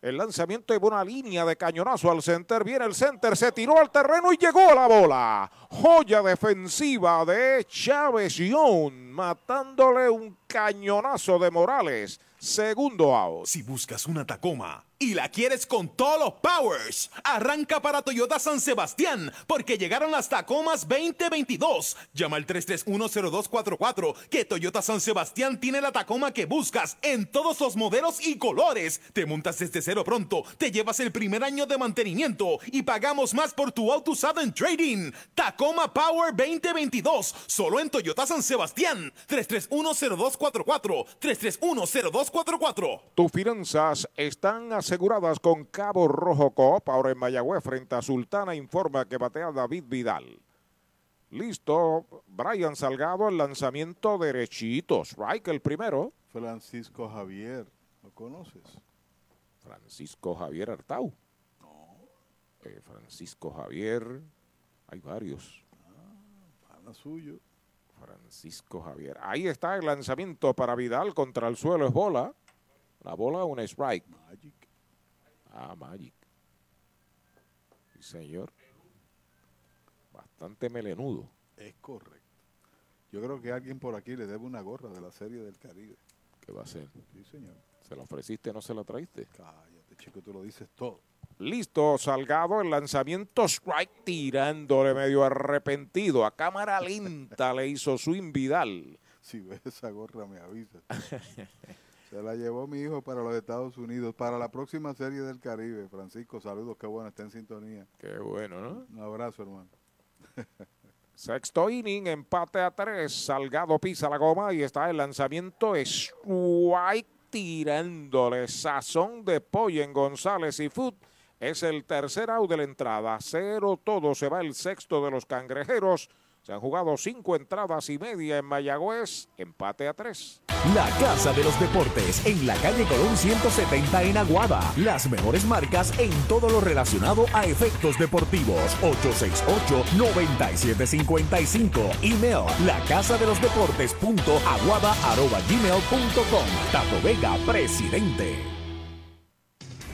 El lanzamiento de una línea de cañonazo al center. Viene el center, se tiró al terreno y llegó la bola. Joya defensiva de Chávez Young, matándole un cañonazo de Morales. Segundo out. Si buscas una Tacoma, y la quieres con todos los powers. Arranca para Toyota San Sebastián porque llegaron las Tacomas 2022. Llama al 3310244 que Toyota San Sebastián tiene la Tacoma que buscas en todos los modelos y colores. Te montas desde cero pronto, te llevas el primer año de mantenimiento y pagamos más por tu auto usado en trading. Tacoma Power 2022, solo en Toyota San Sebastián. 3310244 3310244. Tus finanzas están aseguradas con Cabo Rojo Coop. Ahora en Mayagüez, frente a Sultana, informa que batea David Vidal. Listo, Brian Salgado, el lanzamiento derechito. Strike el primero. Francisco Javier, ¿lo conoces? Francisco Javier Artau. Eh, Francisco Javier, hay varios. Pana suyo. Francisco Javier. Ahí está el lanzamiento para Vidal contra el suelo, es bola. La bola, un strike. Magic. Ah, Magic. Sí, señor. Bastante melenudo. Es correcto. Yo creo que alguien por aquí le debe una gorra de la Serie del Caribe. ¿Qué va a ser? Sí, señor. ¿Se la ofreciste no se la traíste? Cállate, chico, tú lo dices todo. Listo, Salgado, el lanzamiento strike tirándole medio arrepentido. A cámara lenta le hizo swing Vidal. Si ves esa gorra, me avisa. Se la llevó mi hijo para los Estados Unidos, para la próxima serie del Caribe. Francisco, saludos, qué bueno, está en sintonía. Qué bueno, ¿no? Un abrazo, hermano. Sexto inning, empate a tres. Salgado pisa la goma y está el lanzamiento strike tirándole sazón de pollo en González y Food. Es el tercer out de la entrada. Cero todo. Se va el sexto de los cangrejeros. Se han jugado cinco entradas y media en Mayagüez. Empate a tres. La Casa de los Deportes en la calle Colón 170 en Aguada. Las mejores marcas en todo lo relacionado a efectos deportivos. 868-9755. Email la casa de los deportes punto aguada arroba gmail punto com. Tato Vega, presidente.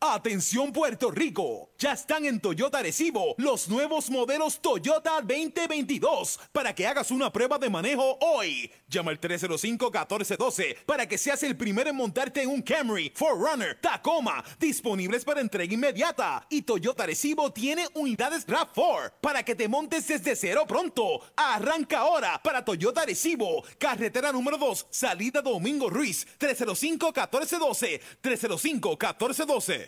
Atención Puerto Rico, ya están en Toyota Recibo los nuevos modelos Toyota 2022 para que hagas una prueba de manejo hoy. Llama al 305-1412 para que seas el primero en montarte en un Camry, 4Runner, Tacoma, disponibles para entrega inmediata. Y Toyota Recibo tiene unidades RAV4 para que te montes desde cero pronto. Arranca ahora para Toyota Recibo, carretera número 2, salida Domingo Ruiz, 305-1412, 305-1412.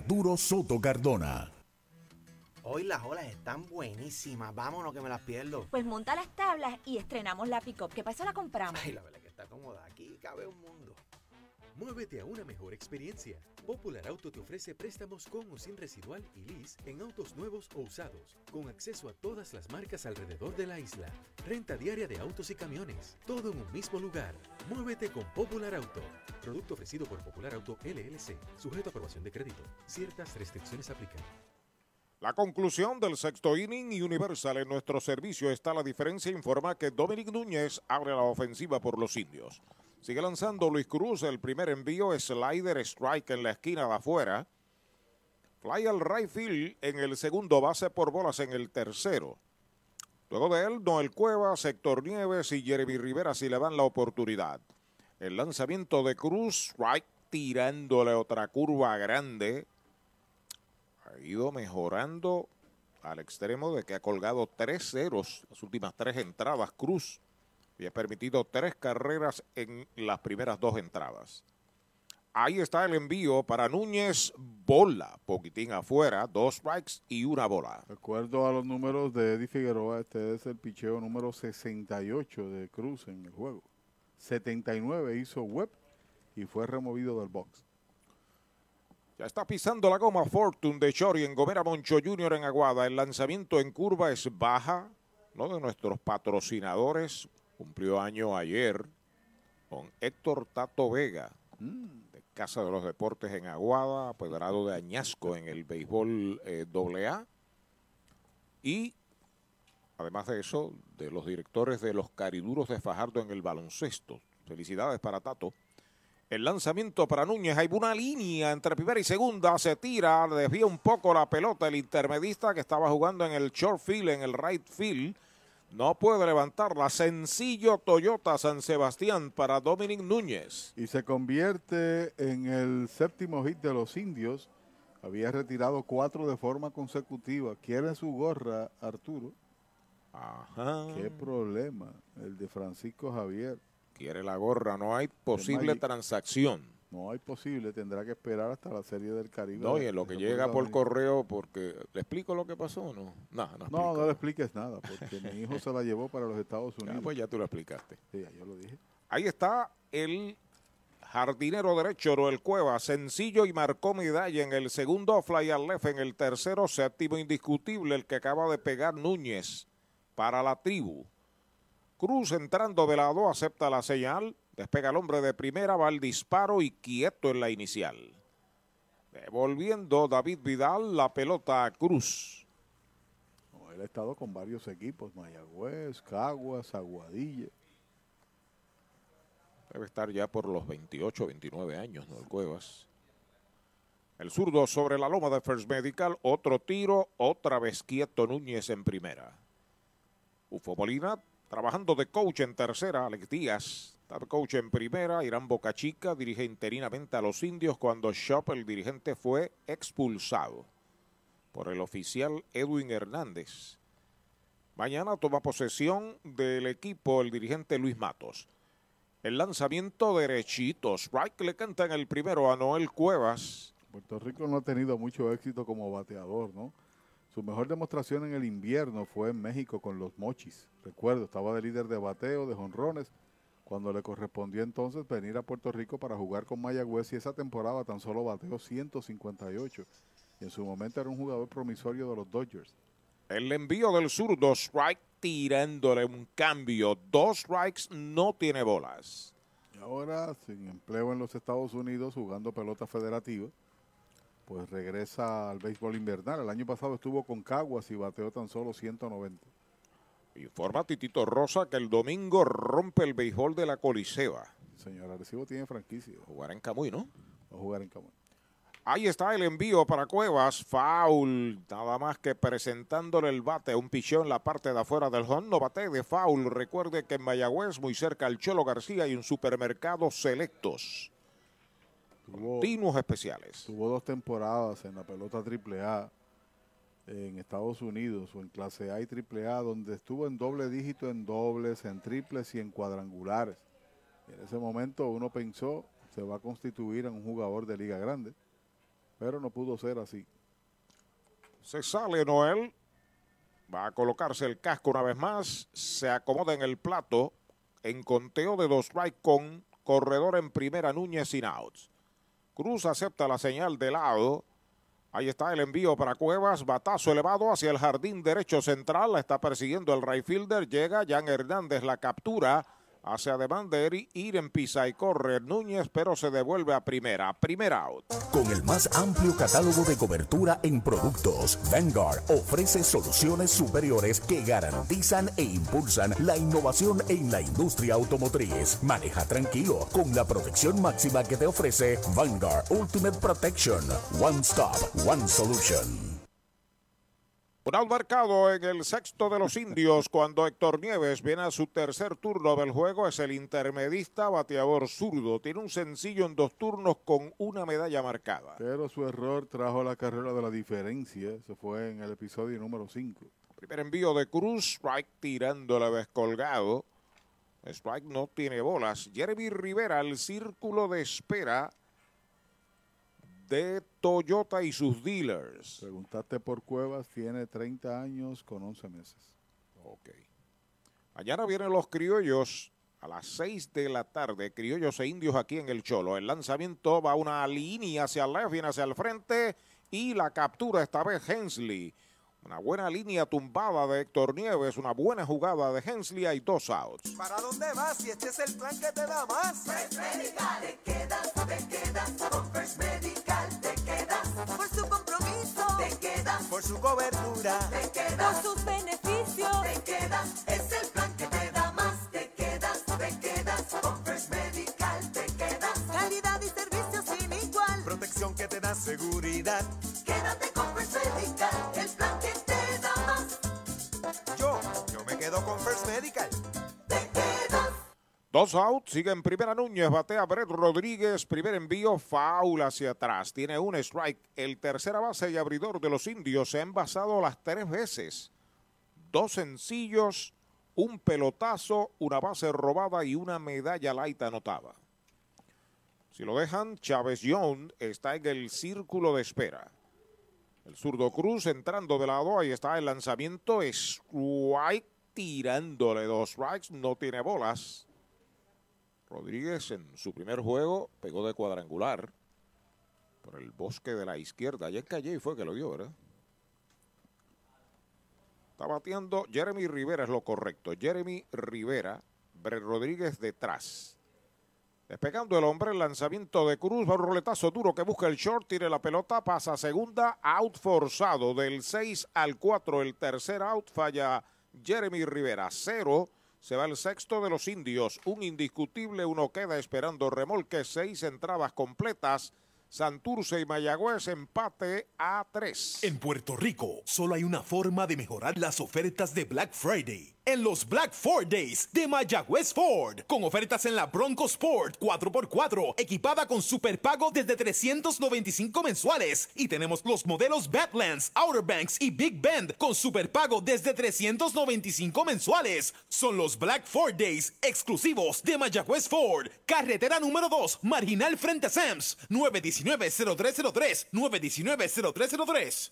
Arturo Soto Cardona. Hoy las olas están buenísimas. Vámonos que me las pierdo. Pues monta las tablas y estrenamos la pick-up. ¿Qué pasa? La compramos. Ay, la verdad que está cómoda. Aquí cabe un mundo. Muévete a una mejor experiencia. Popular Auto te ofrece préstamos con o sin residual y lease en autos nuevos o usados, con acceso a todas las marcas alrededor de la isla. Renta diaria de autos y camiones, todo en un mismo lugar. Muévete con Popular Auto. Producto ofrecido por Popular Auto LLC, sujeto a aprobación de crédito. Ciertas restricciones aplican. La conclusión del sexto inning y Universal en nuestro servicio está la diferencia. Informa que Dominic Núñez abre la ofensiva por los indios. Sigue lanzando Luis Cruz. El primer envío es slider strike en la esquina de afuera. Fly al right field en el segundo base por bolas en el tercero. Luego de él, Noel Cueva, Sector Nieves y Jeremy Rivera si le dan la oportunidad. El lanzamiento de Cruz, strike tirándole otra curva grande. Ha ido mejorando al extremo de que ha colgado tres ceros las últimas tres entradas Cruz y ha permitido tres carreras en las primeras dos entradas. Ahí está el envío para Núñez, bola, poquitín afuera, dos strikes y una bola. De acuerdo a los números de Eddie Figueroa, este es el picheo número 68 de Cruz en el juego. 79 hizo Webb y fue removido del box. Ya está pisando la goma Fortune de Chori en Gomera Moncho Jr. en Aguada. El lanzamiento en curva es baja. Uno de nuestros patrocinadores cumplió año ayer con Héctor Tato Vega de Casa de los Deportes en Aguada, apoderado de Añasco en el béisbol eh, AA. Y además de eso, de los directores de los Cariduros de Fajardo en el baloncesto. Felicidades para Tato. El lanzamiento para Núñez, hay una línea entre primera y segunda, se tira, desvía un poco la pelota el intermedista que estaba jugando en el short field, en el right field. No puede levantarla. Sencillo Toyota San Sebastián para Dominic Núñez. Y se convierte en el séptimo hit de los indios. Había retirado cuatro de forma consecutiva. Quiere su gorra, Arturo. Ajá. Qué problema. El de Francisco Javier. Quiere la gorra, no hay posible transacción. No hay posible, tendrá que esperar hasta la Serie del Caribe. No, y en lo que llega por correo, porque ¿le explico lo que pasó o no? No, no, No, le expliques nada, porque mi hijo se la llevó para los Estados Ya, Unidos. pues ya tú lo explicaste. Sí, yo lo dije. Ahí está el jardinero derecho, Noel Cueva, sencillo y marcó medalla en el segundo, fly al left en el tercero, séptimo indiscutible, el que acaba de pegar Núñez para la tribu. Cruz entrando de lado, acepta la señal, despega el hombre de primera, va al disparo y quieto en la inicial. Devolviendo David Vidal la pelota a Cruz. No, él ha estado con varios equipos, Mayagüez, Caguas, Aguadilla. Debe estar ya por los 28, 29 años, Noel Cuevas. El zurdo sobre la loma de First Medical, otro tiro, otra vez quieto Núñez en primera. Ufo Molina trabajando de coach en tercera, Alex Díaz, coach en primera, Irán Bocachica dirige interinamente a los indios cuando Shop, el dirigente, fue expulsado por el oficial Edwin Hernández. Mañana toma posesión del equipo el dirigente Luis Matos. El lanzamiento derechito. Strike le canta en el primero a Noel Cuevas. Puerto Rico no ha tenido mucho éxito como bateador, ¿no? Su mejor demostración en el invierno fue en México con los Mochis. Recuerdo, estaba de líder de bateo, de jonrones, cuando le correspondió entonces venir a Puerto Rico para jugar con Mayagüez y esa temporada tan solo bateó 158. Y en su momento era un jugador promisorio de los Dodgers. El envío del zurdo. Strike tirándole un cambio. Dos strikes, no tiene bolas. Y ahora, sin empleo en los Estados Unidos, jugando pelota federativa, pues regresa al béisbol invernal. El año pasado estuvo con Caguas y bateó tan solo 190. Informa Titito Rosa que el domingo rompe el béisbol de la Coliseba. Señor Arecibo tiene franquicia. Jugará en Camuy, ¿no? Va a jugar en Camuy. Ahí está el envío para Cuevas. Foul. Nada más que presentándole el bate. Un pichón en la parte de afuera del home. No bate de foul. Recuerde que en Mayagüez, muy cerca al Cholo García, hay un supermercado selectos. Continuos especiales. Tuvo dos temporadas en la pelota AAA en Estados Unidos o en clase A y AAA, donde estuvo en doble dígito en dobles, en triples y en cuadrangulares. En ese momento uno pensó se va a constituir en un jugador de liga grande, pero no pudo ser así. Se sale Noel. Va a colocarse el casco una vez más. Se acomoda en el plato. En conteo de dos strike con corredor en primera Núñez sin outs. Cruz acepta la señal de lado. Ahí está el envío para Cuevas. Batazo elevado hacia el jardín derecho central. La está persiguiendo el right fielder. Llega Jan Hernández. La captura. Hace ademán de ir- en pisa y corre Núñez, pero se devuelve a primera. Primera out. Con el más amplio catálogo de cobertura en productos, Vanguard ofrece soluciones superiores que garantizan e impulsan la innovación en la industria automotriz. Maneja tranquilo con la protección máxima que te ofrece Vanguard Ultimate Protection. One Stop, One Solution. Un out marcado en el sexto de los indios cuando Héctor Nieves viene a su tercer turno del juego. Es el intermedista bateador zurdo. Tiene un sencillo en dos turnos con una medalla marcada. Pero su error trajo la carrera de la diferencia. Se fue en el episodio número 5. Primer envío de Cruz, strike tirando la vez colgado. Strike no tiene bolas. Jeremy Rivera, el círculo de espera de Toyota y sus dealers. Preguntaste por Cuevas, tiene 30 años con 11 meses. Ok. Mañana vienen los criollos a las 6 de la tarde, criollos e indios aquí en el Cholo. El lanzamiento va una línea hacia el left, viene hacia el frente y la captura esta vez Hensley. Una buena línea tumbada de Héctor Nieves, una buena jugada de Hensley, hay dos outs. ¿Para dónde vas si este es el plan que te da más? First Medical, te quedas, te quedas, con First Medical te quedas. Por su compromiso, te quedas. Por su cobertura, te quedas. Por sus beneficios, te quedas. Es el plan que te da más, te quedas, te quedas. Con First Medical te quedas. Calidad y servicio sin igual. Protección que te da seguridad. Quédate con First Medical, Dos outs, sigue en primera Núñez, batea Brett Rodríguez, primer envío, foul hacia atrás. Tiene un strike. El tercera base y abridor de los indios se ha envasado las tres veces. Dos sencillos, un pelotazo, una base robada y una medalla light anotada. Si lo dejan, Chávez Young está en el círculo de espera. El zurdo Cruz entrando de lado, ahí está el lanzamiento, strike tirándole dos strikes, no tiene bolas. Rodríguez en su primer juego pegó de cuadrangular por el bosque de la izquierda. Allá en Calle fue que lo dio, ¿verdad? Está bateando Jeremy Rivera, es lo correcto. Jeremy Rivera, Brett Rodríguez detrás. Despegando el hombre, el lanzamiento de Cruz, va un roletazo duro que busca el short, tire la pelota, pasa a segunda, out forzado del 6 al 4, el tercer out falla Jeremy Rivera, cero. Se va el sexto de los indios, un indiscutible, uno queda esperando remolque, seis entradas completas. Santurce y Mayagüez empate a tres. En Puerto Rico, solo hay una forma de mejorar las ofertas de Black Friday. En los Black Ford Days de Mayagüez Ford, con ofertas en la Bronco Sport 4x4, equipada con superpago desde 395 mensuales. Y tenemos los modelos Badlands, Outer Banks y Big Bend con superpago desde 395 mensuales. Son los Black Ford Days exclusivos de Mayagüez Ford. Carretera número 2, marginal frente a Sams, 919-0303, 919-0303.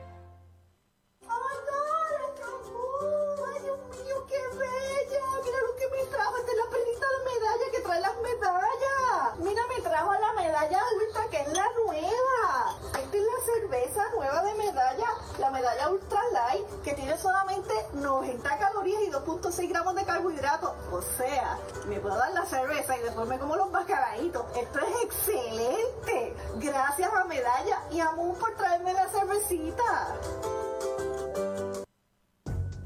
90 calorías y 2.6 gramos de carbohidratos. O sea, me puedo dar la cerveza y después me como los mascaraditos. Esto es excelente. Gracias a Medalla y a Moon por traerme la cervecita.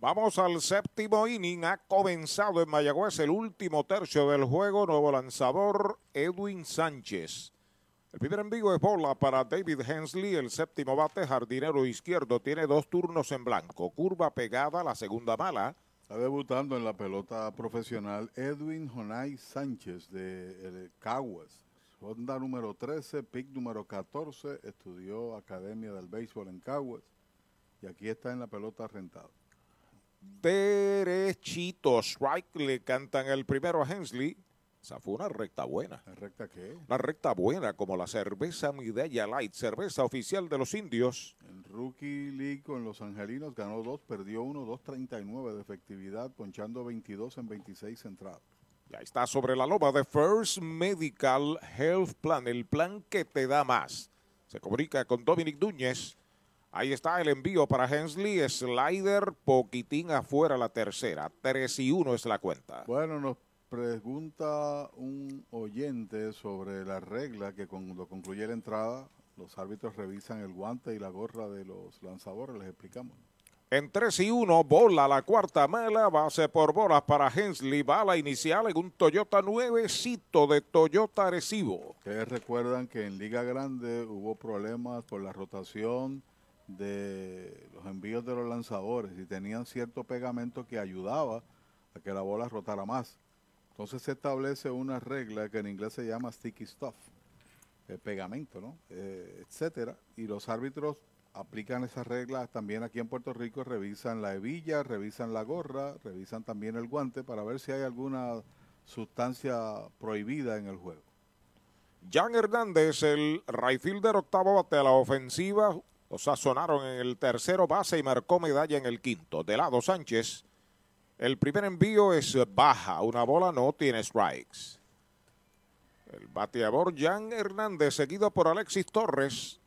Vamos al séptimo inning. Ha comenzado en Mayagüez el último tercio del juego. Nuevo lanzador Edwin Sánchez. El primer envío es bola para David Hensley, el séptimo bate, jardinero izquierdo, tiene dos turnos en blanco, curva pegada, la segunda mala. Está debutando en la pelota profesional Edwin Jonay Sánchez de eh, Caguas. Honda número 13, pick número 14, estudió Academia del Béisbol en Caguas y aquí está en la pelota rentada. Derechito, strike, le cantan el primero a Hensley. Esa fue una recta buena. ¿La recta qué? Una recta buena como la cerveza Midella Light, cerveza oficial de los indios. En Rookie League con los angelinos ganó 2, perdió 1, 2.39 de efectividad, ponchando 22 en 26 entradas. Ya está sobre la loma de First Medical Health Plan, el plan que te da más. Se comunica con Dominic Núñez. Ahí está el envío para Hensley, slider poquitín afuera la tercera, 3 y 1 es la cuenta. Bueno, nos pregunta un oyente sobre la regla que cuando concluye la entrada, los árbitros revisan el guante y la gorra de los lanzadores, les explicamos. En 3 y 1, bola la cuarta mala, base por bolas para Hensley, bala inicial en un Toyota nuevecito de Toyota Arecibo. Ustedes recuerdan que en Liga Grande hubo problemas por la rotación de los envíos de los lanzadores y tenían cierto pegamento que ayudaba a que la bola rotara más. Entonces se establece una regla que en inglés se llama sticky stuff, el pegamento, ¿no? Eh, etcétera. Y los árbitros aplican esas reglas también aquí en Puerto Rico, revisan la hebilla, revisan la gorra, revisan también el guante para ver si hay alguna sustancia prohibida en el juego. Jan Hernández, el right fielder octavo bate a la ofensiva, lo sazonaron en el tercero base y marcó medalla en el quinto. De lado Sánchez, el primer envío es baja, una bola no tiene strikes. El bateador Jan Hernández, seguido por Alexis Torres.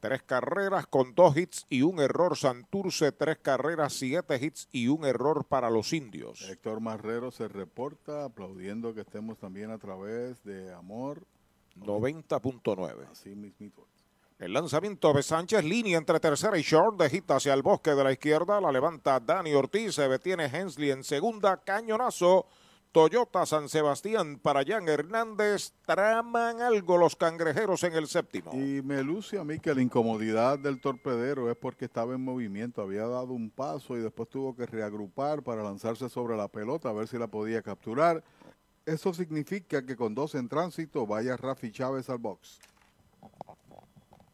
Tres carreras con dos hits y un error. Santurce, tres carreras, siete hits y un error para los indios. Héctor Marrero se reporta aplaudiendo que estemos también a través de Amor 90.9. Así mismito. El lanzamiento de Sánchez, línea entre tercera y short, de hit hacia el bosque de la izquierda, la levanta Dani Ortiz, se detiene Hensley en segunda, cañonazo, Toyota San Sebastián para Jan Hernández, traman algo los cangrejeros en el séptimo. Y me luce a mí que la incomodidad del torpedero es porque estaba en movimiento, había dado un paso y después tuvo que reagrupar para lanzarse sobre la pelota a ver si la podía capturar. Eso significa que con dos en tránsito vaya Rafi Chávez al box.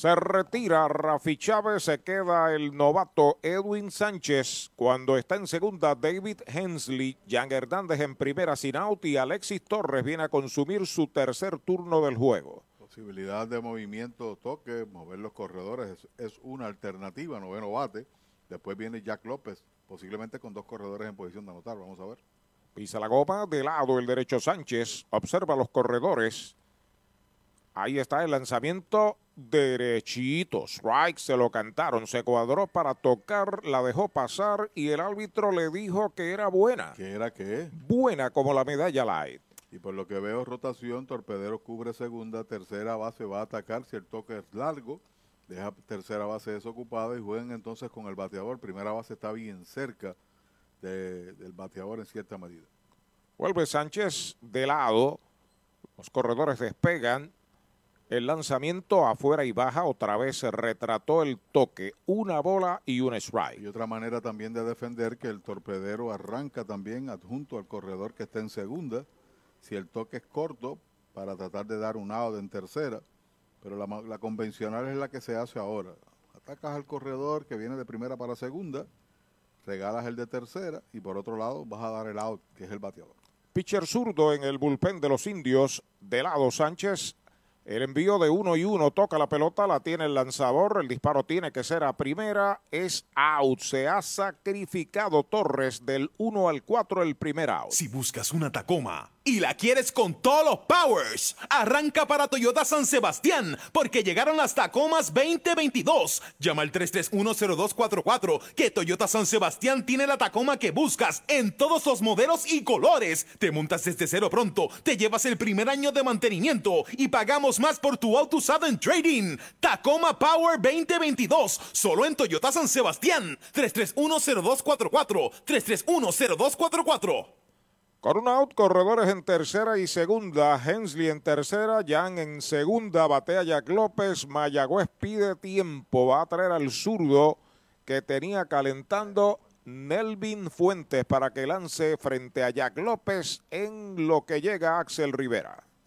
Se retira Rafi Chávez, se queda el novato Edwin Sánchez. Cuando está en segunda, David Hensley, Jan Hernández en primera sin out y Alexis Torres viene a consumir su tercer turno del juego. Posibilidad de movimiento, toque, mover los corredores es, es una alternativa, noveno bate. Después viene Jack López, posiblemente con dos corredores en posición de anotar. Vamos a ver. Pisa la goma, de lado el derecho Sánchez, observa los corredores. Ahí está el lanzamiento derechito. Strike se lo cantaron, se cuadró para tocar, la dejó pasar y el árbitro le dijo que era buena. ¿Qué era qué? Buena como la medalla light. Y por lo que veo, rotación, Torpedero cubre segunda, tercera base va a atacar si el toque es largo, deja tercera base desocupada y juegan entonces con el bateador. Primera base está bien cerca de- del bateador en cierta medida. Vuelve Sánchez de lado. Los corredores despegan. El lanzamiento afuera y baja. Otra vez se retrató el toque. Una bola y un strike. Y otra manera también de defender que el torpedero arranca también adjunto al corredor que está en segunda. Si el toque es corto, para tratar de dar un out en tercera. Pero la, convencional es la que se hace ahora. Atacas al corredor que viene de primera para segunda regalas el de tercera y por otro lado vas a dar el out, que es el bateador. Pitcher zurdo en el bullpen de los indios. De lado Sánchez. El envío de uno y uno toca la pelota, la tiene el lanzador. El disparo tiene que ser a primera. Es out. Se ha sacrificado Torres del 1 al 4 el primer out. Si buscas una Tacoma y la quieres con todos los powers, arranca para Toyota San Sebastián porque llegaron las Tacomas 2022. Llama al 3310244 que Toyota San Sebastián tiene la Tacoma que buscas en todos los modelos y colores. Te montas desde cero pronto, te llevas el primer año de mantenimiento y pagamos más por tu auto usado en trading. Tacoma Power 2022, solo en Toyota San Sebastián. 3310244 3310244 Con un out, corredores en tercera y segunda. Hensley en tercera, Jan en segunda. Batea Jack López. Mayagüez pide tiempo. Va a traer al zurdo que tenía calentando Nelvin Fuentes para que lance frente a Jack López en lo que llega Axel Rivera.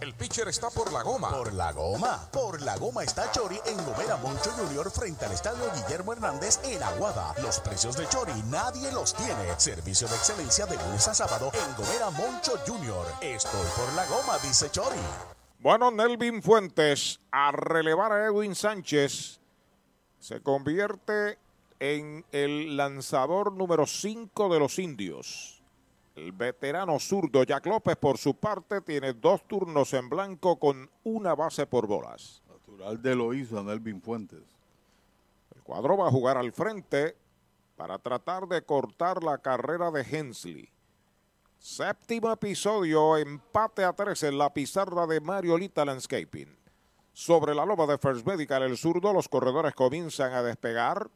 El pitcher está por la goma. Por la goma. Por la goma está Chori en Gomera Moncho Junior frente al estadio Guillermo Hernández en Aguada. Los precios de Chori nadie los tiene. Servicio de excelencia de lunes a sábado en Gomera Moncho Junior. Estoy por la goma, dice Chori. Bueno, Nelvin Fuentes a relevar a Edwin Sánchez se convierte en el lanzador número 5 de los indios. El veterano zurdo Jack López, por su parte, tiene dos turnos en blanco con una base por bolas. Natural de lo hizo a Nelvin Fuentes. El cuadro va a jugar al frente para tratar de cortar la carrera de Hensley. Séptimo episodio, empate a tres en la pizarra de Mariolita Landscaping. Sobre la loba de First Medical, el zurdo, los corredores comienzan a despegar.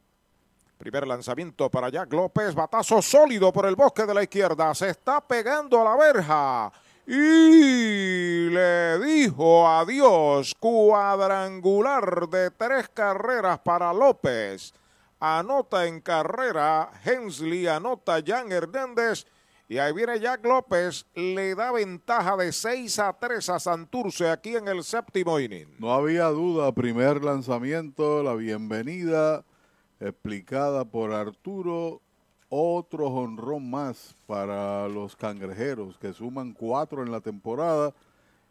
Primer lanzamiento para Jack López. Batazo sólido por el bosque de la izquierda. Se está pegando a la verja. Y le dijo adiós. Cuadrangular de tres carreras para López. Anota en carrera Hensley, anota Jan Hernández. Y ahí viene Jack López. Le da ventaja de 6 a 3 a Santurce aquí en el séptimo inning. No había duda, primer lanzamiento, la bienvenida explicada por Arturo. Otro jonrón más para los cangrejeros que suman cuatro en la temporada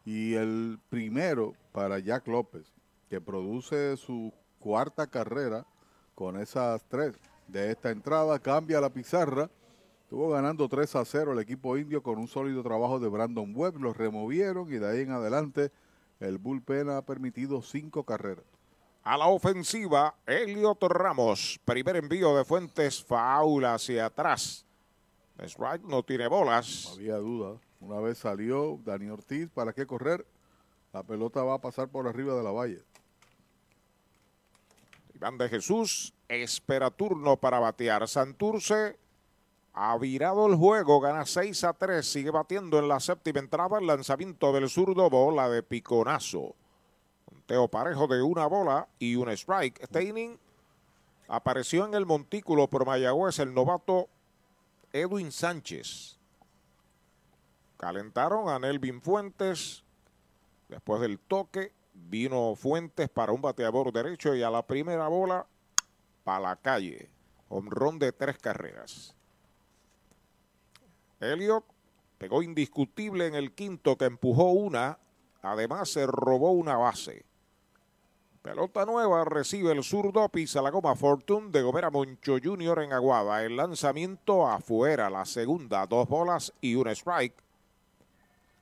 y el primero para Jack López que produce su cuarta carrera con esas tres de esta entrada. Cambia la pizarra. Estuvo ganando 3 a 0 el equipo indio con un sólido trabajo de Brandon Webb. Los removieron y de ahí en adelante el bullpen ha permitido cinco carreras. A la ofensiva, Elliot Ramos. Primer envío de Fuentes, faula hacia atrás. Strike no tiene bolas. No había duda. Una vez salió Dani Ortiz, ¿para qué correr? La pelota va a pasar por arriba de la valla. Iván de Jesús espera turno para batear. Santurce ha virado el juego, gana 6 a 3, sigue batiendo en la séptima entrada el lanzamiento del zurdo, bola de piconazo. Teo parejo de una bola y un strike. Inning Apareció en el montículo por Mayagüez el novato Edwin Sánchez. Calentaron a Nelvin Fuentes. Después del toque, vino Fuentes para un bateador derecho y a la primera bola, para la calle. Hombrón de tres carreras. Elliot pegó indiscutible en el quinto que empujó una. Además, se robó una base. Pelota nueva, recibe el zurdo, pisa la goma Fortune de Gomera Moncho Jr. en Aguada. El lanzamiento afuera, la segunda, dos bolas y un strike.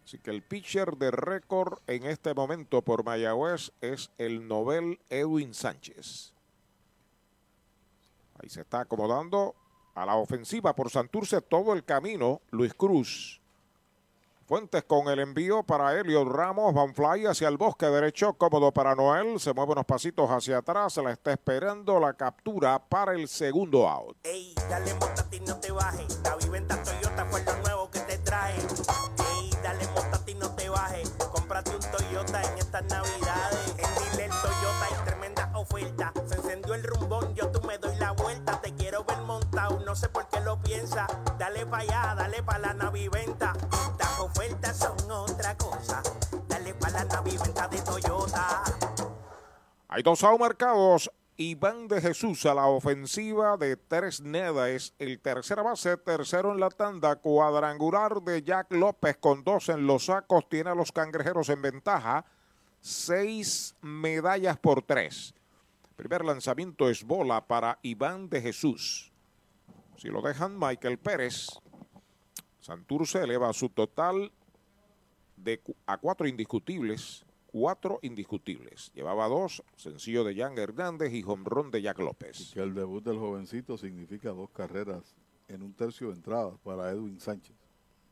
Así que el pitcher de récord en este momento por Mayagüez es el novel Edwin Sánchez. Ahí se está acomodando a la ofensiva por Santurce todo el camino. Luis Cruz. Fuentes con el envío para Elliot Ramos. Van Fly hacia el bosque derecho. Cómodo para Noel. Se mueve unos pasitos hacia atrás. Se la está esperando la captura para el segundo out. Ey, dale montate y no te bajes. La viventa Toyota fue lo nuevo que te trae. Ey, dale montate y no te bajes. Cómprate un Toyota en estas navidades. En Dile Toyota hay tremenda oferta. Se encendió el rumbón, yo tú me doy la vuelta. Te quiero ver montado, no sé por qué lo piensa. Dale para allá, dale para la naviventa. Hay dos out marcados. Iván de Jesús a la ofensiva de Tres Neda es el tercera base, tercero en la tanda, cuadrangular de Jack López con dos en los sacos, tiene a los cangrejeros en ventaja, seis medallas por tres. Primer lanzamiento es bola para Iván de Jesús. Si lo dejan, Michael Pérez. Santurce eleva su total de a cuatro indiscutibles. Cuatro indiscutibles. Llevaba dos, sencillo de Jan Hernández y jonrón de Jack López. Que el debut del jovencito significa dos carreras en un tercio de entradas para Edwin Sánchez.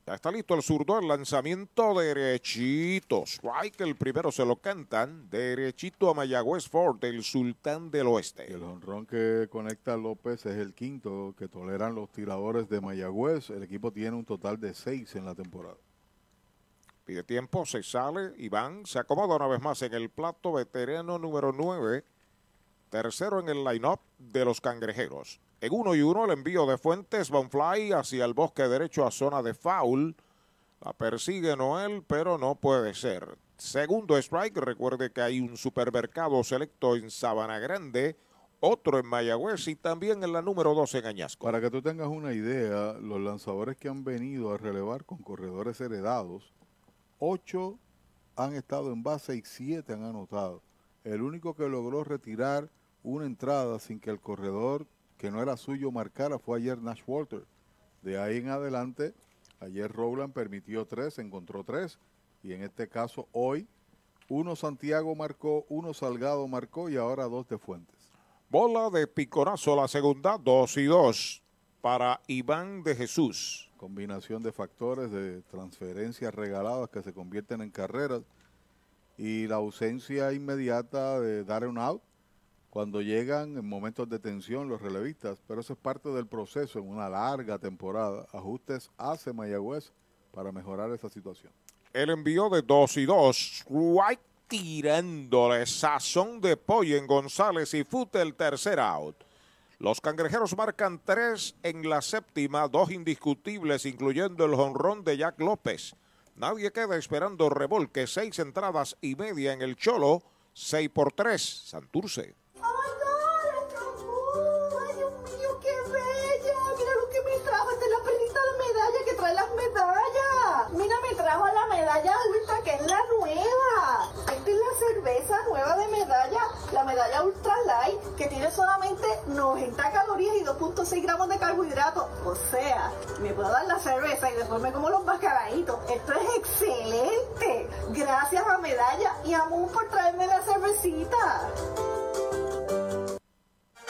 Ya está listo el zurdo, el lanzamiento derechito. Strike, el primero se lo cantan. Derechito a Mayagüez Ford, el sultán del oeste. El honrón que conecta López es el quinto que toleran los tiradores de Mayagüez. El equipo tiene un total de seis en la temporada. Pide tiempo, se sale, Iván se acomoda una vez más en el plato veterano número 9, tercero en el line-up de los cangrejeros. En uno y uno el envío de Fuentes, Bonfly hacia el bosque derecho a zona de foul. La persigue Noel, pero no puede ser. Segundo strike, recuerde que hay un supermercado selecto en Sabana Grande, otro en Mayagüez y también en la número 2 en Añasco. Para que tú tengas una idea, los lanzadores que han venido a relevar con corredores heredados, ocho han estado en base y siete han anotado. El único que logró retirar una entrada sin que el corredor que no era suyo marcara fue ayer Nash Walter. De ahí en adelante, ayer Rowland permitió tres, encontró tres, y en este caso hoy, uno Santiago marcó, uno Salgado marcó y ahora dos de Fuentes. Bola de picorazo la segunda, 2 y 2 para Iván de Jesús. Combinación de factores de transferencias regaladas que se convierten en carreras y la ausencia inmediata de dar un out cuando llegan en momentos de tensión los relevistas, pero eso es parte del proceso en una larga temporada. Ajustes hace Mayagüez para mejorar esa situación. El envío de 2 y 2. Strike tirándole sazón de pollo en González y Fute el tercer out. Los cangrejeros marcan tres en la séptima, dos indiscutibles, incluyendo el jonrón de Jack López. Nadie queda esperando revolque, seis entradas y media en el Cholo, seis por tres, Santurce. Medalla, la medalla ultra light, que tiene solamente 90 calorías y 2.6 gramos de carbohidratos. O sea, me puedo dar la cerveza y después me como los mascaraditos. Esto es excelente. Gracias a Medalla y a Moon por traerme la cervecita.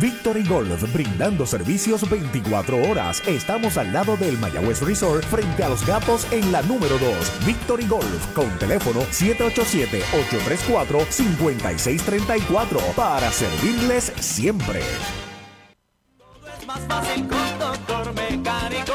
Victory Golf, brindando servicios 24 horas. Estamos al lado del Mayagüez Resort, frente a los gatos en la número 2. Victory Golf, con teléfono 787-834-5634, para servirles siempre. Más fácil con doctor mecánico,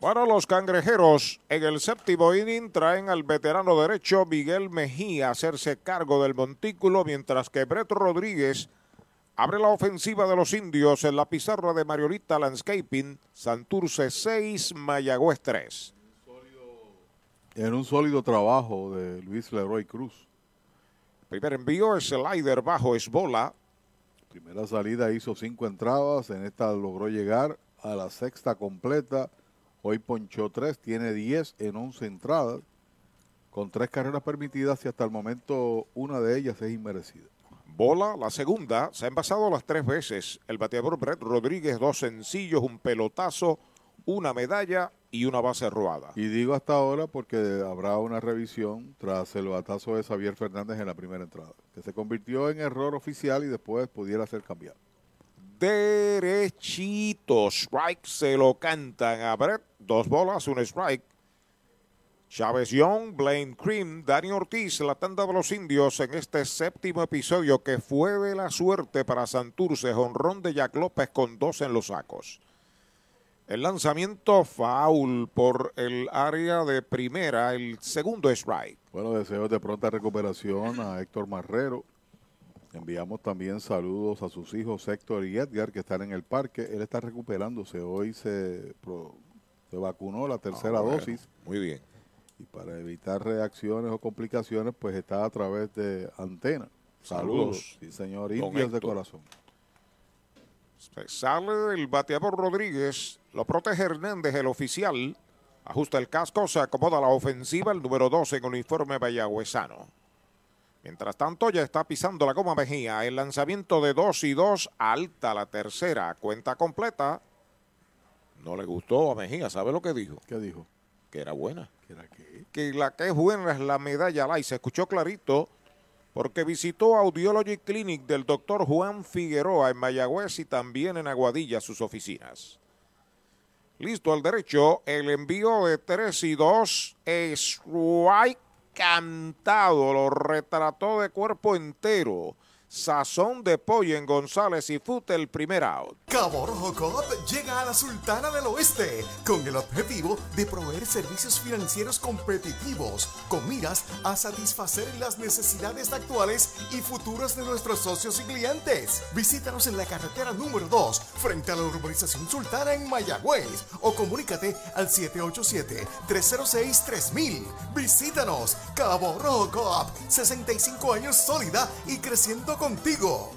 Bueno, los cangrejeros en el séptimo inning traen al veterano derecho Miguel Mejía a hacerse cargo del montículo, mientras que Brett Rodríguez abre la ofensiva de los indios en la pizarra de Mariolita Landscaping, Santurce 6, Mayagüez 3. En un sólido trabajo de Luis Leroy Cruz. Primer envío es slider bajo, es bola. Primera salida hizo cinco entradas, en esta logró llegar a la sexta completa. Hoy ponchó tres, tiene 10 en 11 entradas, con tres carreras permitidas y hasta el momento una de ellas es inmerecida. Bola, la segunda, se ha envasado las tres veces. El bateador Brett Rodríguez, dos sencillos, un pelotazo, una medalla y una base robada. Y digo hasta ahora porque habrá una revisión tras el batazo de Xavier Fernández en la primera entrada, que se convirtió en error oficial y después pudiera ser cambiado. Derechito, strike se lo cantan a Brett, dos bolas, un strike. Chávez Young, Blaine Cream, Dani Ortiz, la tanda de los indios en este séptimo episodio que fue de la suerte para Santurce, honrón de Jack López con dos en los sacos. El lanzamiento foul por el área de primera, el segundo strike. Bueno, deseos de pronta recuperación a Héctor Marrero. Enviamos también saludos a sus hijos Héctor y Edgar que están en el parque. Él está recuperándose. Hoy se, se vacunó la tercera Ah, bueno, dosis. Muy bien. Y para evitar reacciones o complicaciones, pues está a través de antena. Saludos, Saludos. Sí, señor. Indios de corazón. Se Sale el bateador Rodríguez, lo protege Hernández, el oficial. Ajusta el casco, se acomoda la ofensiva, el número 12 en uniforme mayagüezano. Mientras tanto, ya está pisando la goma Mejía. El lanzamiento de 2 y 2, alta la tercera, cuenta completa. No le gustó a Mejía, ¿sabe lo que dijo? ¿Qué dijo? Que era buena. ¿Que era qué? Que la que es buena es la medalla Lai. Se escuchó clarito porque visitó Audiology Clinic del doctor Juan Figueroa en Mayagüez y también en Aguadilla sus oficinas. Listo al derecho, el envío de 3 y 2 es White cantado, lo retrató de cuerpo entero. Sazón de pollo en González y Fute el primer out. Cabo Rojo Coop llega a la Sultana del Oeste con el objetivo de proveer servicios financieros competitivos con miras a satisfacer las necesidades actuales y futuras de nuestros socios y clientes. Visítanos en la carretera número 2 frente a la urbanización Sultana en Mayagüez o comunícate al 787-306-3000. Visítanos, Cabo Rojo Coop, 65 años sólida y creciendo contigo.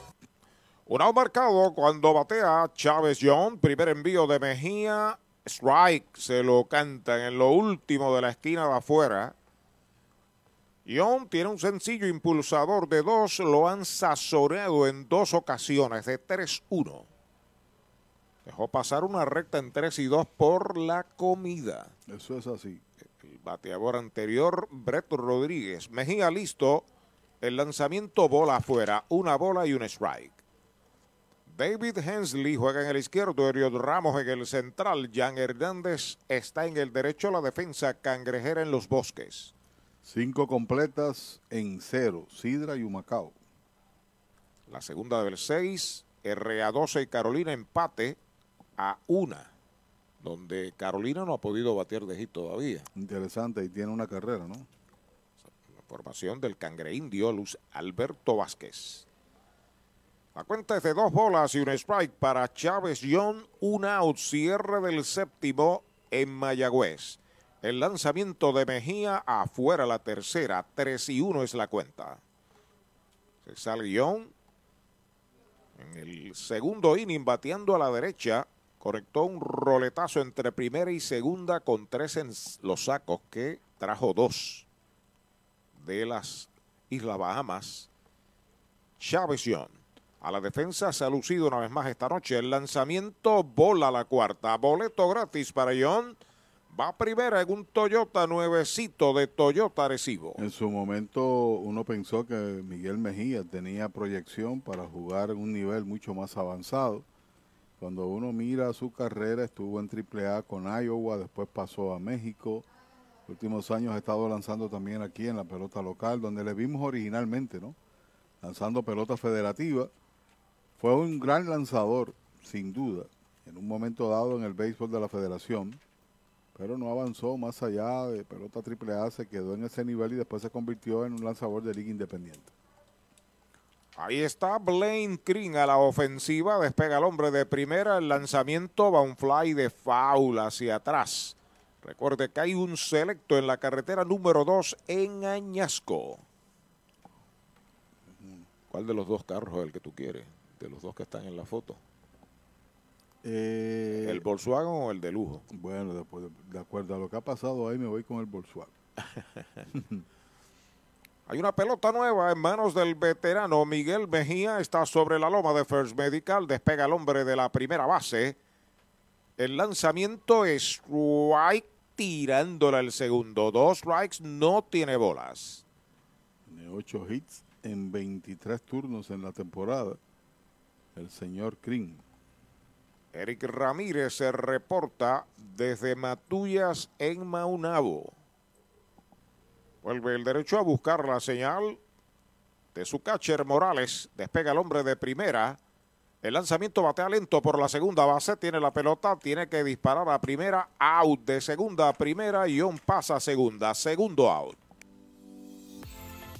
Un out marcado cuando batea Chávez John. Primer envío de Mejía. Strike se lo cantan en lo último de la esquina de afuera. Young tiene un sencillo impulsador de dos, lo han sazoreado en dos ocasiones de 3-1. Dejó pasar una recta en 3 y 2 por la comida. Eso es así. El bateador anterior, Brett Rodríguez. Mejía listo. El lanzamiento bola afuera. Una bola y un strike. David Hensley juega en el izquierdo, Eriot Ramos en el central, Jan Hernández está en el derecho, la defensa cangrejera en los bosques. Cinco completas en cero, Sidra y Humacao. La segunda del 6, RA12 y Carolina empate a una, donde Carolina no ha podido batear de hit todavía. Interesante, y tiene una carrera, ¿no? Formación del cangre indio, Luz Alberto Vázquez. La cuenta es de dos bolas y un strike para Chávez John, un out, cierre del séptimo en Mayagüez. El lanzamiento de Mejía afuera la tercera, 3 y 1 es la cuenta. Se sale John en el segundo inning bateando a la derecha. Conectó un roletazo entre primera y segunda con tres en los sacos que trajo dos de las Islas Bahamas. Chávez. A la defensa se ha lucido una vez más esta noche. El lanzamiento bola la cuarta. Boleto gratis para John. Va primera en un Toyota nuevecito de Toyota Arecibo. En su momento uno pensó que Miguel Mejía tenía proyección para jugar en un nivel mucho más avanzado. Cuando uno mira su carrera, estuvo en AAA con Iowa, después pasó a México. Últimos años ha estado lanzando también aquí en la pelota local, donde le vimos originalmente, ¿no? Lanzando pelota federativa. Fue un gran lanzador, sin duda, en un momento dado en el béisbol de la federación, pero no avanzó más allá de pelota AAA, se quedó en ese nivel y después se convirtió en un lanzador de liga independiente. Ahí está Blaine Green a la ofensiva, despega el hombre de primera, el lanzamiento va un fly de foul hacia atrás. Recuerde que hay un selecto en la carretera número 2 en Añasco. ¿Cuál de los dos carros es el que tú quieres? De los dos que están en la foto. Eh, ¿El Volkswagen o el de lujo? Bueno, después de, de acuerdo a lo que ha pasado ahí, me voy con el Volkswagen. Hay una pelota nueva en manos del veterano Miguel Mejía. Está sobre la loma de First Medical. Despega el hombre de la primera base. El lanzamiento es strike tirándola el segundo. Dos strikes, no tiene bolas. Tiene ocho hits en 23 turnos en la temporada. El señor Green. Eric Ramírez se reporta desde Matullas en Maunabo. Vuelve el derecho a buscar la señal de su catcher Morales. Despega el hombre de primera. El lanzamiento batea lento por la segunda base. Tiene la pelota. Tiene que disparar a primera. Out de segunda a primera. Y un pasa a segunda. Segundo out.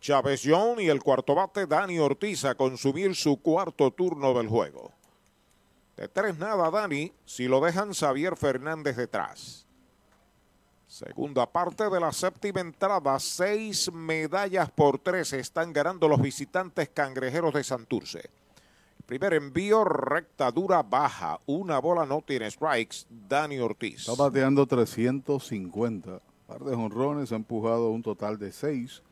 Chávez Young y el cuarto bate Dani Ortiz a consumir su cuarto turno del juego. De tres nada Dani, si lo dejan Xavier Fernández detrás. Segunda parte de la séptima entrada, seis medallas por tres están ganando los visitantes cangrejeros de Santurce. Primer envío, recta dura, baja. Una bola no tiene strikes. Dani Ortiz. Está bateando 350. Par de jonrones, ha empujado un total de seis.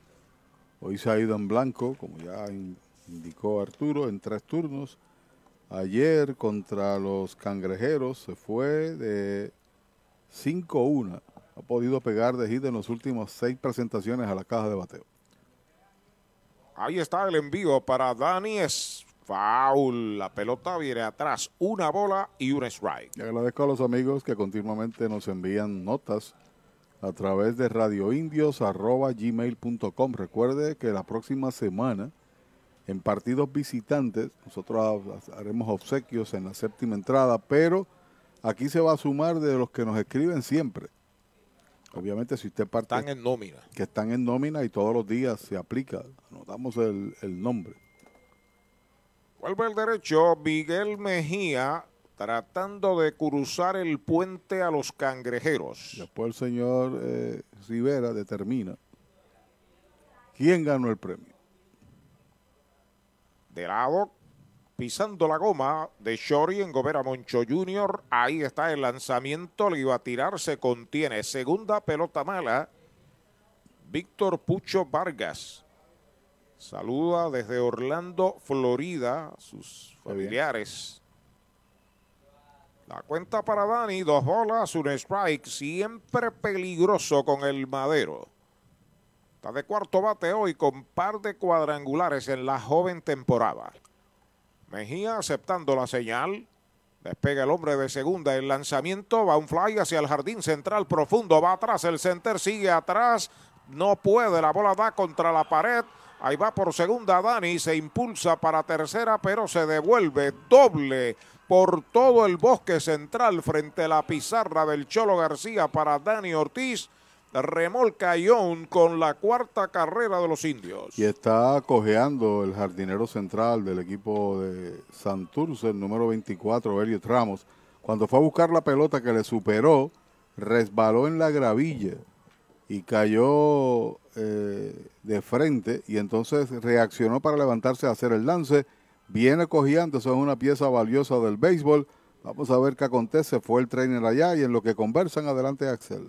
Hoy se ha ido en blanco, como ya indicó Arturo, en tres turnos. Ayer contra los cangrejeros se fue de 5-1. Ha podido pegar de hit en los últimos seis presentaciones a la caja de bateo. Ahí está el envío para Dani. Es foul. La pelota viene atrás. Una bola y un strike. Y agradezco a los amigos que continuamente nos envían notas a través de radioindios.gmail.com. Recuerde que la próxima semana, en partidos visitantes, nosotros haremos obsequios en la séptima entrada, pero aquí se va a sumar de los que nos escriben siempre. Obviamente, si usted parte. Están en nómina. Que están en nómina y todos los días se aplica. Anotamos el, el nombre. Vuelve el derecho Miguel Mejía tratando de cruzar el puente a los cangrejeros. Después el señor eh, Rivera determina quién ganó el premio. De lado, pisando la goma de Shori en Gobera Moncho Jr. Ahí está el lanzamiento, le iba a tirar, se contiene. Segunda pelota mala. Víctor Pucho Vargas. Saluda desde Orlando, Florida, sus familiares. La cuenta para Dani, dos bolas, un strike, siempre peligroso con el madero. Está de cuarto bate hoy con par de cuadrangulares en la joven temporada. Mejía aceptando la señal. Despega el hombre de segunda. El lanzamiento va un fly hacia el jardín central profundo. Va atrás. El center sigue atrás. No puede. La bola da contra la pared. Ahí va por segunda Dani. Se impulsa para tercera, pero se devuelve doble por todo el bosque central frente a la pizarra del Cholo García para Dani Ortiz. Remolca Young con la cuarta carrera de los indios. Y está cojeando el jardinero central del equipo de Santurce, el número 24, Elliot Ramos. Cuando fue a buscar la pelota que le superó, resbaló en la gravilla y cayó eh, de frente y entonces reaccionó para levantarse a hacer el lance. Viene cojeando, eso es una pieza valiosa del béisbol. Vamos a ver qué acontece. Fue el trainer allá y en lo que conversan, adelante Axel.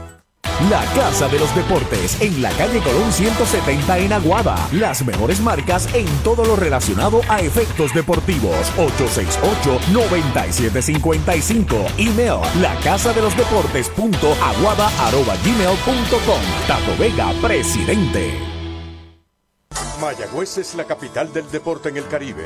La Casa de los Deportes en la calle Colón 170 en Aguada. Las mejores marcas en todo lo relacionado a efectos deportivos. 868-9755. Email la casa de los deportes punto arroba punto com. Tato Vega, presidente. Mayagüez es la capital del deporte en el Caribe.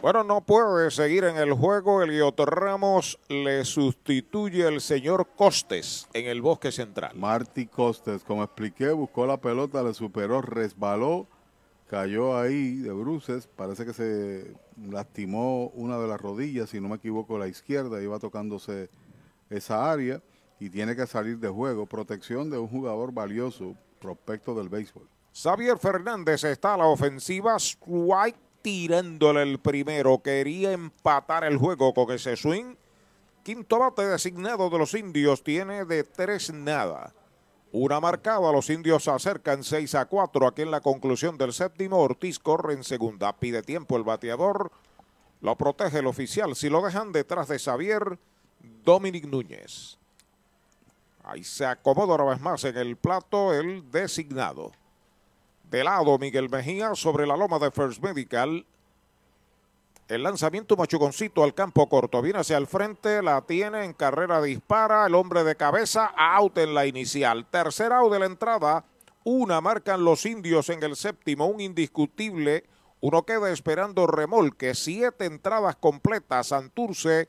Bueno, no puede seguir en el juego. Eliot Ramos le sustituye el señor Costes en el bosque central. Marty Costes, como expliqué, buscó la pelota, le superó, resbaló, cayó ahí de bruces. Parece que se lastimó una de las rodillas, si no me equivoco, la izquierda, iba tocándose esa área y tiene que salir de juego. Protección de un jugador valioso, prospecto del béisbol. Xavier Fernández está a la ofensiva. Strike tirándole el primero. Quería empatar el juego con ese swing. Quinto bate designado de los indios tiene de tres nada. Una marcada, los indios se acercan 6 a 4. Aquí en la conclusión del séptimo, Ortiz corre en segunda. Pide tiempo el bateador. Lo protege el oficial. Si lo dejan detrás de Xavier, Dominic Núñez. Ahí se acomoda una vez más en el plato el designado. De lado, Miguel Mejía sobre la loma de First Medical. El lanzamiento Machuconcito al campo corto. Viene hacia el frente, la tiene en carrera, dispara. El hombre de cabeza, out en la inicial. Tercer out de la entrada. Una marcan los indios en el séptimo, un indiscutible. Uno queda esperando remolque. Siete entradas completas. Santurce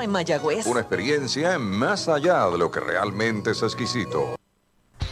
En Mayagüez. Una experiencia más allá de lo que realmente es exquisito.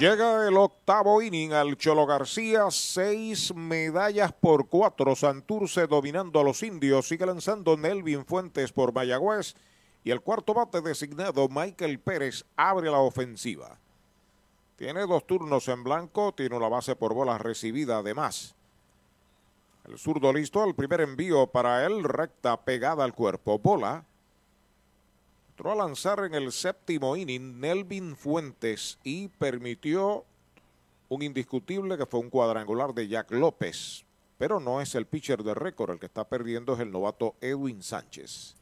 Llega el octavo inning al Cholo García, seis medallas por cuatro. Santurce dominando a los indios. Sigue lanzando Nelvin Fuentes por Mayagüez. Y el cuarto bate designado Michael Pérez abre la ofensiva. Tiene dos turnos en blanco, tiene una base por bola recibida además. El zurdo listo, el primer envío para él, recta pegada al cuerpo. Bola. Entró a lanzar en el séptimo inning Nelvin Fuentes y permitió un indiscutible que fue un cuadrangular de Jack López. Pero no es el pitcher de récord, el que está perdiendo es el novato Edwin Sánchez.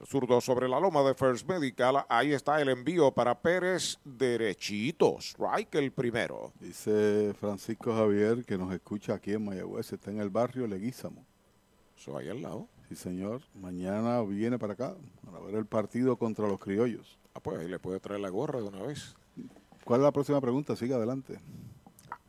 El zurdo sobre la loma de First Medical, ahí está el envío para Pérez derechito. Strike el primero. Dice Francisco Javier que nos escucha aquí en Mayagüez, está en el barrio Leguízamo. Eso ahí al lado. Sí, señor. Mañana viene para acá para ver el partido contra los criollos. Ah, pues ahí le puede traer la gorra de una vez. ¿Cuál es la próxima pregunta? Siga adelante.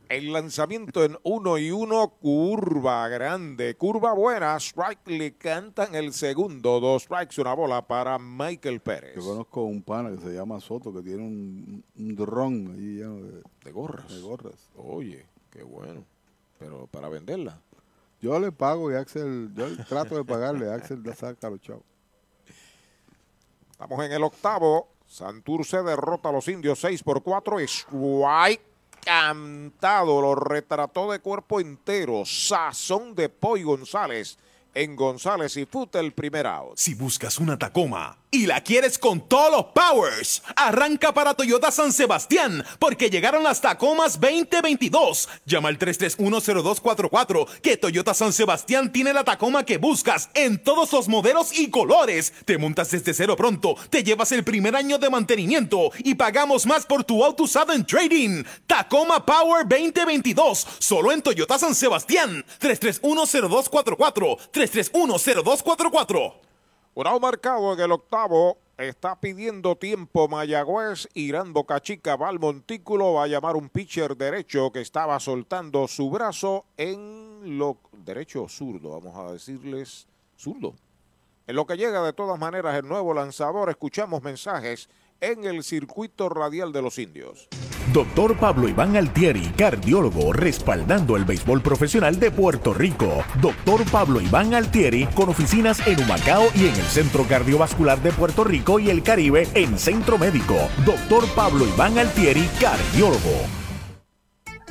El lanzamiento en uno y uno, curva grande, curva buena, strike le cantan el segundo, dos strikes, una bola para Michael Pérez. Yo conozco un pana que se llama Soto que tiene un, un dron ahí lleno de, de gorras. De gorras. Oye, qué bueno. Pero para venderla. Yo le pago y Axel, yo trato de pagarle, Axel le saca a los chavos. Estamos en el octavo. Santurce derrota a los indios 6 por 4. Strike cantado. Lo retrató de cuerpo entero. Sazón de Poy González. En González y Fute el primer out. Si buscas una Tacoma y la quieres con todos los powers, arranca para Toyota San Sebastián, porque llegaron las Tacomas 2022. Llama al 3310244, que Toyota San Sebastián tiene la Tacoma que buscas en todos los modelos y colores. Te montas desde cero pronto, te llevas el primer año de mantenimiento y pagamos más por tu auto usado en trading. Tacoma Power 2022, solo en Toyota San Sebastián. 3310244, 3310244. Un marcado en el octavo. Está pidiendo tiempo Mayagüez. Irán Boca Chica va al montículo. Va a llamar un pitcher derecho que estaba soltando su brazo en lo derecho zurdo. Vamos a decirles zurdo. En lo que llega de todas maneras el nuevo lanzador. Escuchamos mensajes en el circuito radial de los indios. Doctor Pablo Iván Altieri, cardiólogo, respaldando el béisbol profesional de Puerto Rico. Doctor Pablo Iván Altieri, con oficinas en Humacao y en el Centro Cardiovascular de Puerto Rico y el Caribe en Centro Médico. Doctor Pablo Iván Altieri, cardiólogo.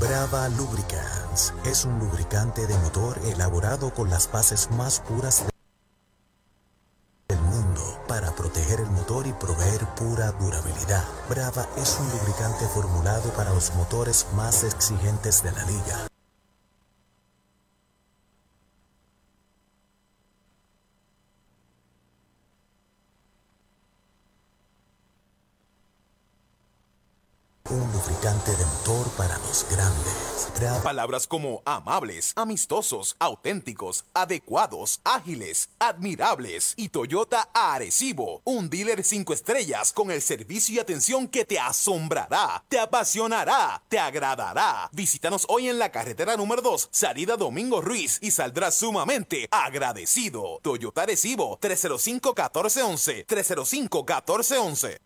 Brava Lubricants es un lubricante de motor elaborado con las bases más puras del mundo para proteger el motor y proveer pura durabilidad. Brava es un lubricante formulado para los motores más exigentes de la liga. Un lubricante de motor para los grandes. Palabras como amables, amistosos, auténticos, adecuados, ágiles, admirables y Toyota Arecibo, un dealer cinco estrellas con el servicio y atención que te asombrará, te apasionará, te agradará. Visítanos hoy en la carretera número 2, salida Domingo Ruiz y saldrás sumamente agradecido. Toyota Arecibo, 305-1411, 305-1411.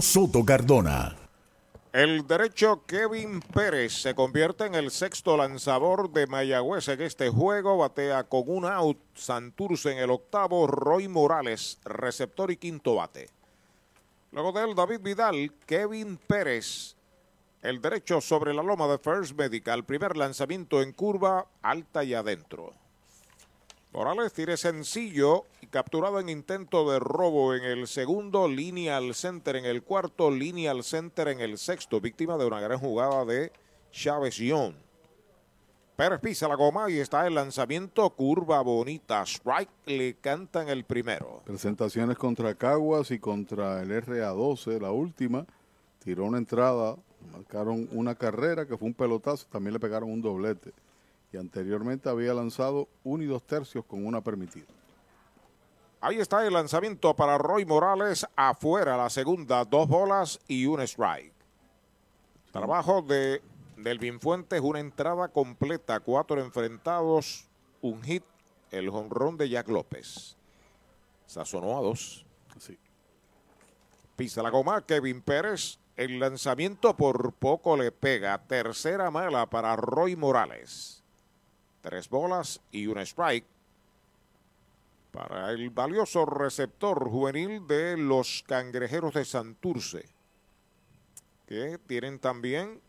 Soto Cardona. El derecho Kevin Pérez se convierte en el sexto lanzador de Mayagüez en este juego. Batea con un out. Santurce en el octavo. Roy Morales, receptor y quinto bate. Luego de él, David Vidal, Kevin Pérez. El derecho sobre la loma de First Medical. Primer lanzamiento en curva, alta y adentro. Morales tire sencillo capturado en intento de robo en el segundo, línea al center en el cuarto, línea al center en el sexto, víctima de una gran jugada de Chávez Young. Pérez pisa la goma y está el lanzamiento, curva bonita, strike, le cantan el primero. Presentaciones contra Caguas y contra el RA12, la última. Tiró una entrada, marcaron una carrera que fue un pelotazo, también le pegaron un doblete. Y anteriormente había lanzado uno y dos tercios con una permitida. Ahí está el lanzamiento para Roy Morales, afuera la segunda, dos bolas y un strike. Trabajo de Delvin Fuentes, una entrada completa, cuatro enfrentados, un hit, el jonrón de Jack López. Sazonó a dos. Pisa la goma, Kevin Pérez. El lanzamiento por poco le pega. Tercera mala para Roy Morales. Tres bolas y un strike para el valioso receptor juvenil de los cangrejeros de Santurce, que tienen también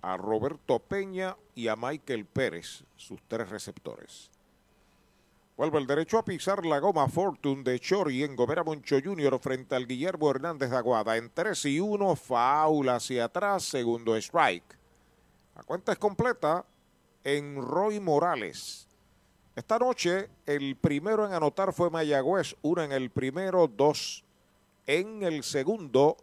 a Roberto Peña y a Michael Pérez, sus tres receptores. Vuelve el derecho a pisar la goma Fortune de Chori en Gomera Moncho Jr. frente al Guillermo Hernández de Aguada. En 3 y 1, faula hacia atrás, segundo strike. La cuenta es completa en Roy Morales. Esta noche, el primero en anotar fue Mayagüez, uno en el primero, dos en el segundo.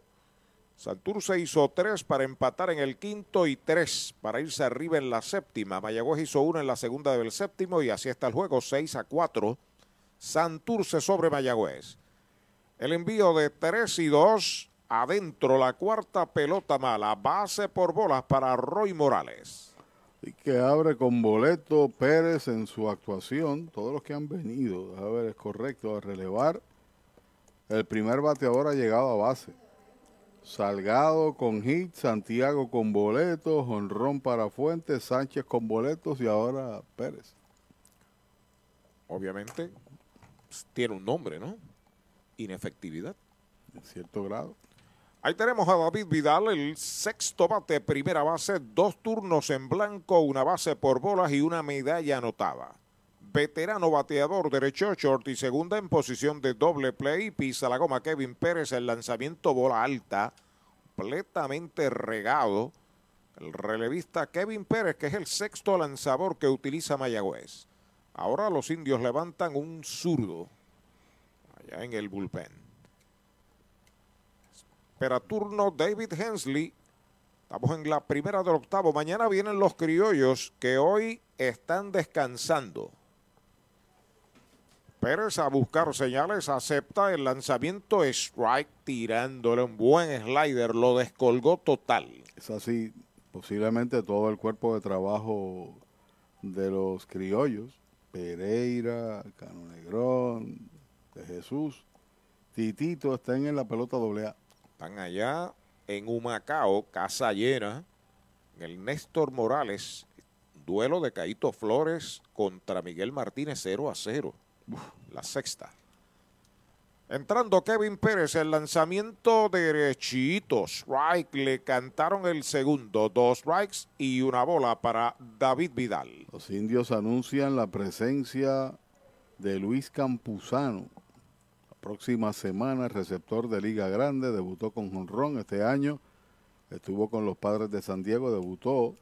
Santurce hizo tres para empatar en el quinto y tres para irse arriba en la séptima. Mayagüez hizo uno en la segunda del séptimo y así está el juego, 6 a 4. Santurce sobre Mayagüez. El envío de 3 y 2 adentro, la cuarta pelota mala, base por bolas para Roy Morales. Y que abre con boleto Pérez en su actuación. Todos los que han venido, a ver, es correcto, a relevar. El primer bateador ha llegado a base. Salgado con hit, Santiago con boletos, Honrón para Fuentes, Sánchez con boletos y ahora Pérez. Obviamente pues, tiene un nombre, ¿no? Inefectividad. En cierto grado. Ahí tenemos a David Vidal, el sexto bate, primera base, dos turnos en blanco, una base por bolas y una medalla anotada. Veterano bateador derecho short y segunda en posición de doble play. Pisa la goma Kevin Pérez, el lanzamiento bola alta, completamente regado. El relevista Kevin Pérez, que es el sexto lanzador que utiliza Mayagüez. Ahora los indios levantan un zurdo allá en el bullpen. Espera turno David Hensley. Estamos en la primera del octavo. Mañana vienen los criollos que hoy están descansando. Pérez a buscar señales, acepta el lanzamiento strike tirándole un buen slider, lo descolgó total. Es así, posiblemente todo el cuerpo de trabajo de los criollos, Pereira, Cano Negrón, de Jesús, Titito están en la pelota doble A. Están allá en Humacao, casa llena, en el Néstor Morales, duelo de Caito Flores contra Miguel Martínez 0 a 0 la sexta. Entrando Kevin Pérez, el lanzamiento derechito, strike, le cantaron el segundo, dos strikes y una bola para David Vidal. Los indios anuncian la presencia de Luis Campuzano. Próxima semana, receptor de Liga Grande, debutó con Jonrón este año, estuvo con los padres de San Diego, debutó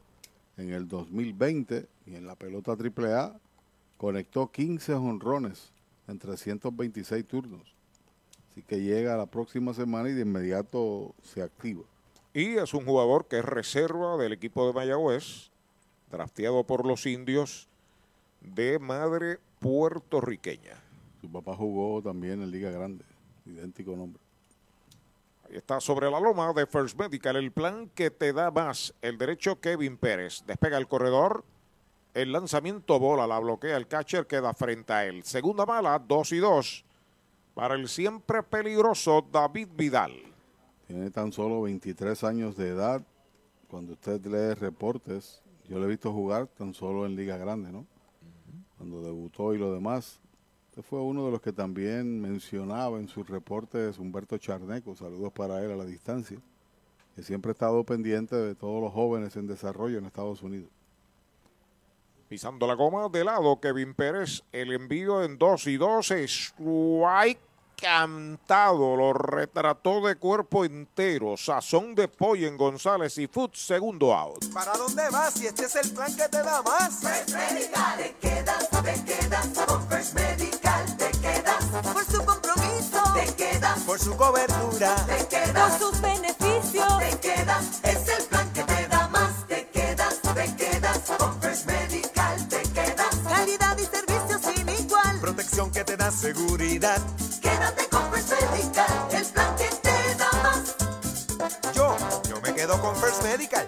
en el 2020 y en la pelota AAA conectó 15 honrones en 326 turnos. Así que llega la próxima semana y de inmediato se activa. Y es un jugador que es reserva del equipo de Mayagüez, drafteado por los indios de madre puertorriqueña. Su papá jugó también en Liga Grande, idéntico nombre. Ahí está sobre la loma de First Medical, el plan que te da más, el derecho Kevin Pérez. Despega el corredor, el lanzamiento bola, la bloquea el catcher, queda frente a él. Segunda mala, dos y dos para el siempre peligroso David Vidal. Tiene tan solo 23 años de edad. Cuando usted lee reportes, yo le he visto jugar tan solo en Liga Grande, ¿no? Cuando debutó y lo demás. Este fue uno de los que también mencionaba en sus reportes Humberto Charneco. Saludos para él a la distancia. Que siempre ha estado pendiente de todos los jóvenes en desarrollo en Estados Unidos. Pisando la goma de lado, Kevin Pérez, el envío en 2 y 2, strike cantado, lo retrató de cuerpo entero, sazón de pollo en González y Food, segundo out. ¿Para dónde vas si este es el plan que te da más? First Medical, te quedas, te quedas, con First Medical, te quedas, por su compromiso, te quedas, por su cobertura, te quedas, por sus beneficios, te quedas, es el plan que te da más, te quedas, te quedas, con First Medical, te quedas, calidad y servicio sin igual, protección que te da seguridad. Quédate con First Medical, el plan que te da más. Yo, yo me quedo con First Medical.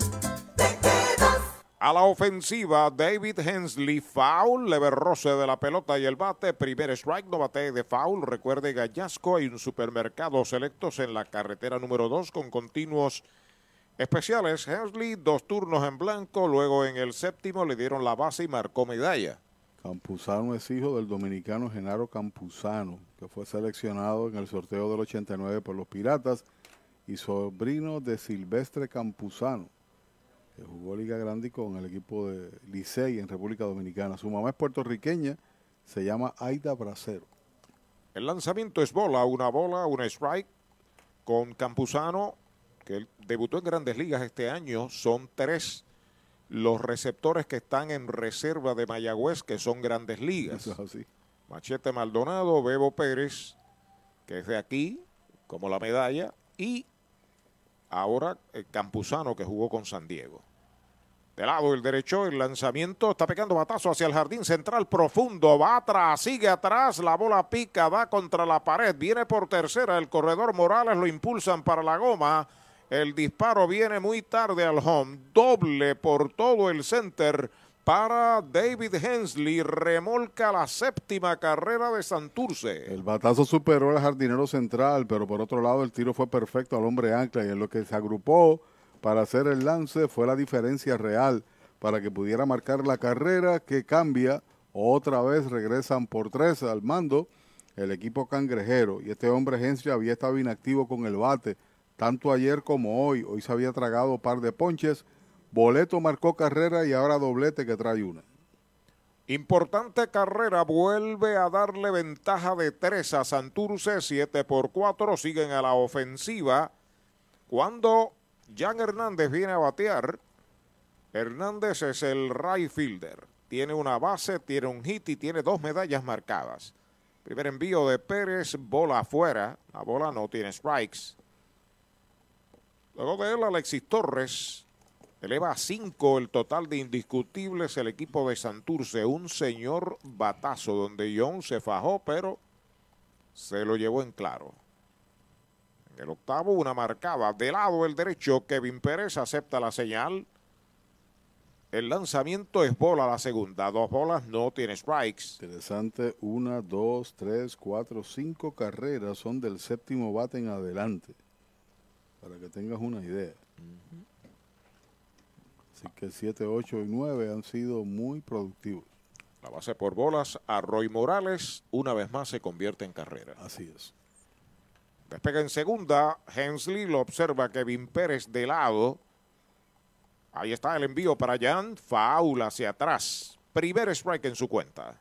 A la ofensiva, David Hensley, foul, leve roce de la pelota y el bate, primer strike, no bate de foul. Recuerde, Gallasco, hay un supermercado selectos en la carretera número 2 con continuos especiales. Hensley, dos turnos en blanco, luego en el séptimo le dieron la base y marcó medalla. Campuzano es hijo del dominicano Genaro Campuzano, que fue seleccionado en el sorteo del 89 por los Piratas, y sobrino de Silvestre Campuzano, que jugó Liga Grande con el equipo de Licey en República Dominicana. Su mamá es puertorriqueña, se llama Aida Bracero. El lanzamiento es bola, una bola, una strike con Campuzano, que debutó en grandes ligas este año, son tres los receptores que están en reserva de Mayagüez, que son grandes ligas. Eso es así. Machete Maldonado, Bebo Pérez, que es de aquí, como la medalla, y ahora el Campuzano, que jugó con San Diego. De lado el derecho, el lanzamiento está pegando batazo hacia el jardín central profundo. Va atrás, sigue atrás, la bola pica, va contra la pared, viene por tercera. El corredor Morales lo impulsan para la goma. El disparo viene muy tarde al home. Doble por todo el center para David Hensley. Remolca la séptima carrera de Santurce. El batazo superó al jardinero central, pero por otro lado el tiro fue perfecto al hombre ancla y en lo que se agrupó para hacer el lance fue la diferencia real para que pudiera marcar la carrera que cambia. Otra vez regresan por tres al mando el equipo cangrejero y este hombre Hensley había estado inactivo con el bate tanto ayer como hoy. Hoy se había tragado par de ponches. Boleto marcó carrera y ahora doblete que trae una. Importante carrera, vuelve a darle ventaja de tres a Santurce, 7 por 4, siguen a la ofensiva. Cuando Jan Hernández viene a batear, Hernández es el right fielder. Tiene una base, tiene un hit y tiene dos medallas marcadas. Primer envío de Pérez, bola afuera. La bola no tiene strikes. Luego de él, Alexis Torres eleva a 5 el total de indiscutibles el equipo de Santurce. Un señor batazo donde John se fajó, pero se lo llevó en claro. En el octavo, una marcada de lado el derecho. Kevin Pérez acepta la señal. El lanzamiento es bola la segunda. Dos bolas, no tiene strikes. Interesante. Una, dos, tres, cuatro, cinco carreras son del séptimo bate en adelante para que tengas una idea. Así que 7, 8 y 9 han sido muy productivos. La base por bolas a Roy Morales una vez más se convierte en carrera. Así es. Despega en segunda, Hensley lo observa Kevin Pérez de lado. Ahí está el envío para Jan, faula hacia atrás. Primer strike en su cuenta.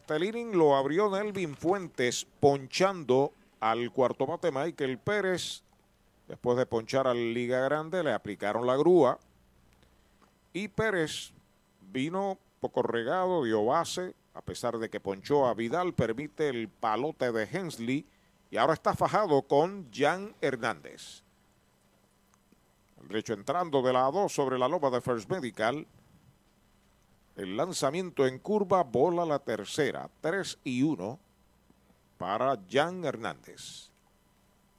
Este inning lo abrió Nelvin Fuentes ponchando al cuarto bate Michael Pérez. Después de ponchar al Liga Grande, le aplicaron la grúa. Y Pérez vino poco regado, dio base, a pesar de que ponchó a Vidal, permite el palote de Hensley. Y ahora está fajado con Jan Hernández. El derecho entrando de la 2 sobre la loba de First Medical. El lanzamiento en curva, bola la tercera, 3 y 1 para Jan Hernández.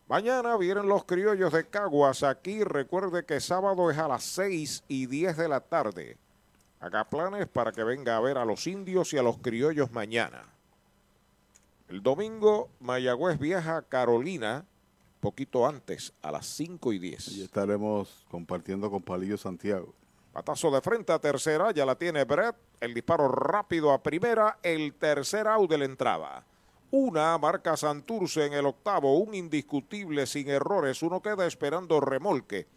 Mañana vienen los criollos de Caguas aquí. Recuerde que sábado es a las 6 y 10 de la tarde. Haga planes para que venga a ver a los indios y a los criollos mañana. El domingo, Mayagüez viaja a Carolina, poquito antes, a las 5 y 10. Y estaremos compartiendo con Palillo Santiago. Patazo de frente a tercera, ya la tiene Brett. El disparo rápido a primera, el tercer out de la entrada. Una marca Santurce en el octavo, un indiscutible sin errores. Uno queda esperando remolque.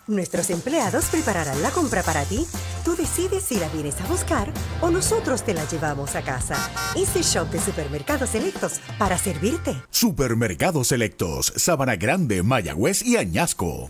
Nuestros empleados prepararán la compra para ti. Tú decides si la vienes a buscar o nosotros te la llevamos a casa. Easy Shop de Supermercados Selectos para servirte. Supermercados Selectos, Sabana Grande, Mayagüez y Añasco.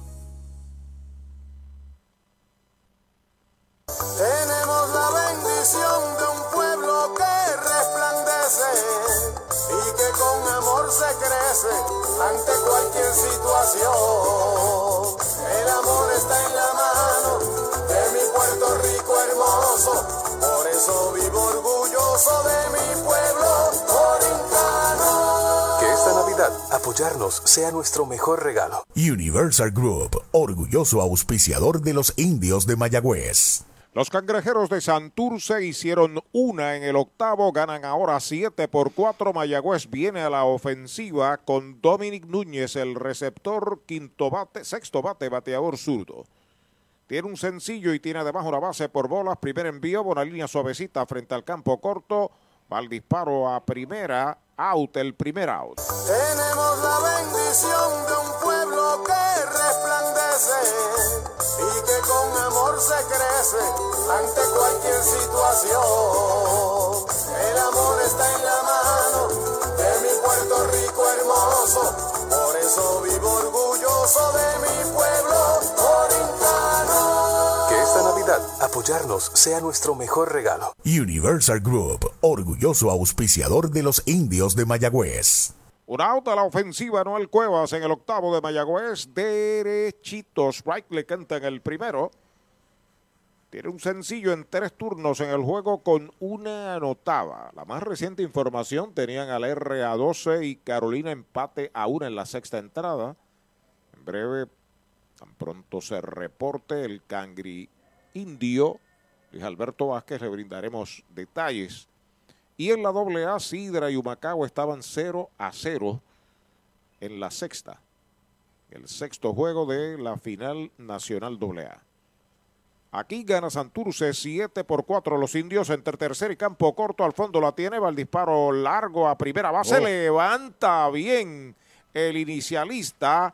Tenemos la bendición de un pueblo que resplandece y que con amor se crece ante cualquier situación. El amor está en la mano de mi Puerto Rico hermoso, por eso vivo orgulloso de mi pueblo orientano. Que esta Navidad apoyarnos sea nuestro mejor regalo. Universal Group, orgulloso auspiciador de los indios de Mayagüez. Los cangrejeros de Santurce hicieron una en el octavo, ganan ahora 7 por 4. Mayagüez viene a la ofensiva con Dominic Núñez, el receptor, quinto bate, sexto bate, bateador zurdo. Tiene un sencillo y tiene además una base por bolas. Primer envío, una línea suavecita frente al campo corto. Va el disparo a primera, out, el primer out. Tenemos la bendición de un pueblo que resplandece y que con amor se crece ante cualquier situación. El amor está en la mano de mi Puerto Rico hermoso, por eso vivo orgulloso de mi pueblo. Apoyarnos sea nuestro mejor regalo. Universal Group, orgulloso auspiciador de los indios de Mayagüez. Un out a la ofensiva, Noel Cuevas en el octavo de Mayagüez. Derechito. Strike le canta en el primero. Tiene un sencillo en tres turnos en el juego con una anotada. La más reciente información tenían al RA12 y Carolina empate a una en la sexta entrada. En breve, tan pronto se reporte el Cangri Indio. Luis Alberto Vázquez le brindaremos detalles. Y en la doble A, Sidra y Humacao estaban 0 a 0 en la sexta. El sexto juego de la final nacional doble A. Aquí gana Santurce 7 por 4 los indios entre tercer y campo corto. Al fondo la tiene, va el disparo largo a primera base. Oh. Levanta bien el inicialista.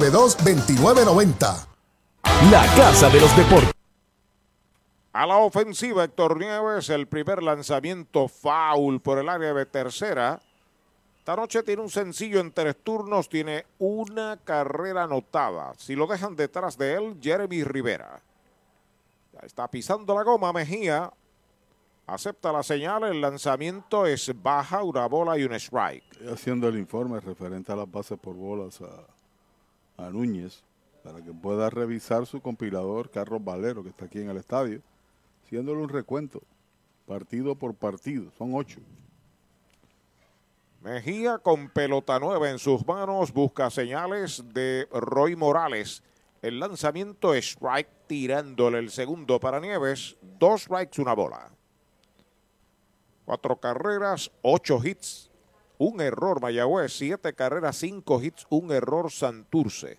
2990. La Casa de los Deportes. A la ofensiva, Héctor Nieves, el primer lanzamiento foul por el área de tercera. Esta noche tiene un sencillo en tres turnos, tiene una carrera anotada. Si lo dejan detrás de él, Jeremy Rivera. Ya está pisando la goma Mejía. Acepta la señal, el lanzamiento es baja, una bola y un strike. Estoy haciendo el informe referente a las bases por bolas a, a Núñez para que pueda revisar su compilador Carlos Valero, que está aquí en el estadio, haciéndole un recuento, partido por partido, son ocho. Mejía con pelota nueva en sus manos, busca señales de Roy Morales. El lanzamiento strike tirándole el segundo para Nieves. Dos strikes, una bola. Cuatro carreras, ocho hits, un error Mayagüez, siete carreras, cinco hits, un error Santurce.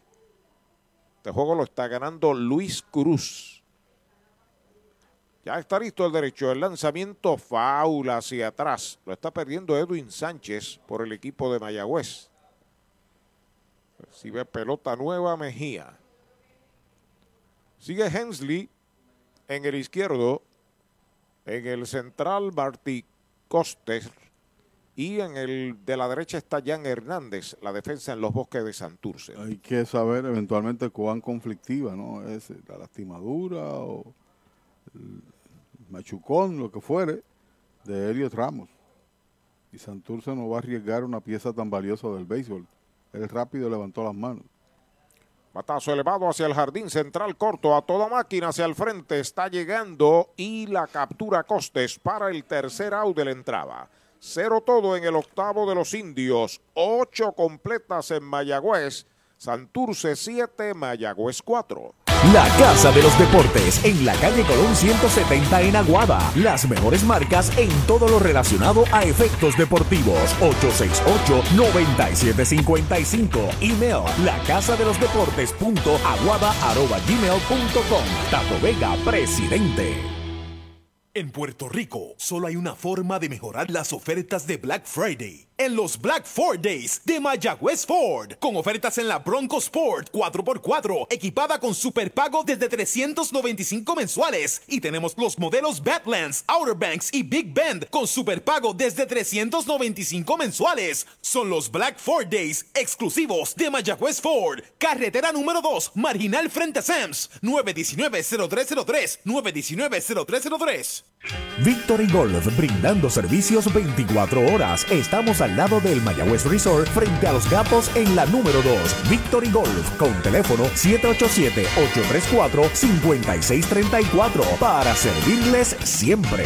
Este juego lo está ganando Luis Cruz. Ya está listo el derecho. El lanzamiento faula hacia atrás. Lo está perdiendo Edwin Sánchez por el equipo de Mayagüez. Recibe pelota nueva Mejía. Sigue Hensley en el izquierdo. En el central Martí Costes. Y en el de la derecha está Jan Hernández, la defensa en los bosques de Santurce. Hay que saber eventualmente cuán conflictiva ¿no? es la lastimadura o el machucón, lo que fuere, de Elliot Ramos. Y Santurce no va a arriesgar una pieza tan valiosa del béisbol. Él rápido levantó las manos. Batazo elevado hacia el jardín central corto, a toda máquina hacia el frente, está llegando y la captura Costes para el tercer out de la entrada. Cero todo en el octavo de los indios, ocho completas en Mayagüez, Santurce 7, Mayagüez 4. La Casa de los Deportes en la calle Colón 170 en Aguada. Las mejores marcas en todo lo relacionado a efectos deportivos. 868-9755. Email la casa de los deportes punto aguada arroba gmail punto com. Tato Vega, presidente. En Puerto Rico, solo hay una forma de mejorar las ofertas de Black Friday en los Black Ford Days de Mayagüez Ford, con ofertas en la Bronco Sport 4x4, equipada con superpago desde 395 mensuales. Y tenemos los modelos Badlands, Outer Banks y Big Bend con superpago desde 395 mensuales. Son los Black Ford Days exclusivos de Mayagüez Ford, carretera número 2, marginal frente a Sams, 919-0303, 919-0303. Victory Golf, brindando servicios 24 horas. Estamos al lado del Mayagüez Resort, frente a los gatos en la número 2. Victory Golf, con teléfono 787-834-5634, para servirles siempre.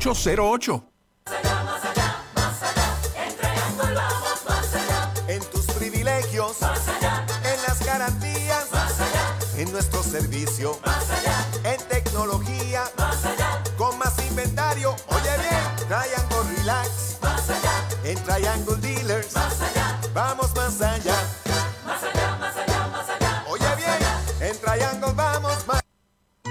808. En tus privilegios, más allá. En las garantías, más allá. En nuestro servicio, más allá. En tecnología, más allá. Con más inventario, oye bien, Triangle Relax, más allá. En Triangle Dealers, más allá. Vamos más allá.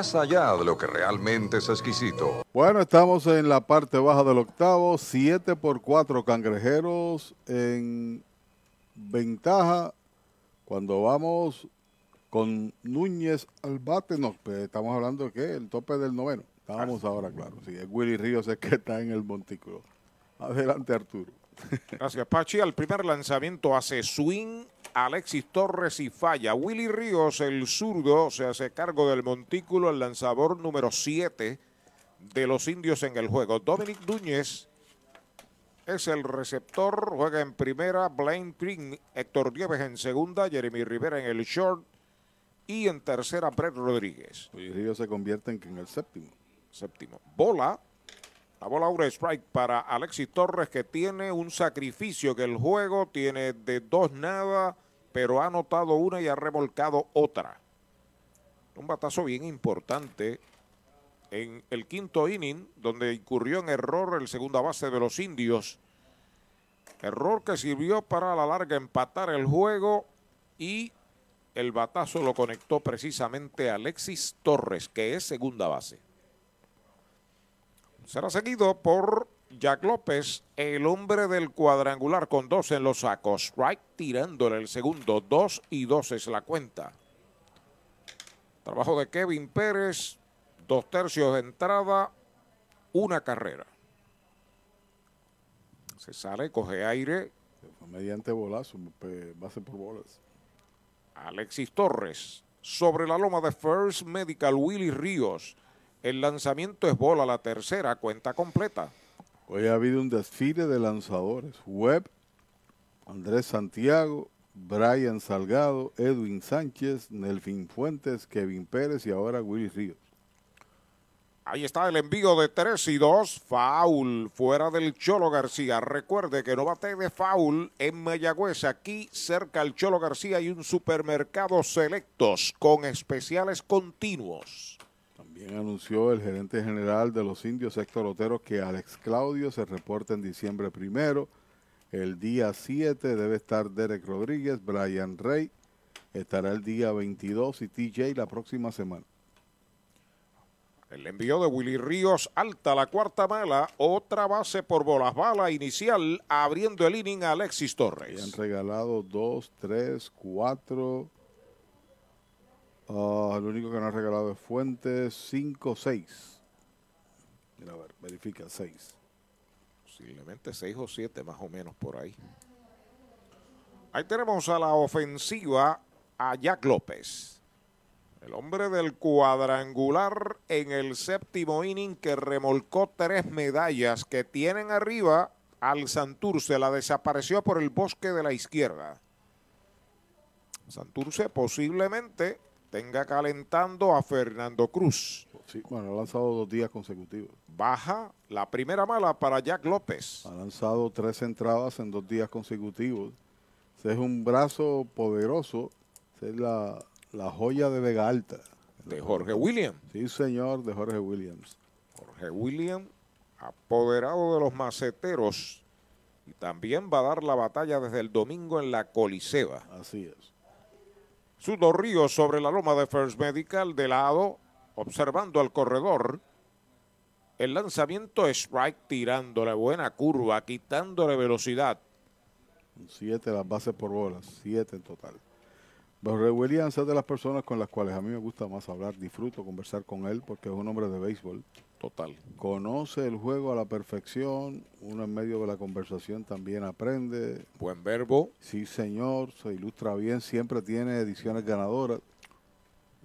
allá de lo que realmente es exquisito. Bueno, estamos en la parte baja del octavo, 7 por 4 cangrejeros en ventaja cuando vamos con Núñez al bate. No, pues, estamos hablando de qué, el tope del noveno. Estábamos ahora, claro. Sí, es Willy Ríos es que está en el montículo. Adelante, Arturo. Gracias, Pachi. Al primer lanzamiento hace swing Alexis Torres y falla. Willy Ríos, el zurdo, se hace cargo del montículo, el lanzador número 7 de los indios en el juego. Dominic Núñez es el receptor, juega en primera, Blaine Green, Héctor Dieves en segunda, Jeremy Rivera en el short y en tercera, Brett Rodríguez. Willy Ríos se convierte en el séptimo. Séptimo. Bola. La bola ahora strike para Alexis Torres que tiene un sacrificio que el juego tiene de dos nada, pero ha anotado una y ha remolcado otra. Un batazo bien importante en el quinto inning, donde incurrió en error el segunda base de los indios. Error que sirvió para a la larga empatar el juego y el batazo lo conectó precisamente Alexis Torres, que es segunda base. Será seguido por Jack López, el hombre del cuadrangular con dos en los sacos. Strike tirándole el segundo. Dos y dos es la cuenta. Trabajo de Kevin Pérez. Dos tercios de entrada. Una carrera. Se sale, coge aire. Mediante bolazo, base por bolas. Alexis Torres. Sobre la loma de First Medical, Willy Ríos. El lanzamiento es bola, la tercera cuenta completa. Hoy ha habido un desfile de lanzadores. Webb, Andrés Santiago, Brian Salgado, Edwin Sánchez, Nelfin Fuentes, Kevin Pérez y ahora Willy Ríos. Ahí está el envío de 3 y 2. Foul fuera del Cholo García. Recuerde que no bate de foul en Mayagüez. Aquí cerca al Cholo García hay un supermercado selectos con especiales continuos. También anunció el gerente general de los indios, Héctor Otero, que Alex Claudio se reporta en diciembre primero. El día 7 debe estar Derek Rodríguez, Brian Rey. Estará el día 22 y TJ la próxima semana. El envío de Willy Ríos alta la cuarta mala, otra base por bolas bala inicial, abriendo el inning a Alexis Torres. Y han regalado dos, tres, cuatro. Uh, el único que no ha regalado es Fuentes, cinco, seis. Mira, a ver, verifica, seis. Posiblemente seis o siete más o menos por ahí. Ahí tenemos a la ofensiva a Jack López. El hombre del cuadrangular en el séptimo inning que remolcó tres medallas que tienen arriba al Santurce. La desapareció por el bosque de la izquierda. Santurce posiblemente tenga calentando a Fernando Cruz. Sí, bueno, ha lanzado dos días consecutivos. Baja la primera mala para Jack López. Ha lanzado tres entradas en dos días consecutivos. Ese es un brazo poderoso. Esa es la, la joya de Vega Alta. De Jorge Williams. Sí, señor, de Jorge Williams. Jorge Williams, apoderado de los maceteros. Y también va a dar la batalla desde el domingo en la Coliseba. Así es. Sudo Ríos sobre la loma de First Medical de lado, observando al corredor. El lanzamiento strike tirándole buena curva, quitándole velocidad. Siete las bases por bolas, siete en total. Jorge Williams es de las personas con las cuales a mí me gusta más hablar, disfruto conversar con él porque es un hombre de béisbol. Total. Conoce el juego a la perfección, uno en medio de la conversación también aprende. Buen verbo. Sí, señor, se ilustra bien, siempre tiene ediciones ganadoras.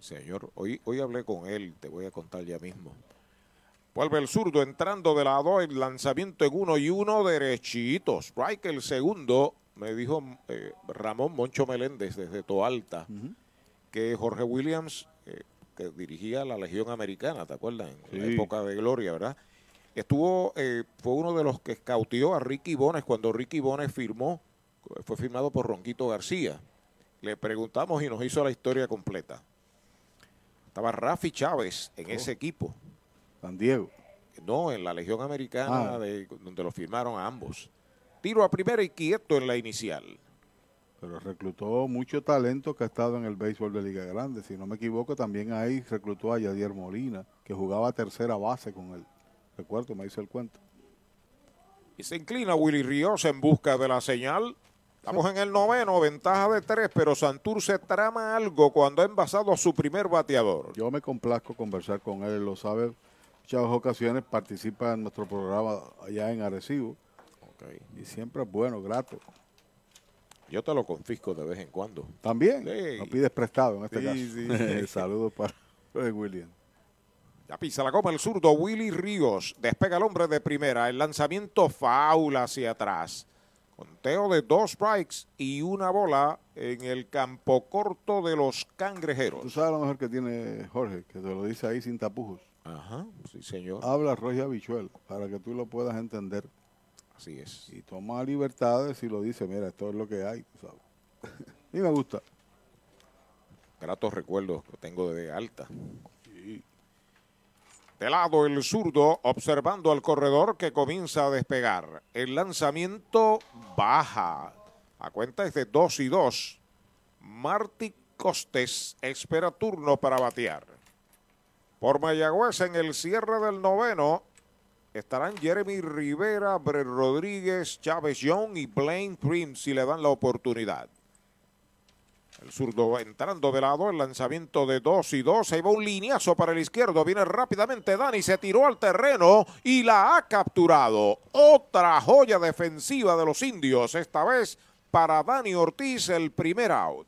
Señor, hoy, hoy hablé con él, te voy a contar ya mismo. Vuelve el zurdo entrando de lado, el lanzamiento en uno y uno derechito. Strike el segundo, me dijo eh, Ramón Moncho Meléndez desde Toalta, que Jorge Williams, eh, que dirigía la Legión Americana, ¿te acuerdas? En la época de Gloria, ¿verdad? Estuvo, eh, fue uno de los que escautió a Ricky Bones cuando Ricky Bones firmó, fue firmado por Ronquito García. Le preguntamos y nos hizo la historia completa. Estaba Rafi Chávez en ese equipo. San Diego. No, en la Legión Americana, Ah. de, donde lo firmaron a ambos. Tiro a primera y quieto en la inicial. Pero reclutó mucho talento que ha estado en el béisbol de Liga Grande. Si no me equivoco, también ahí reclutó a Yadier Molina, que jugaba tercera base con él. Recuerdo, me hizo el cuento. Y se inclina Willy Ríos en busca de la señal. Estamos en el noveno, ventaja de tres, pero Santurce trama algo cuando ha envasado a su primer bateador. Yo me complazco conversar con él, él lo sabe. Muchas ocasiones participa en nuestro programa allá en Arecibo. Y siempre es bueno, grato. Yo te lo confisco de vez en cuando. También, Sí. no pides prestado en este Sí, caso. sí. Saludos para William. Ya pisa la goma el zurdo Willy Ríos. Despega el hombre de primera. El lanzamiento faula hacia atrás. Conteo de dos strikes y una bola en el campo corto de los Tú cangrejeros. sabes lo mejor que tiene Jorge, que te lo dice ahí sin tapujos. Ajá, sí señor. Habla arroz y habichuela para que tú lo puedas entender. Así es. Y toma libertades y lo dice, mira, esto es lo que hay, tú sabes. y me gusta. Gratos recuerdos que tengo de alta. De lado el zurdo, observando al corredor que comienza a despegar. El lanzamiento baja. A cuenta es de 2 y 2. Marty Costes espera turno para batear. Por Mayagüez en el cierre del noveno estarán Jeremy Rivera, Brett Rodríguez, Chávez Young y Blaine Prim si le dan la oportunidad. El zurdo entrando de lado, el lanzamiento de 2 y 2. Ahí va un lineazo para el izquierdo. Viene rápidamente Dani, se tiró al terreno y la ha capturado. Otra joya defensiva de los indios. Esta vez para Dani Ortiz, el primer out.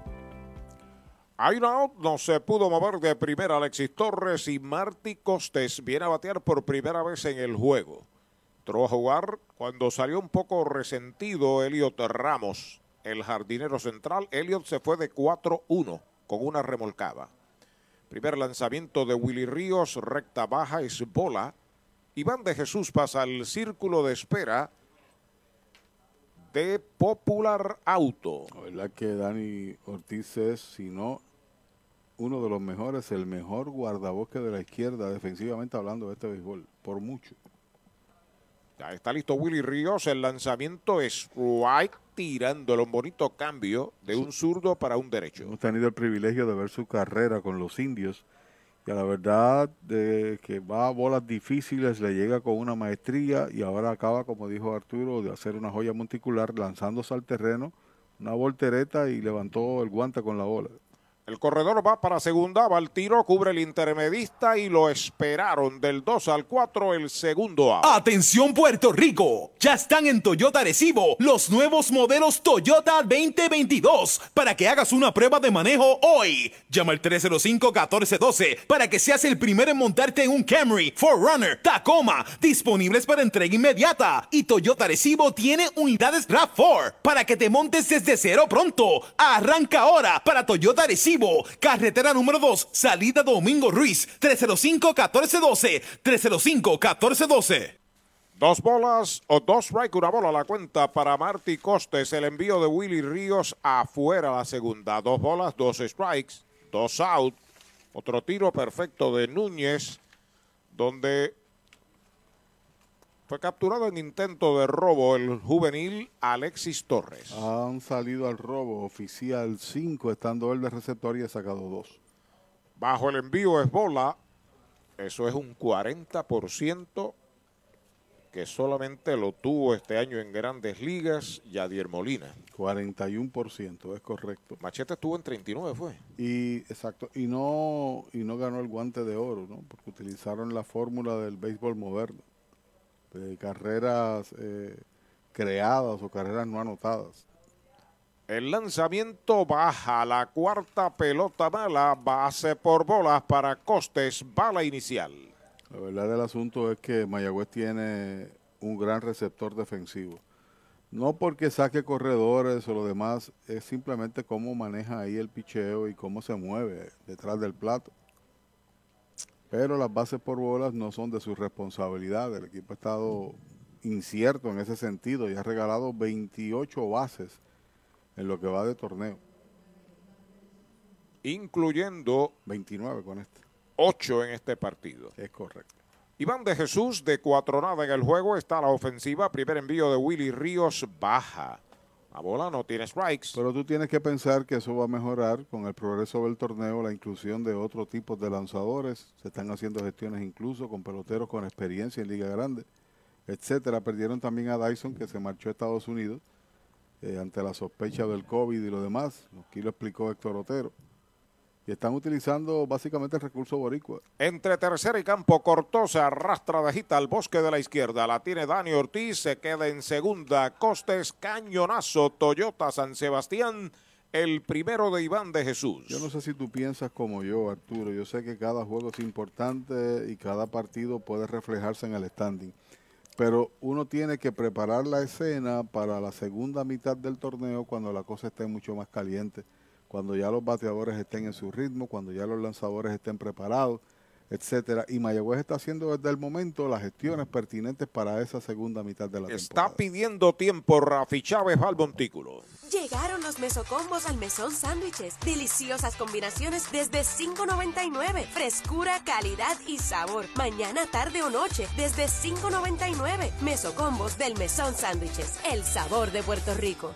Out, no se pudo mover de primera Alexis Torres y Marty Costes viene a batear por primera vez en el juego. Entró a jugar cuando salió un poco resentido Elliot Ramos, el jardinero central. Elliot se fue de 4-1 con una remolcada. Primer lanzamiento de Willy Ríos, recta baja, es bola. Iván de Jesús pasa al círculo de espera de Popular Auto. La verdad que Dani Ortiz es, si no uno de los mejores, el mejor guardabosque de la izquierda, defensivamente hablando de este béisbol, por mucho. Ya está listo Willy Ríos. El lanzamiento es White tirándolo. Un bonito cambio de un zurdo para un derecho. Hemos tenido el privilegio de ver su carrera con los indios. Y a la verdad de que va a bolas difíciles, le llega con una maestría y ahora acaba, como dijo Arturo, de hacer una joya monticular lanzándose al terreno, una voltereta y levantó el guante con la bola. El corredor va para segunda, va al tiro, cubre el intermedista y lo esperaron del 2 al 4 el segundo out. Atención Puerto Rico, ya están en Toyota Recibo los nuevos modelos Toyota 2022 para que hagas una prueba de manejo hoy. Llama al 305-1412 para que seas el primero en montarte en un Camry, Forerunner, Tacoma, disponibles para entrega inmediata. Y Toyota Recibo tiene unidades RAV4 para que te montes desde cero pronto. Arranca ahora para Toyota Recibo carretera número 2, salida Domingo Ruiz, 305-1412, 305-1412. Dos bolas o dos strike, una bola a la cuenta para Marty Costes. El envío de Willy Ríos afuera la segunda. Dos bolas, dos strikes, dos out. Otro tiro perfecto de Núñez, donde fue capturado en intento de robo el juvenil Alexis Torres. Han salido al robo oficial 5, estando él de receptor y ha sacado 2. Bajo el envío es bola. Eso es un 40% que solamente lo tuvo este año en grandes ligas Yadier Molina. 41%, es correcto. Machete estuvo en 39, fue. Y exacto, y no y no ganó el guante de oro, ¿no? Porque utilizaron la fórmula del béisbol moderno de carreras eh, creadas o carreras no anotadas. El lanzamiento baja la cuarta pelota mala, base por bolas para Costes, bala inicial. La verdad del asunto es que Mayagüez tiene un gran receptor defensivo. No porque saque corredores o lo demás, es simplemente cómo maneja ahí el picheo y cómo se mueve detrás del plato. Pero las bases por bolas no son de su responsabilidad. El equipo ha estado incierto en ese sentido y ha regalado 28 bases en lo que va de torneo. Incluyendo 29 con este. 8 en este partido. Es correcto. Iván de Jesús de cuatro nada en el juego. Está la ofensiva. Primer envío de Willy Ríos baja. La bola no tiene strikes. Pero tú tienes que pensar que eso va a mejorar con el progreso del torneo, la inclusión de otro tipo de lanzadores. Se están haciendo gestiones incluso con peloteros con experiencia en Liga Grande, etcétera. Perdieron también a Dyson, que se marchó a Estados Unidos eh, ante la sospecha del COVID y lo demás. Aquí lo explicó Héctor Otero. Y están utilizando básicamente el recurso boricua. Entre tercera y campo, Cortosa arrastra de agita al bosque de la izquierda. La tiene Dani Ortiz, se queda en segunda. Costes, cañonazo, Toyota San Sebastián. El primero de Iván de Jesús. Yo no sé si tú piensas como yo, Arturo. Yo sé que cada juego es importante y cada partido puede reflejarse en el standing. Pero uno tiene que preparar la escena para la segunda mitad del torneo cuando la cosa esté mucho más caliente cuando ya los bateadores estén en su ritmo, cuando ya los lanzadores estén preparados, etcétera. Y Mayagüez está haciendo desde el momento las gestiones pertinentes para esa segunda mitad de la Está temporada. pidiendo tiempo Rafi Chávez al montículo. Llegaron los mesocombos al mesón sándwiches. Deliciosas combinaciones desde $5.99. Frescura, calidad y sabor. Mañana, tarde o noche desde $5.99. Mesocombos del mesón sándwiches. El sabor de Puerto Rico.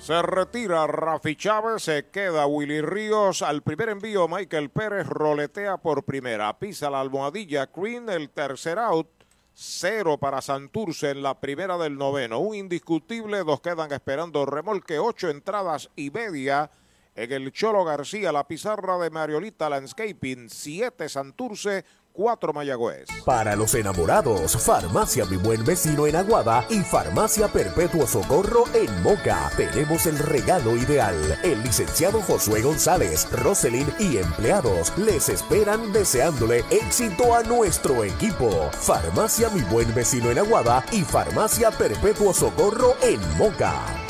Se retira Rafi Chávez, se queda Willy Ríos. Al primer envío, Michael Pérez roletea por primera. Pisa la almohadilla Green, el tercer out. Cero para Santurce en la primera del noveno. Un indiscutible, dos quedan esperando remolque, ocho entradas y media. En el Cholo García, la pizarra de Mariolita Landscaping, siete Santurce, cuatro Mayagüez. Para los enamorados, Farmacia Mi Buen Vecino en Aguada y Farmacia Perpetuo Socorro en Moca. Tenemos el regalo ideal. El licenciado Josué González, Roselyn y empleados les esperan deseándole éxito a nuestro equipo. Farmacia Mi Buen Vecino en Aguada y Farmacia Perpetuo Socorro en Moca.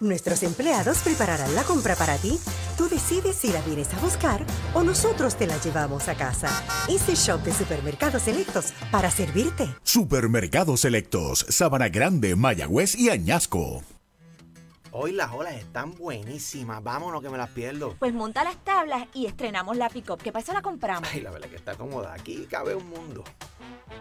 Nuestros empleados prepararán la compra para ti. Tú decides si la vienes a buscar o nosotros te la llevamos a casa. Easy Shop de Supermercados Selectos para servirte. Supermercados Selectos, Sabana Grande, Mayagüez y Añasco. Hoy las olas están buenísimas. Vámonos que me las pierdo. Pues monta las tablas y estrenamos la pick-up. ¿Qué pasa? La compramos. Ay, la verdad que está cómoda. Aquí cabe un mundo.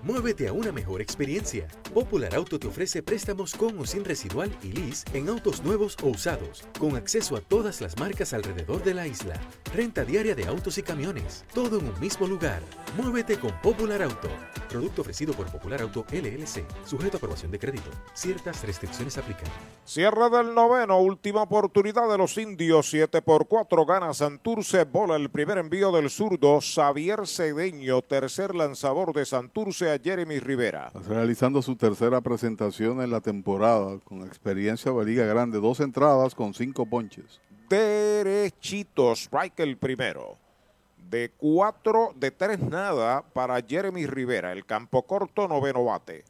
Muévete a una mejor experiencia. Popular Auto te ofrece préstamos con o sin residual y lease en autos nuevos o usados, con acceso a todas las marcas alrededor de la isla. Renta diaria de autos y camiones, todo en un mismo lugar. Muévete con Popular Auto. Producto ofrecido por Popular Auto LLC, sujeto a aprobación de crédito. Ciertas restricciones aplican. Cierre del noveno, última oportunidad de los indios. 7 por 4 gana Santurce. Bola el primer envío del zurdo. Xavier Cedeño, tercer lanzador de Santurce a Jeremy Rivera. Realizando su tercera presentación en la temporada con experiencia de Liga Grande. Dos entradas con cinco ponches. Derechito, strike el primero. De cuatro, de tres nada para Jeremy Rivera. El campo corto, noveno bate.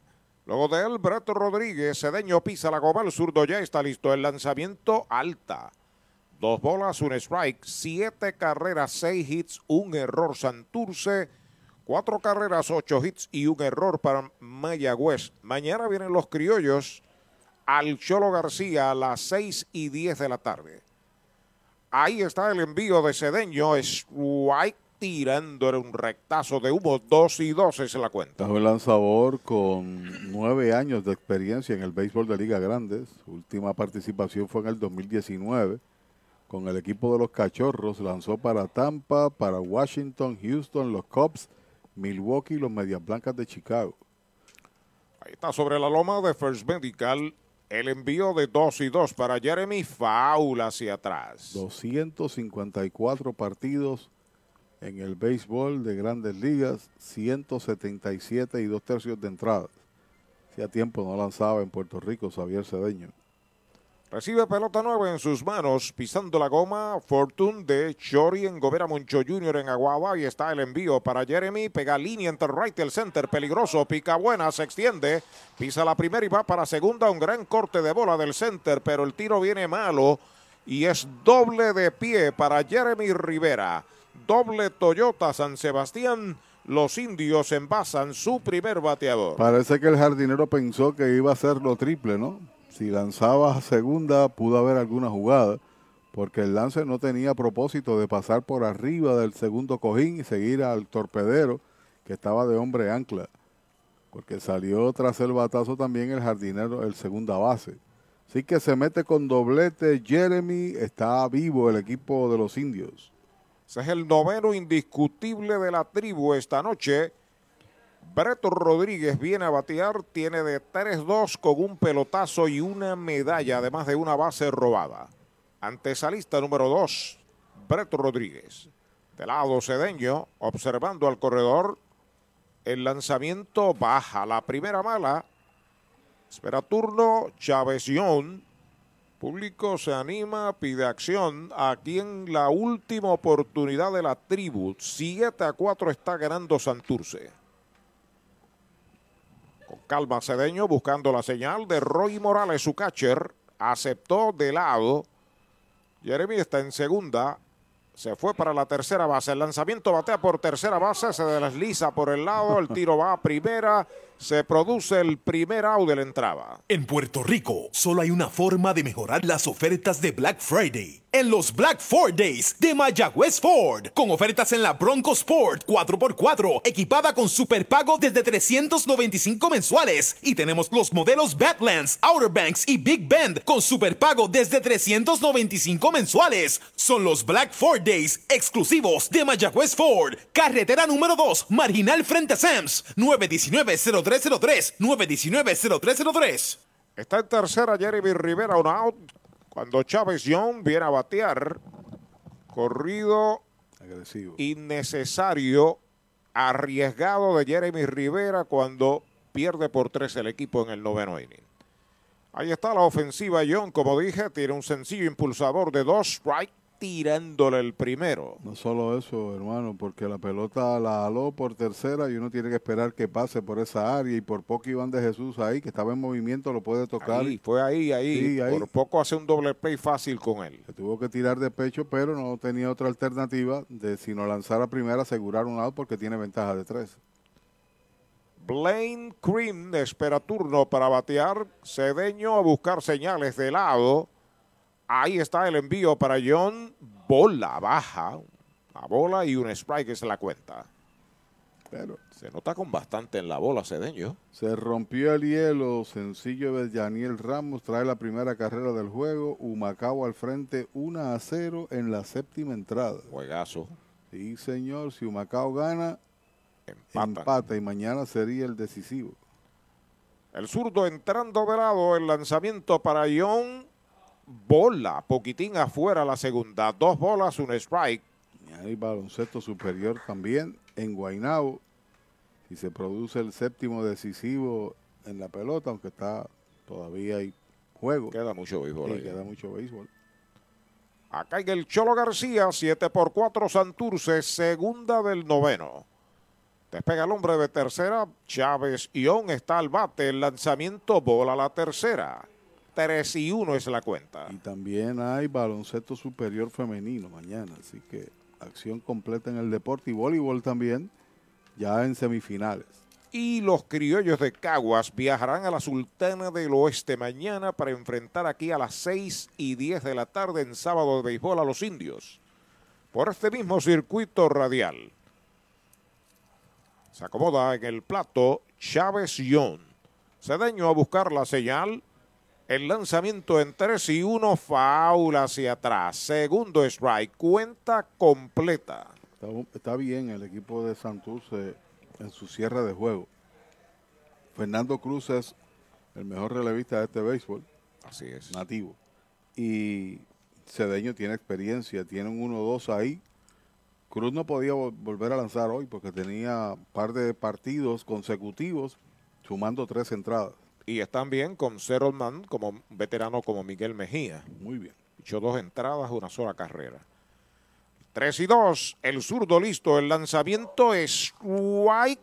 Luego de él, Brett Rodríguez, Cedeño pisa la goma, el zurdo ya está listo. El lanzamiento alta. Dos bolas, un strike, siete carreras, seis hits, un error. Santurce, cuatro carreras, ocho hits y un error para Mayagüez. Mañana vienen los criollos al Cholo García a las seis y diez de la tarde. Ahí está el envío de Cedeño, strike tirando un rectazo de humo, dos y dos es la cuenta. Un lanzador con nueve años de experiencia en el béisbol de Liga Grandes. Su última participación fue en el 2019 con el equipo de los Cachorros. Lanzó para Tampa, para Washington, Houston, los Cubs, Milwaukee y los Medias Blancas de Chicago. Ahí está sobre la loma de First Medical el envío de dos y dos para Jeremy Foul hacia atrás. 254 partidos en el béisbol de grandes ligas, 177 y dos tercios de entradas. Hacía tiempo no lanzaba en Puerto Rico Xavier Cedeño. Recibe pelota nueva en sus manos, pisando la goma. Fortune de Chori en Gobera Moncho Jr. en Aguaba. Y está el envío para Jeremy. Pega línea entre right el center. Peligroso. Pica buena. Se extiende. Pisa la primera y va para segunda. Un gran corte de bola del center. Pero el tiro viene malo. y es doble de pie para Jeremy Rivera. Doble Toyota San Sebastián. Los indios envasan su primer bateador. Parece que el jardinero pensó que iba a ser lo triple, ¿no? Si lanzaba a segunda, pudo haber alguna jugada, porque el lance no tenía propósito de pasar por arriba del segundo cojín y seguir al torpedero que estaba de hombre ancla, porque salió tras el batazo también el jardinero, el segunda base. Así que se mete con doblete Jeremy, está vivo el equipo de los indios. Ese es el noveno indiscutible de la tribu esta noche. Breto Rodríguez viene a batear, tiene de 3-2 con un pelotazo y una medalla, además de una base robada. Antesalista número 2, Breto Rodríguez. De lado Cedeño, observando al corredor. El lanzamiento baja, la primera mala. Espera turno, Chávez. Público se anima, pide acción. Aquí en la última oportunidad de la tribu, 7 a 4 está ganando Santurce. Con calma Cedeño buscando la señal de Roy Morales, su catcher. Aceptó de lado. Jeremy está en segunda. Se fue para la tercera base. El lanzamiento batea por tercera base. Se desliza por el lado. El tiro va a primera. Se produce el primer out de la entrada. En Puerto Rico, solo hay una forma de mejorar las ofertas de Black Friday. En los Black Ford Days de Mayagüez Ford. Con ofertas en la Bronco Sport 4x4, equipada con superpago desde 395 mensuales. Y tenemos los modelos Badlands, Outer Banks y Big Bend con superpago desde 395 mensuales. Son los Black Ford Days exclusivos de Mayagüez Ford. Carretera número 2, marginal frente a Sams. 919-0303. 919-0303. Está en tercera Jeremy Rivera, un out. Cuando Chávez Young viene a batear, corrido agresivo, innecesario, arriesgado de Jeremy Rivera cuando pierde por tres el equipo en el noveno inning. Ahí está la ofensiva Young, como dije, tiene un sencillo impulsador de dos strikes tirándole el primero. No solo eso, hermano, porque la pelota la aló por tercera y uno tiene que esperar que pase por esa área y por poco Iván de Jesús ahí, que estaba en movimiento, lo puede tocar. Ahí, fue ahí, ahí. Sí, ahí. Por poco hace un doble play fácil con él. Se tuvo que tirar de pecho, pero no tenía otra alternativa de si no lanzar a primera, asegurar un out porque tiene ventaja de tres. Blaine Cream espera turno para batear. Cedeño a buscar señales de lado. Ahí está el envío para John. Bola baja. La bola y un strike es la cuenta. Pero se nota con bastante en la bola, Cedeño. Se rompió el hielo. Sencillo de Daniel Ramos. Trae la primera carrera del juego. Humacao al frente 1 a 0 en la séptima entrada. Juegazo. Sí, señor. Si Humacao gana, empata. empata y mañana sería el decisivo. El zurdo entrando de lado. El lanzamiento para John bola, poquitín afuera la segunda, dos bolas, un strike. Y hay baloncesto superior también en Guaynabo. Y se produce el séptimo decisivo en la pelota, aunque está todavía hay juego. Queda mucho béisbol. Sí, ahí. queda mucho béisbol. Acá en el Cholo García, 7 por 4 Santurce, segunda del noveno. Despega el hombre de tercera, Chávez Ión está al bate, el lanzamiento bola la tercera. 3 y 1 es la cuenta. Y también hay baloncesto superior femenino mañana, así que acción completa en el deporte y voleibol también, ya en semifinales. Y los criollos de Caguas viajarán a la Sultana del Oeste mañana para enfrentar aquí a las 6 y 10 de la tarde en sábado de béisbol a los indios. Por este mismo circuito radial. Se acomoda en el plato Chávez Young. Cedeño a buscar la señal. El lanzamiento en 3 y 1, faula hacia atrás. Segundo strike, cuenta completa. Está, está, bien el equipo de Santurce en su cierre de juego. Fernando Cruz es el mejor relevista de este béisbol. Así es. Nativo. Y Cedeño tiene experiencia, tiene un 1-2 ahí. Cruz no podía volver a lanzar hoy porque tenía un par de partidos consecutivos sumando tres entradas. Y están bien con Serolman como veterano como Miguel Mejía. Muy bien. Echó dos entradas, una sola carrera. 3 y 2, el zurdo listo, el lanzamiento es White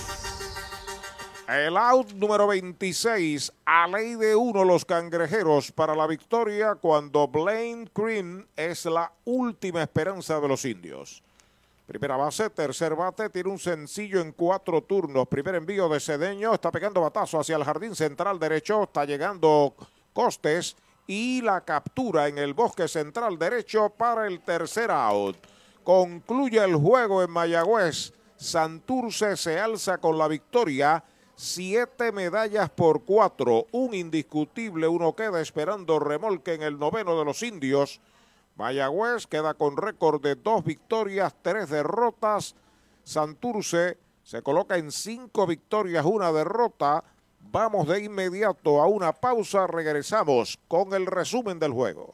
El out número 26, a ley de uno los cangrejeros para la victoria cuando Blaine Green es la última esperanza de los indios. Primera base, tercer bate, tiene un sencillo en cuatro turnos. Primer envío de Cedeño, está pegando batazo hacia el jardín central derecho, está llegando Costes y la captura en el bosque central derecho para el tercer out. Concluye el juego en Mayagüez. Santurce se alza con la victoria. Siete medallas por cuatro, un indiscutible, uno queda esperando remolque en el noveno de los indios. Mayagüez queda con récord de dos victorias, tres derrotas. Santurce se coloca en cinco victorias, una derrota. Vamos de inmediato a una pausa, regresamos con el resumen del juego.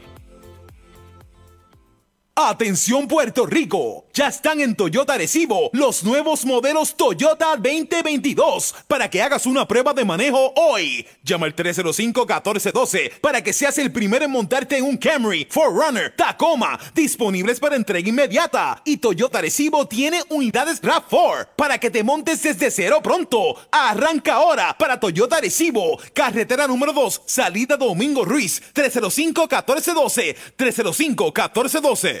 Atención Puerto Rico, ya están en Toyota Recibo los nuevos modelos Toyota 2022 para que hagas una prueba de manejo hoy. Llama al 305-1412 para que seas el primero en montarte en un Camry, Forerunner, Tacoma, disponibles para entrega inmediata. Y Toyota Recibo tiene unidades RAV4 para que te montes desde cero pronto. Arranca ahora para Toyota Recibo, carretera número 2, salida Domingo Ruiz, 305-1412, 305-1412.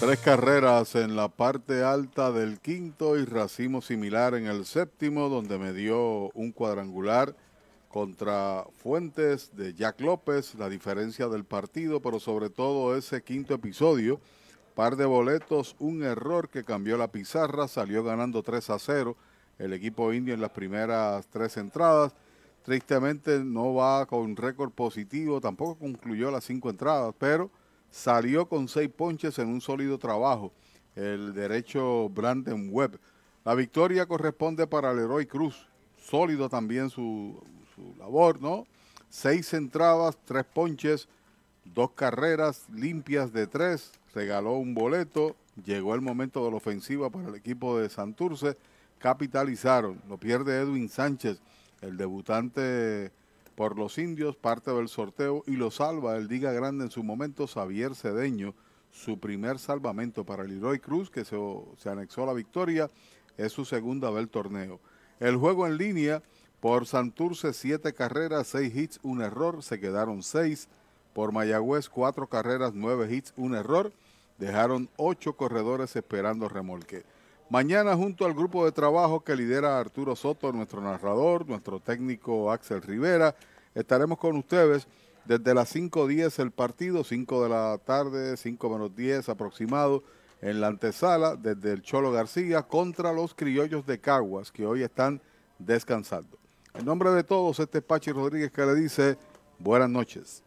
Tres carreras en la parte alta del quinto y racimo similar en el séptimo, donde me dio un cuadrangular contra Fuentes de Jack López, la diferencia del partido, pero sobre todo ese quinto episodio, par de boletos, un error que cambió la pizarra, salió ganando 3 a 0 el equipo indio en las primeras tres entradas. Tristemente no va con récord positivo, tampoco concluyó las cinco entradas, pero salió con seis ponches en un sólido trabajo, el derecho Brandon Webb. La victoria corresponde para Leroy Cruz, sólido también su, su labor, ¿no? Seis entradas, tres ponches, dos carreras limpias de tres, regaló un boleto, llegó el momento de la ofensiva para el equipo de Santurce, capitalizaron, lo pierde Edwin Sánchez, el debutante por los indios, parte del sorteo, y lo salva el Diga Grande en su momento, Xavier Cedeño, su primer salvamento para el Leroy Cruz, que se, se anexó a la victoria, es su segunda del torneo. El juego en línea, por Santurce, siete carreras, seis hits, un error, se quedaron seis. Por Mayagüez, cuatro carreras, nueve hits, un error. Dejaron ocho corredores esperando remolque. Mañana junto al grupo de trabajo que lidera Arturo Soto, nuestro narrador, nuestro técnico Axel Rivera, estaremos con ustedes desde las 5.10 el partido, 5 de la tarde, 5 menos 10 aproximado, en la antesala desde el Cholo García contra los criollos de Caguas que hoy están descansando. En nombre de todos, este es Pachi Rodríguez que le dice buenas noches.